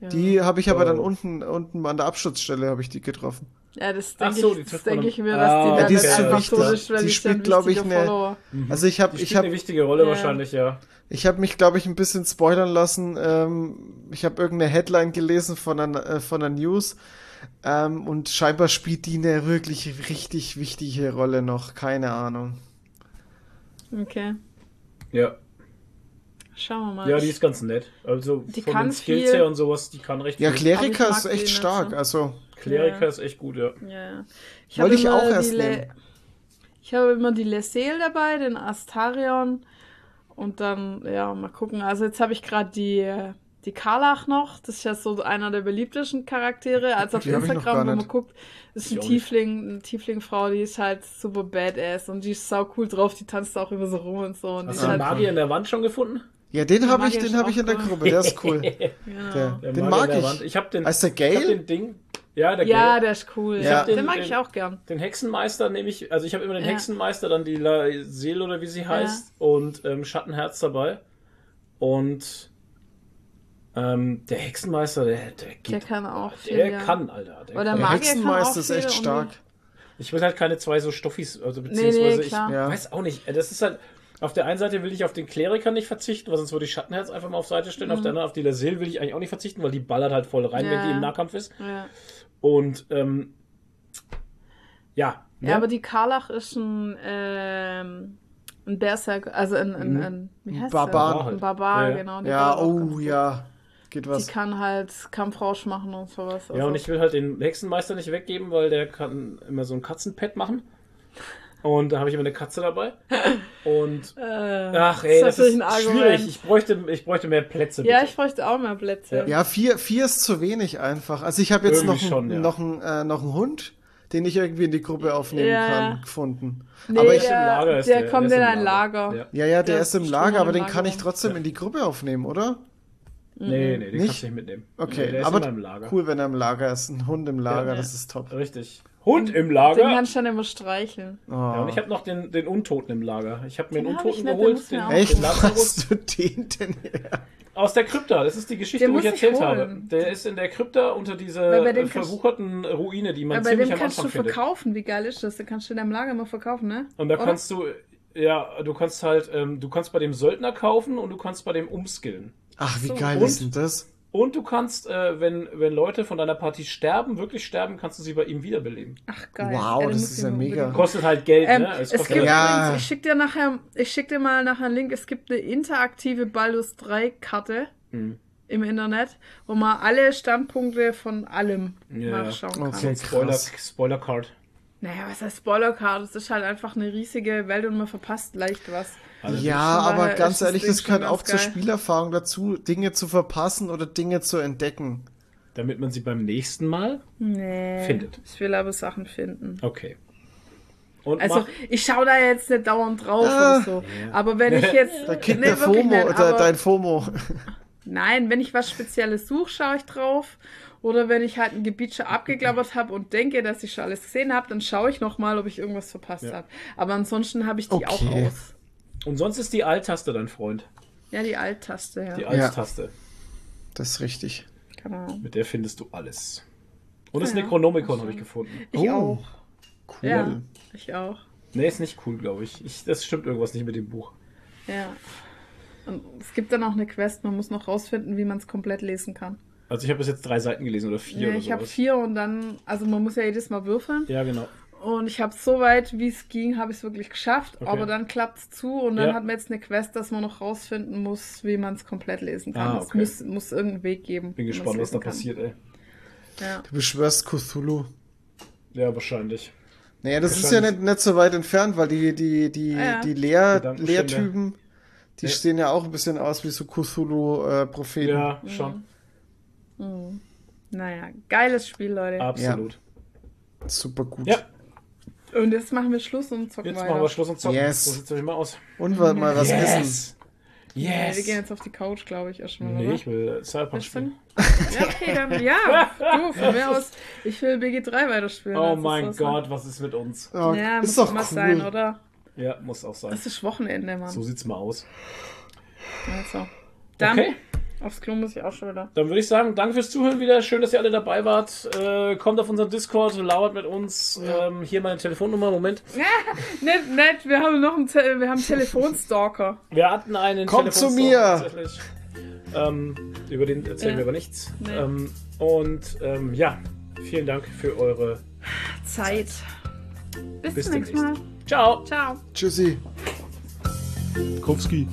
Ja. Die habe ich aber Oh. dann unten, unten an der Abschutzstelle habe ich die getroffen. Ja, das denke so, die ich, das denk ich mir, Ah, dass die dann die nicht ist einfach wichtig. so ist, weil Die ich spielt, dann glaub ich, eine- Follower. Also ich habe Die ich spielt eine habe wichtige Rolle Ja. wahrscheinlich, ja. ich habe mich glaube ich ein bisschen spoilern lassen. Ähm, ich habe irgendeine Headline gelesen von einer äh, von einer News ähm, und scheinbar spielt die eine wirklich richtig wichtige Rolle noch. Keine Ahnung. Okay, Ja. schauen wir mal. Ja, die ist ganz nett. Also Die von kann den Skills viel. her und sowas, die kann recht Ja. Kleriker ist die echt stark. so. Also Kleriker Ja. ist echt gut, ja. Ja. Ich Wollte habe ich immer auch die erst Le- nehmen. Ich habe immer die Lesel dabei, den Astarion und dann, ja, mal gucken. Also jetzt habe ich gerade die, äh, die Karlach noch. Das ist ja so einer der beliebtesten Charaktere. Also auf Die Instagram, wenn man guckt, ist ein. Tiefling, eine Tieflingfrau, die ist halt super badass und die ist sau cool drauf. Die tanzt auch immer so rum und so. Und Hast du halt, den Magier in der Wand schon gefunden? ja, den habe ich, den habe ich in der. Gruppe. Der ist cool. <laughs> genau. Der, Der den mag ich. Ich hab den, Heißt der ich hab den Ding. Ja, der ja, der ist cool. Ich Ja, den, den- mag ich auch gern. Den Hexenmeister nehme ich, also ich habe immer den Ja. Hexenmeister, dann die La Seele oder wie sie heißt und ähm, Schattenherz dabei. Und ähm, der Hexenmeister, der, der geht. Der kann auch viel, der ja. kann, Alter. Der Aber der kann. Der Hexenmeister ist echt stark. um- Ich will halt keine zwei so Stoffis, also nee, beziehungsweise klar. ich Ja. weiß auch nicht. äh, Das ist halt, auf der einen Seite will ich auf den Kleriker nicht verzichten, weil sonst würde ich Schattenherz einfach mal auf Seite stellen. Auf der anderen, auf die Lasil will ich eigentlich auch nicht verzichten, weil die ballert halt voll rein, Mhm. Ja. wenn die im Nahkampf ist. Ja. Und ähm, ja. ne? Ja, aber die Karlach ist ein, ähm, ein Berserker, also ein, ein, Mhm. ein wie heißt Barbar der? Ein Barbar, Ja, ja. genau. Ja, oh ja. geht Die was? kann halt Kampfrausch machen und sowas. Ja, also- und ich will halt den Hexenmeister nicht weggeben, weil der kann immer so ein Katzenpad machen. Und da habe ich immer eine Katze dabei. <laughs> Und Äh, ach ey, das natürlich ist ein Argument. schwierig. Ich bräuchte, ich bräuchte mehr Plätze. Ja, bitte. ich bräuchte auch mehr Plätze. Ja, vier, vier ist zu wenig einfach. Also ich habe jetzt noch, Irgendwie schon, ja. noch, einen, äh, noch einen Hund, den ich irgendwie in die Gruppe aufnehmen Ja. kann, gefunden. Nee, aber ich, Im Lager der, ist der der- kommt der in ist ein Lager. Lager. Ja. ja, ja, der Der ist im ist Lager, aber im den Lager kann ich trotzdem Ja. in die Gruppe aufnehmen, oder? Nee, nee, den Nicht? kannst du nicht mitnehmen. Okay, nee, der ist aber immer im Lager. cool, wenn er im Lager ist. Ein Hund im Lager, Ja. das ist top. Richtig. Hund im Den Lager. kannst du dann immer streicheln. Oh. Ja, und ich habe noch den, den Untoten im Lager. Ich habe mir Den hab Untoten ich nicht, den geholt. Den, den Echt? Lazarus. hast du den denn her? Aus der Krypta. Das ist die Geschichte, Den wo ich erzählt habe. holen. Der ist in der Krypta unter dieser Weil bei dem äh, kannst- verwucherten Ruine, die man Aber bei ziemlich am kannst du Anfang findet. verkaufen. Wie geil ist das? Den kannst du in deinem Lager immer verkaufen, ne? Und da Oder? kannst du, ja, du kannst halt, ähm, du kannst bei dem Söldner kaufen und du kannst bei dem umskillen. Ach, wie So, geil und? ist denn das? Und du kannst, äh, wenn, wenn Leute von deiner Party sterben, wirklich sterben, kannst du sie bei ihm wiederbeleben. Ach geil. Wow, den das ist ja mega. Kostet halt Geld, Ähm, ne? es kostet gibt Ja. übrigens, ich schick dir nachher, ich schick dir mal nachher einen Link. Es gibt eine interaktive Baldur's 3 Karte Hm. im Internet, wo man alle Standpunkte von allem Ja. nachschauen kann. Okay. Spoiler, krass. Spoiler Card. Naja, was heißt Spoiler-Card? Es ist halt einfach eine riesige Welt und man verpasst leicht was. Also Ja, aber ganz das ehrlich, das gehört auch zur geil. Spielerfahrung dazu, Dinge zu verpassen oder Dinge zu entdecken. Damit man sie beim nächsten Mal Nee. Findet. Ich will aber Sachen finden. Okay. Und Also, mach, ich schaue da jetzt nicht dauernd drauf Ah. und so. Aber wenn ich jetzt. Da kickt Nee, der FOMO, nicht, oder aber- dein FOMO. Nein, wenn ich was Spezielles suche, schaue ich drauf. Oder wenn ich halt ein Gebiet schon abgeklappert <clears throat> habe und denke, dass ich schon alles gesehen habe, dann schaue ich nochmal, ob ich irgendwas verpasst Ja. habe. Aber ansonsten habe ich die auch Okay. aus. Und sonst ist die Alt-Taste dein Freund. Ja, die Alt-Taste, ja. Die Alt-Taste. Das ist richtig. Genau. Mit der findest du alles. Und das Ja. Necronomicon habe ich gefunden. Ich Oh. auch. Cool. Ja, ich auch. Nee, ist nicht cool, glaube ich. ich. Das stimmt irgendwas nicht mit dem Buch. Ja. Und es gibt dann auch eine Quest, man muss noch rausfinden, wie man es komplett lesen kann. Also ich habe bis jetzt drei Seiten gelesen oder vier Ja, oder ich habe vier und dann, also man muss ja jedes Mal würfeln. Ja, genau. Und ich habe so weit, wie es ging, habe ich es wirklich geschafft. Okay. Aber dann klappt es zu und dann Ja. hat man jetzt eine Quest, dass man noch rausfinden muss, wie man es komplett lesen kann. Ah, Es okay. muss, muss irgendeinen Weg geben. Bin gespannt, was da kann. passiert, ey. Ja. Du beschwörst Cthulhu. Ja, wahrscheinlich. Naja, das ist ja nicht, nicht so weit entfernt, weil die, die, die, Ah, ja. die Lehr. Lehrtypen, die Ja. sehen ja auch ein bisschen aus wie so Cthulhu-Propheten. Ja, schon. Mhm. Naja, geiles Spiel, Leute. Absolut. Super gut. Ja, Und jetzt machen wir Schluss und zocken jetzt weiter. machen wir Schluss und zocken. Yes. So sieht's nämlich mal aus. Und wa- mal was essen. Yes! Wir Yes! gehen jetzt auf die Couch, glaube ich, erstmal. Nee, oder? ich will äh, Cyberpunk spielen. <laughs> Ja, okay, dann ja. Du, <laughs> von mir aus, ich will BG3 weiterspielen. Oh Das mein was, Gott, was ist mit uns? Oh, Ja, ist muss doch cool. sein, oder? Ja, muss auch sein. Es ist Wochenende, Mann. So sieht's mal aus. Also. Dann, Okay. Aufs Klo muss ich auch schon wieder. Dann würde ich sagen, danke fürs Zuhören wieder. Schön, dass ihr alle dabei wart. Äh, kommt auf unseren Discord, lauert mit uns. Ähm, hier meine Telefonnummer. Moment. <laughs> Nett, nett, wir haben noch einen, Te wir haben einen Telefonstalker. Wir hatten einen Kommt zu mir! tatsächlich. Ähm, über den erzählen Ja. wir aber nichts. Nee. Ähm, und ähm, ja, vielen Dank für eure. Zeit. Bis, Bis zum nächsten Mal. Ciao! Ciao. Tschüssi. Kowski.